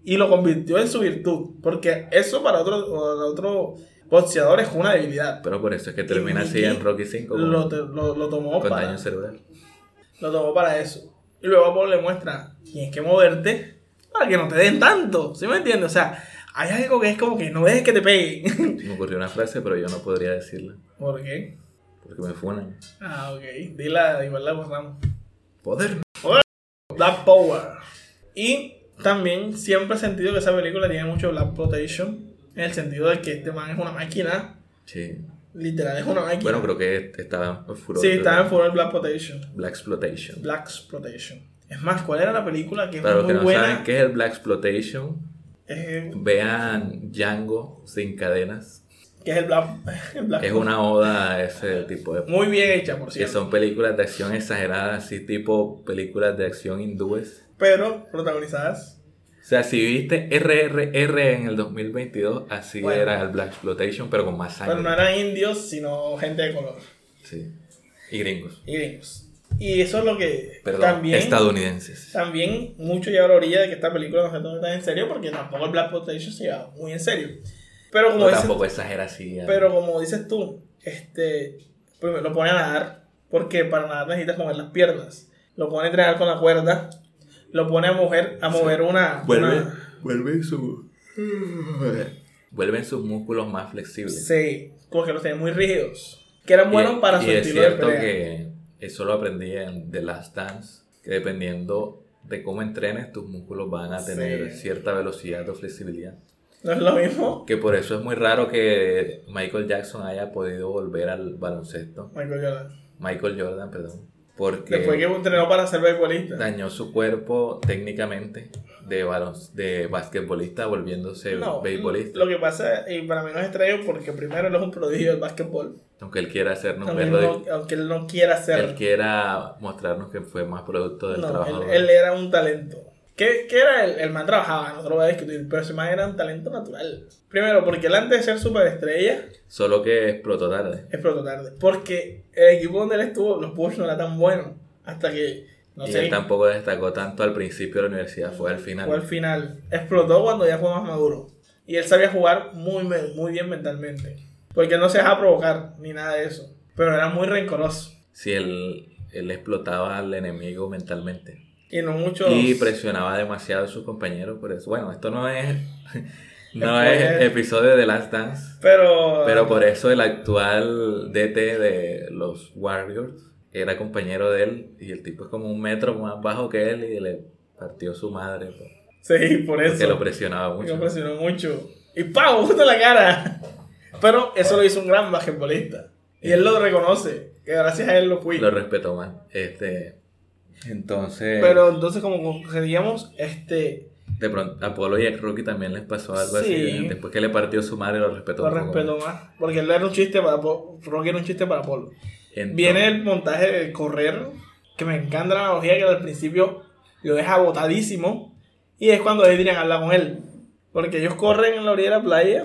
y lo convirtió en su virtud. Porque eso para otro, para otro boxeador es una debilidad. pero por eso es que termina así en Rocky 5 Lo, lo, lo tomó con para, daño cerebral lo tomó para eso. Y luego Apolo le muestra, tienes que moverte para que no te den tanto. ¿Sí me entiendes? O sea, hay algo que es como que no dejes que te peguen. Me ocurrió una frase, pero yo no podría decirla. ¿Por qué? Porque me funan. Ah, ok. Dila, igual la borramos. Poder. Black Power. Y también siempre he sentido que esa película tiene mucho Black Protection. En el sentido de que este man es una máquina. Sí. Literal, es una máquina. Bueno, creo que estaba en furor. sí, estaba en que- Furor Black Exploitation. Black Exploitation. Black Exploitation. Es más, ¿cuál era la película que es Para los muy que no buena? saben qué es el Black Exploitation, vean Django sin cadenas. que es el Black, el Black Es una oda a ese tipo de... Muy bien hecha, por Que cierto. son películas de acción exageradas, así tipo películas de acción hindúes. Pero protagonizadas. O sea, si viste RRR en el 2022, así Bueno. era el Black Exploitation, pero con más sangre. Pero no eran indios, sino gente de color. Sí. Y gringos. Y gringos. Y eso es lo que Perdón, también. estadounidenses. También mucho lleva a la orilla de que esta película no se tome tan en serio porque tampoco el Black Exploitation se lleva muy en serio. Pero como No, dices, tampoco exagera así. ya. pero como dices tú, este primero lo pone a nadar porque para nadar necesitas mover las piernas. Lo pone a entrenar con la cuerda. Lo pone a mover, a mover una, Vuelve, una- vuelve su... Vuelven sus músculos más flexibles. Sí, porque los tenía muy rígidos. Que eran buenos Y- para y su es estilo de cierto pelea. que eso lo aprendí en The Last Dance, que dependiendo de cómo entrenes, tus músculos van a tener Sí. cierta velocidad o flexibilidad. No es lo mismo. Que por eso es muy raro que Michael Jackson haya podido volver al baloncesto. Michael Jordan. Michael Jordan, perdón. Porque Después que entrenó para ser beisbolista. dañó su cuerpo técnicamente de, balon de basquetbolista volviéndose No, beisbolista. lo que pasa, y para mí no es extraño porque primero él es un prodigio del básquetbol. Aunque él quiera hacernos Aunque él, no, aunque él no quiera él hacerlo. quiera mostrarnos que fue más producto del No, trabajo. él, él era un talento. ¿Qué, qué era él? El man trabajaba, no te lo voy a discutir, pero ese man era un talento natural. Primero, porque él antes de ser superestrella, Solo que explotó tarde. explotó tarde. Porque el equipo donde él estuvo, los Bulls no era tan bueno. Hasta que, no y sé, él tampoco destacó tanto al principio de la universidad, fue al final. fue al final. Explotó cuando ya fue más maduro. Y él sabía jugar muy, muy bien mentalmente. Porque no se dejaba provocar ni nada de eso. Pero era muy rencoroso. Si él, él explotaba al enemigo mentalmente. Y no muchos. Y presionaba demasiado a sus compañeros por eso. Bueno, esto no es, no es episodio de Last Dance. Pero. Pero por eso el actual DT de los Warriors era compañero de él. Y el tipo es como un metro más bajo que él y le partió su madre. pues, Sí, por eso. Porque lo presionaba mucho. Lo presionó mucho. Y ¡pau! Justo en la cara. Pero eso lo hizo un gran basquetbolista. Y él lo reconoce. Que gracias a él lo fui. Lo respetó más. Este, entonces, Pero entonces, como conseguíamos, este. de pronto, Apolo y a Rocky también les pasó algo Sí. así. Después que le partió su madre, lo respetó. Lo respeto más. Porque él era un chiste para Polo. Rocky era un chiste para Polo. Entonces, Viene el montaje de correr. Que me encanta la analogía que al principio lo deja botadísimo. Y es cuando Adrian habla con él. Porque ellos corren en la orilla de la playa.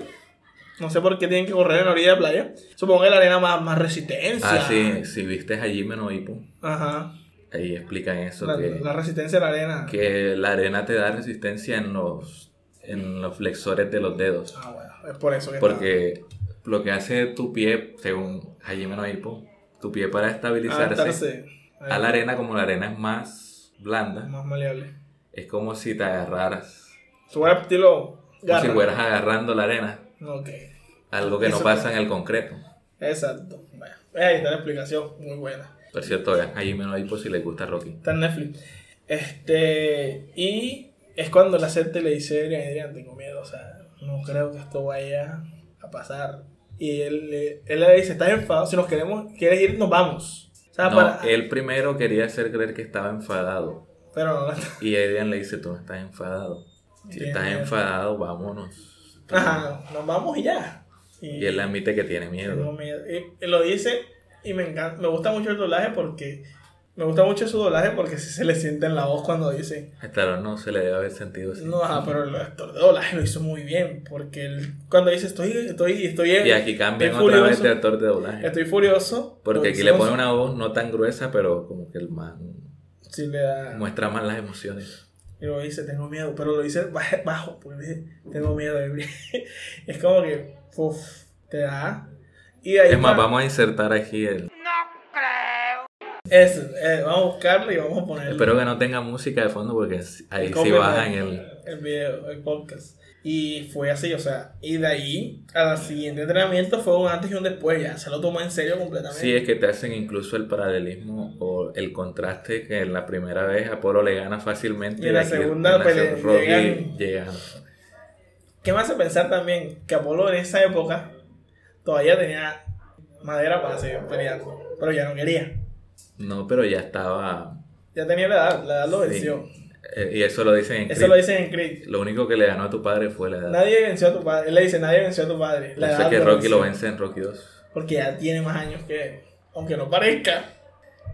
No sé por qué tienen que correr en la orilla de la playa. Supongo que la arena más, más resistencia. Ah, sí, si viste a Jimmy no Hippo, Ajá. Ahí explican eso. La, que, la resistencia de la arena. que la arena te da resistencia en los, en los flexores de los dedos. Ah, bueno, es por eso que Porque lo que hace tu pie, según Hajime no Hippo, tu pie para estabilizarse a la arena, como la arena es más blanda, más maleable. es como si te agarraras, estilo como si fueras agarrando la arena, Ok, algo que no pasa en el concreto. exacto. Bueno, ahí está la explicación, muy buena. Por cierto, vean Hajime no Hippo si les gusta Rocky. Está en Netflix. Este, y es cuando la gente le dice a Adrián, Adrián, tengo miedo, o sea, no creo que esto vaya a pasar. Y él, le- él le dice, estás enfadado, si nos queremos, quieres ir, nos vamos. O sea, No, para... él primero quería hacer creer que estaba enfadado. Pero no, Y Adrian le dice, tú no estás enfadado. Si estás enfadado, vámonos. Ajá, nos vamos y ya. Y él admite que tiene Tengo miedo. miedo. Y, y lo dice y me encanta, me gusta mucho el doblaje porque me gusta mucho su doblaje porque sí se le siente en la voz cuando dice. Stallone no se le debe haber sentido así. No, ajá, pero el actor de doblaje lo hizo muy bien porque él, cuando dice estoy estoy estoy Y aquí cambian estoy otra vez de actor de doblaje. Estoy furioso. Porque aquí le pone una voz no tan gruesa, pero como que el man Sí le da muestra más las emociones. y lo dice tengo miedo, pero lo dice bajo, porque dice tengo miedo. es como que uf, te da y ahí Es más, vamos a insertar aquí el... Eso, eh, vamos a buscarlo y vamos a ponerlo. Espero que no tenga música de fondo porque ahí sí bajan el... el video, el podcast. Y fue así, o sea, y de ahí al siguiente entrenamiento fue un antes y un después, ya se lo tomó en serio completamente. Sí, es que te hacen incluso el paralelismo o el contraste que en la primera vez Apolo le gana fácilmente Y en la aquí segunda pelea Rocky llegan- llega. ¿Qué me hace pensar también? Que Apolo en esa época todavía tenía madera para seguir peleando. Pero ya no quería. No, pero ya estaba. Ya tenía la edad, la edad lo venció. eh, y eso lo dicen en Eso Creed. lo dicen en Creed. Lo único que le ganó a tu padre fue la edad. Nadie venció a tu padre. Él le dice, nadie venció a tu padre. La edad que lo Rocky lo vence en Rocky 2. Porque ya tiene más años que él. Aunque no parezca.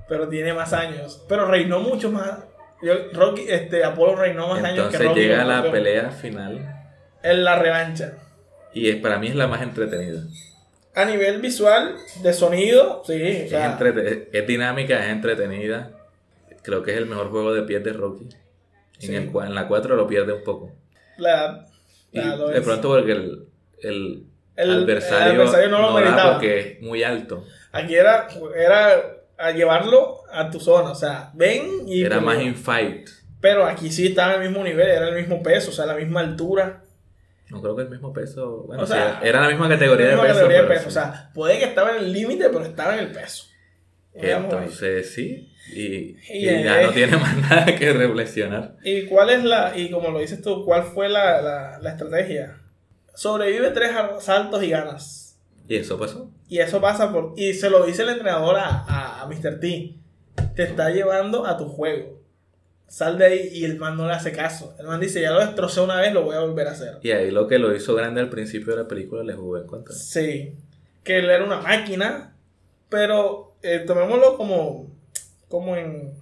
Pero tiene más años. Pero reinó mucho más. Yo- Rocky, este, Apolo reinó más años que Entonces Rocky. llega como la campeón. pelea final. En la revancha. Y es, para mí es la más entretenida. A nivel visual, de sonido, sí. o Es, sea, es dinámica, es entretenida. Creo que es el mejor juego de pies de Rocky. En, el en la 4 lo pierde un poco. la. Y de pronto porque el, el, El- adversario, el adversario no lo da meritaba. porque es muy alto. Aquí era, era a llevarlo a tu zona. O sea, ven y. Era más in fight. Pero aquí sí estaba al mismo nivel, era el mismo peso, o sea, la misma altura. No creo que el mismo peso. Bueno, O sea, sí, era la misma categoría, la misma de, peso, categoría de peso. O sea, puede que estaba en el límite, pero estaba en el peso. Entonces, sí. Y, Y, y ya no tiene más nada que reflexionar. ¿Y cuál es la, y como lo dices tú, cuál fue la, la, la estrategia? Sobrevive tres asaltos y ganas. Y eso pasó. Y eso pasa por. Y se lo dice el entrenador a, a, a Mr. T. Te está llevando a tu juego. Sal de ahí y el man no le hace caso. El man dice, ya lo destrocé una vez, lo voy a volver a hacer. Y ahí lo que lo hizo grande al principio de la película le jugó en contra. Sí. Que él era una máquina. Pero eh, tomémoslo como. Como en.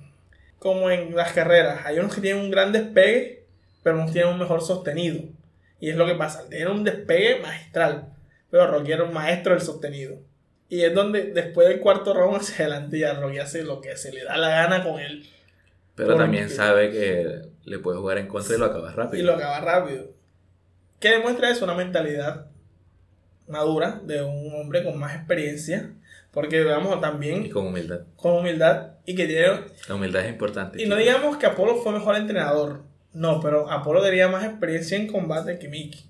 Como en las carreras. Hay unos que tienen un gran despegue. Pero unos tienen un mejor sostenido. Y es lo que pasa. Tienen un despegue magistral. Pero Rocky era un maestro del sostenido. Y es donde después del cuarto round hacia adelante ya Rocky hace lo que se le da la gana con él. Pero Porque- también sabe que le puede jugar en contra y lo acaba rápido. Y lo acaba rápido. ¿Qué demuestra eso? Una mentalidad madura de un hombre con más experiencia. Porque veamos también Y con humildad. con humildad y que tiene... La humildad es importante. Y no digamos que Apolo fue mejor entrenador. No, pero Apolo tenía más experiencia en combate que Mickey.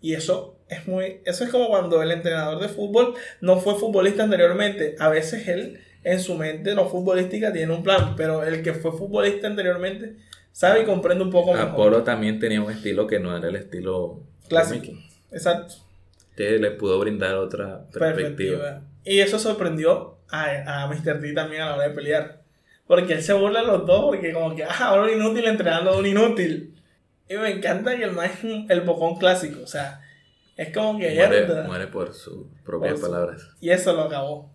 Y eso es muy... Eso es como cuando el entrenador de fútbol no fue futbolista anteriormente. A veces él en su mente no futbolística tiene un plan. Pero el que fue futbolista anteriormente sabe y comprende un poco mejor. Apolo también tenía un estilo que no era el estilo Clásico. Exacto. Que le pudo brindar otra perspectiva. Perspectiva. Y eso sorprendió a, a Mr. T también a la hora de pelear. Porque él se burla de los dos, porque como que, ah, ahora un inútil entrenando a un inútil. Y me encanta que el más es el bocón clásico. O sea, es como que Muere, muere por sus propias Por su- palabras. Y eso lo acabó.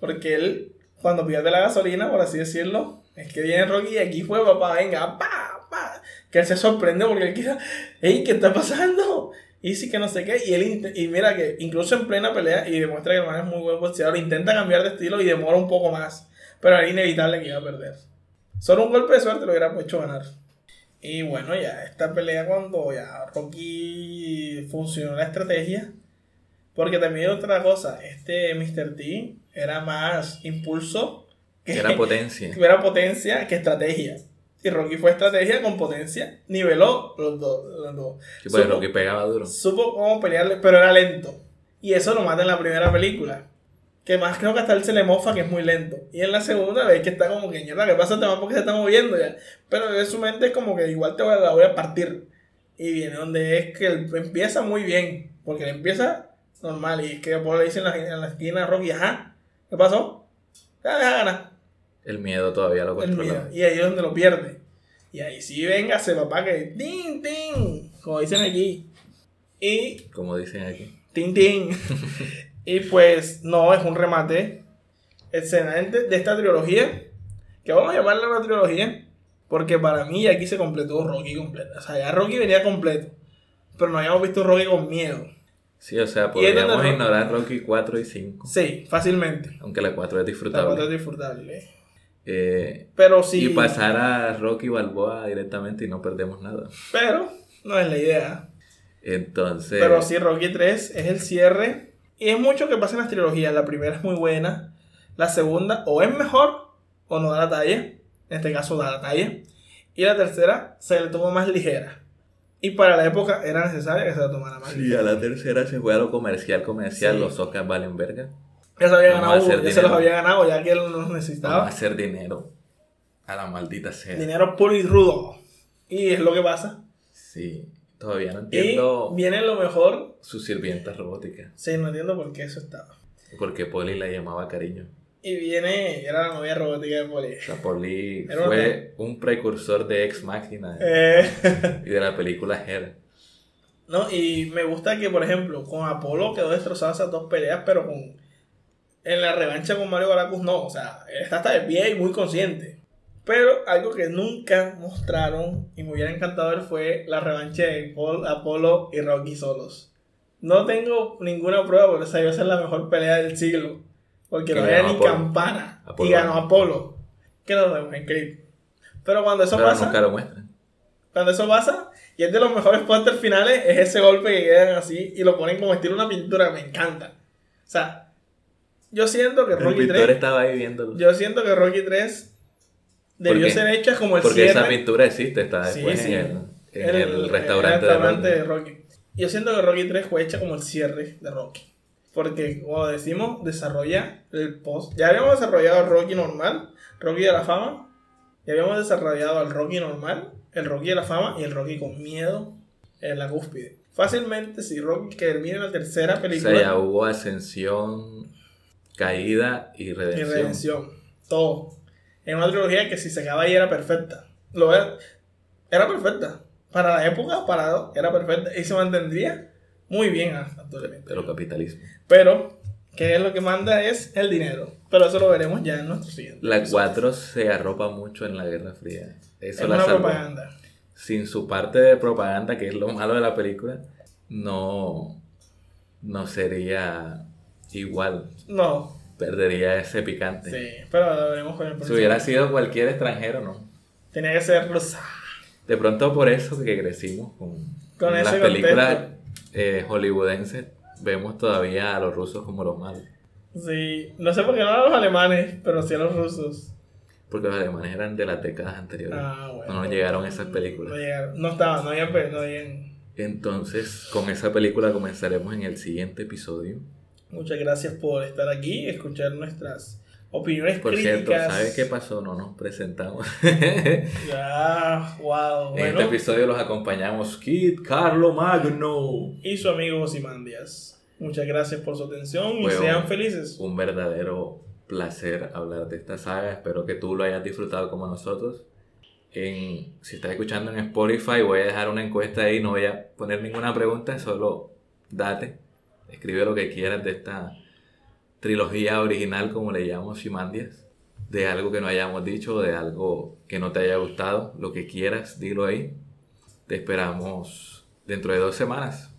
Porque él, cuando pierde la gasolina, por así decirlo, es que viene Rocky y aquí fue, papá, venga, pa, pa. Que él se sorprende porque él queda, hey, ¿qué está pasando? Y sí que no sé qué. Y él y mira que incluso en plena pelea, y demuestra que el man es muy buen boxeador, intenta cambiar de estilo y demora un poco más. Pero era inevitable que iba a perder. Solo un golpe de suerte lo hubiera hecho ganar. Y bueno, ya esta pelea cuando ya Rocky funcionó la estrategia. Porque también otra cosa, este Mr. T era más impulso que Era potencia. era potencia que estrategia. Y Rocky fue estrategia con potencia, niveló los dos. Los dos. Sí, porque Supo- que pegaba duro. Supo cómo pelearle, pero era lento. Y eso lo mata en la primera película. Que más creo que hasta él se le mofa que es muy lento. Y en la segunda vez que está como que, mierda, ¿qué pasa man porque se está moviendo ya? Pero en su mente es como que igual te voy a, la voy a partir. Y viene donde es que él empieza muy bien. Porque él empieza normal. Y es que después le dicen en la, en la esquina a Rocky, ajá, ¿qué pasó? Ya deja ganar. El miedo todavía lo miedo. Y ahí es donde lo pierde. Y ahí sí, véngase, papá, que tin, tin, como dicen aquí. Y Como dicen aquí. tin, tin. y pues, no, es un remate excelente de esta trilogía. Que vamos a llamarla una trilogía. Porque para mí ya aquí se completó Rocky completo. O sea, ya Rocky venía completo. Pero no habíamos visto Rocky con miedo. Sí, o sea, podríamos ignorar Rocky 4 y 5. Sí, fácilmente. Aunque la 4 es La disfrutable. cuatro es disfrutable. Eh, Pero sí. Y pasar a Rocky Balboa directamente y no perdemos nada. Pero no es la idea. Entonces, Pero sí, Rocky 3 es el cierre. Y es mucho que pasa en las trilogías. La primera es muy buena. La segunda o es mejor o no da la talla. En este caso da la talla. Y la tercera se le toma más ligera. Y para la época era necesaria que se la tomara más sí, a la tercera se fue a lo comercial, comercial, Sí. los Oscars valen verga. Ya se había ganado, ya se los había ganado, ya que él no los Vamos a necesitaba. hacer dinero. A la maldita sea. Dinero puro y rudo. Y es lo que pasa. Sí, todavía no Y entiendo viene lo mejor. su sirvienta robótica. Sí, no entiendo por qué eso estaba. Porque Polly la llamaba cariño. Y viene, era la novia robótica de Poli. O sea, Era fue un precursor de Ex Machina Eh, y de la película Her. no, y me gusta que, por ejemplo, con Apolo quedó destrozada esas dos peleas, pero con en la revancha con Mario Galacus no. O sea, él está hasta de pie y muy consciente. Pero algo que nunca mostraron y me hubiera encantado ver fue la revancha de Paul, Apolo y Rocky solos. No tengo ninguna prueba, pero esa iba a ser la mejor pelea del siglo. Porque Que no había ni Apolo. campana. Apolo y ganó. Apolo. Que lo vemos en Creed. Pero cuando eso Pero pasa, nunca lo muestran. cuando eso pasa, y es de los mejores pósters finales, es ese golpe que quedan así y lo ponen como estilo una pintura, me encanta. O sea, yo siento que El Rocky pintor 3, estaba ahí viéndolo. yo siento que Rocky 3 debió ser hecha como el Porque cierre. esa pintura existe, está después sí. en, el, en el, restaurante, el restaurante de de Rocky. Yo siento que Rocky 3 fue hecha como el cierre de Rocky. Porque, como decimos, desarrolla el post. Ya habíamos desarrollado el Rocky normal, Rocky de la fama. Ya habíamos desarrollado el Rocky normal, el Rocky de la fama y el Rocky con miedo en la cúspide. Fácilmente, si Rocky que termine la tercera O película sea, ya hubo ascensión, caída y y redención. redención, todo. En una trilogía que si se acaba ahí era perfecta. Lo era, era perfecta. Para la época, para era perfecta. Y se mantendría muy bien actualmente. Pero capitalismo. Pero, que es lo que manda es el dinero. Pero eso lo veremos ya en nuestro siguiente. La episodio. 4 se arropa mucho en la Guerra Fría. es Eso la una salvó. propaganda. Sin su parte de propaganda, que es lo malo de la película, no, no sería igual. No, Perdería ese picante. sí, pero lo veremos con el Si próximo. hubiera sido cualquier extranjero, ¿no? Tenía que ser rosa. De pronto por eso que crecimos con, Con las ese películas eh, hollywoodenses, vemos todavía a los rusos como los malos. Sí, no sé por qué no a los alemanes, pero sí a los rusos. Porque los alemanes eran de las décadas anteriores. Ah, bueno. No nos llegaron esas películas. No llegaron. No estaban, no habían. No habían Entonces, con esa película comenzaremos en el siguiente episodio. Muchas gracias por estar aquí, escuchar nuestras opiniones Por críticas. cierto, ¿sabes qué pasó? No nos presentamos. Ya, wow, En bueno. este episodio los acompañamos Kid Carlo Magno. Y su amigo Osimandias. Muchas gracias por su atención y Fue sean felices. Un verdadero placer hablar de esta saga. Espero que tú lo hayas disfrutado como nosotros. En, si estás escuchando en Spotify, voy a dejar una encuesta ahí. No voy a poner ninguna pregunta, solo date. Escribe lo que quieras de esta trilogía original, como le llamamos Shimandias. De algo que no hayamos dicho, de algo que no te haya gustado. Lo que quieras, dilo ahí. Te esperamos dentro de dos semanas.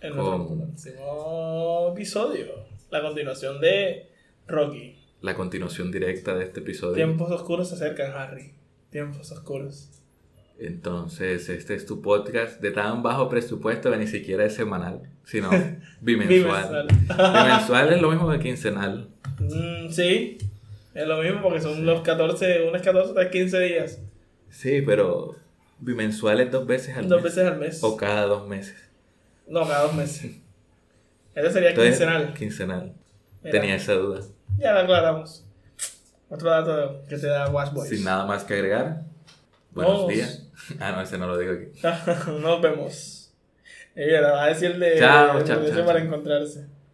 En nuestro con- próximo episodio. La continuación de Rocky. La continuación directa de este episodio. Tiempos oscuros se acercan, Harry. Tiempos oscuros. Entonces, este es tu podcast de tan bajo presupuesto que ni siquiera es semanal, sino bimensual. Bimensual es lo mismo que quincenal. Mm, sí, es lo mismo porque son los 14, unos 14 hasta 15 días. Sí, pero bimensual es dos veces al Dos mes. veces al mes. O cada dos meses. No, cada dos meses. Ese sería Entonces, quincenal. Quincenal. Tenía esa duda. Ya lo aclaramos. Otro dato que te da Watch Boys. Sin nada más que agregar. Buenos Nos- días. Ah, no, ese no lo digo aquí. Nos vemos. Y va a decir de, Chao, de- chao, de- chao, para encontrarse.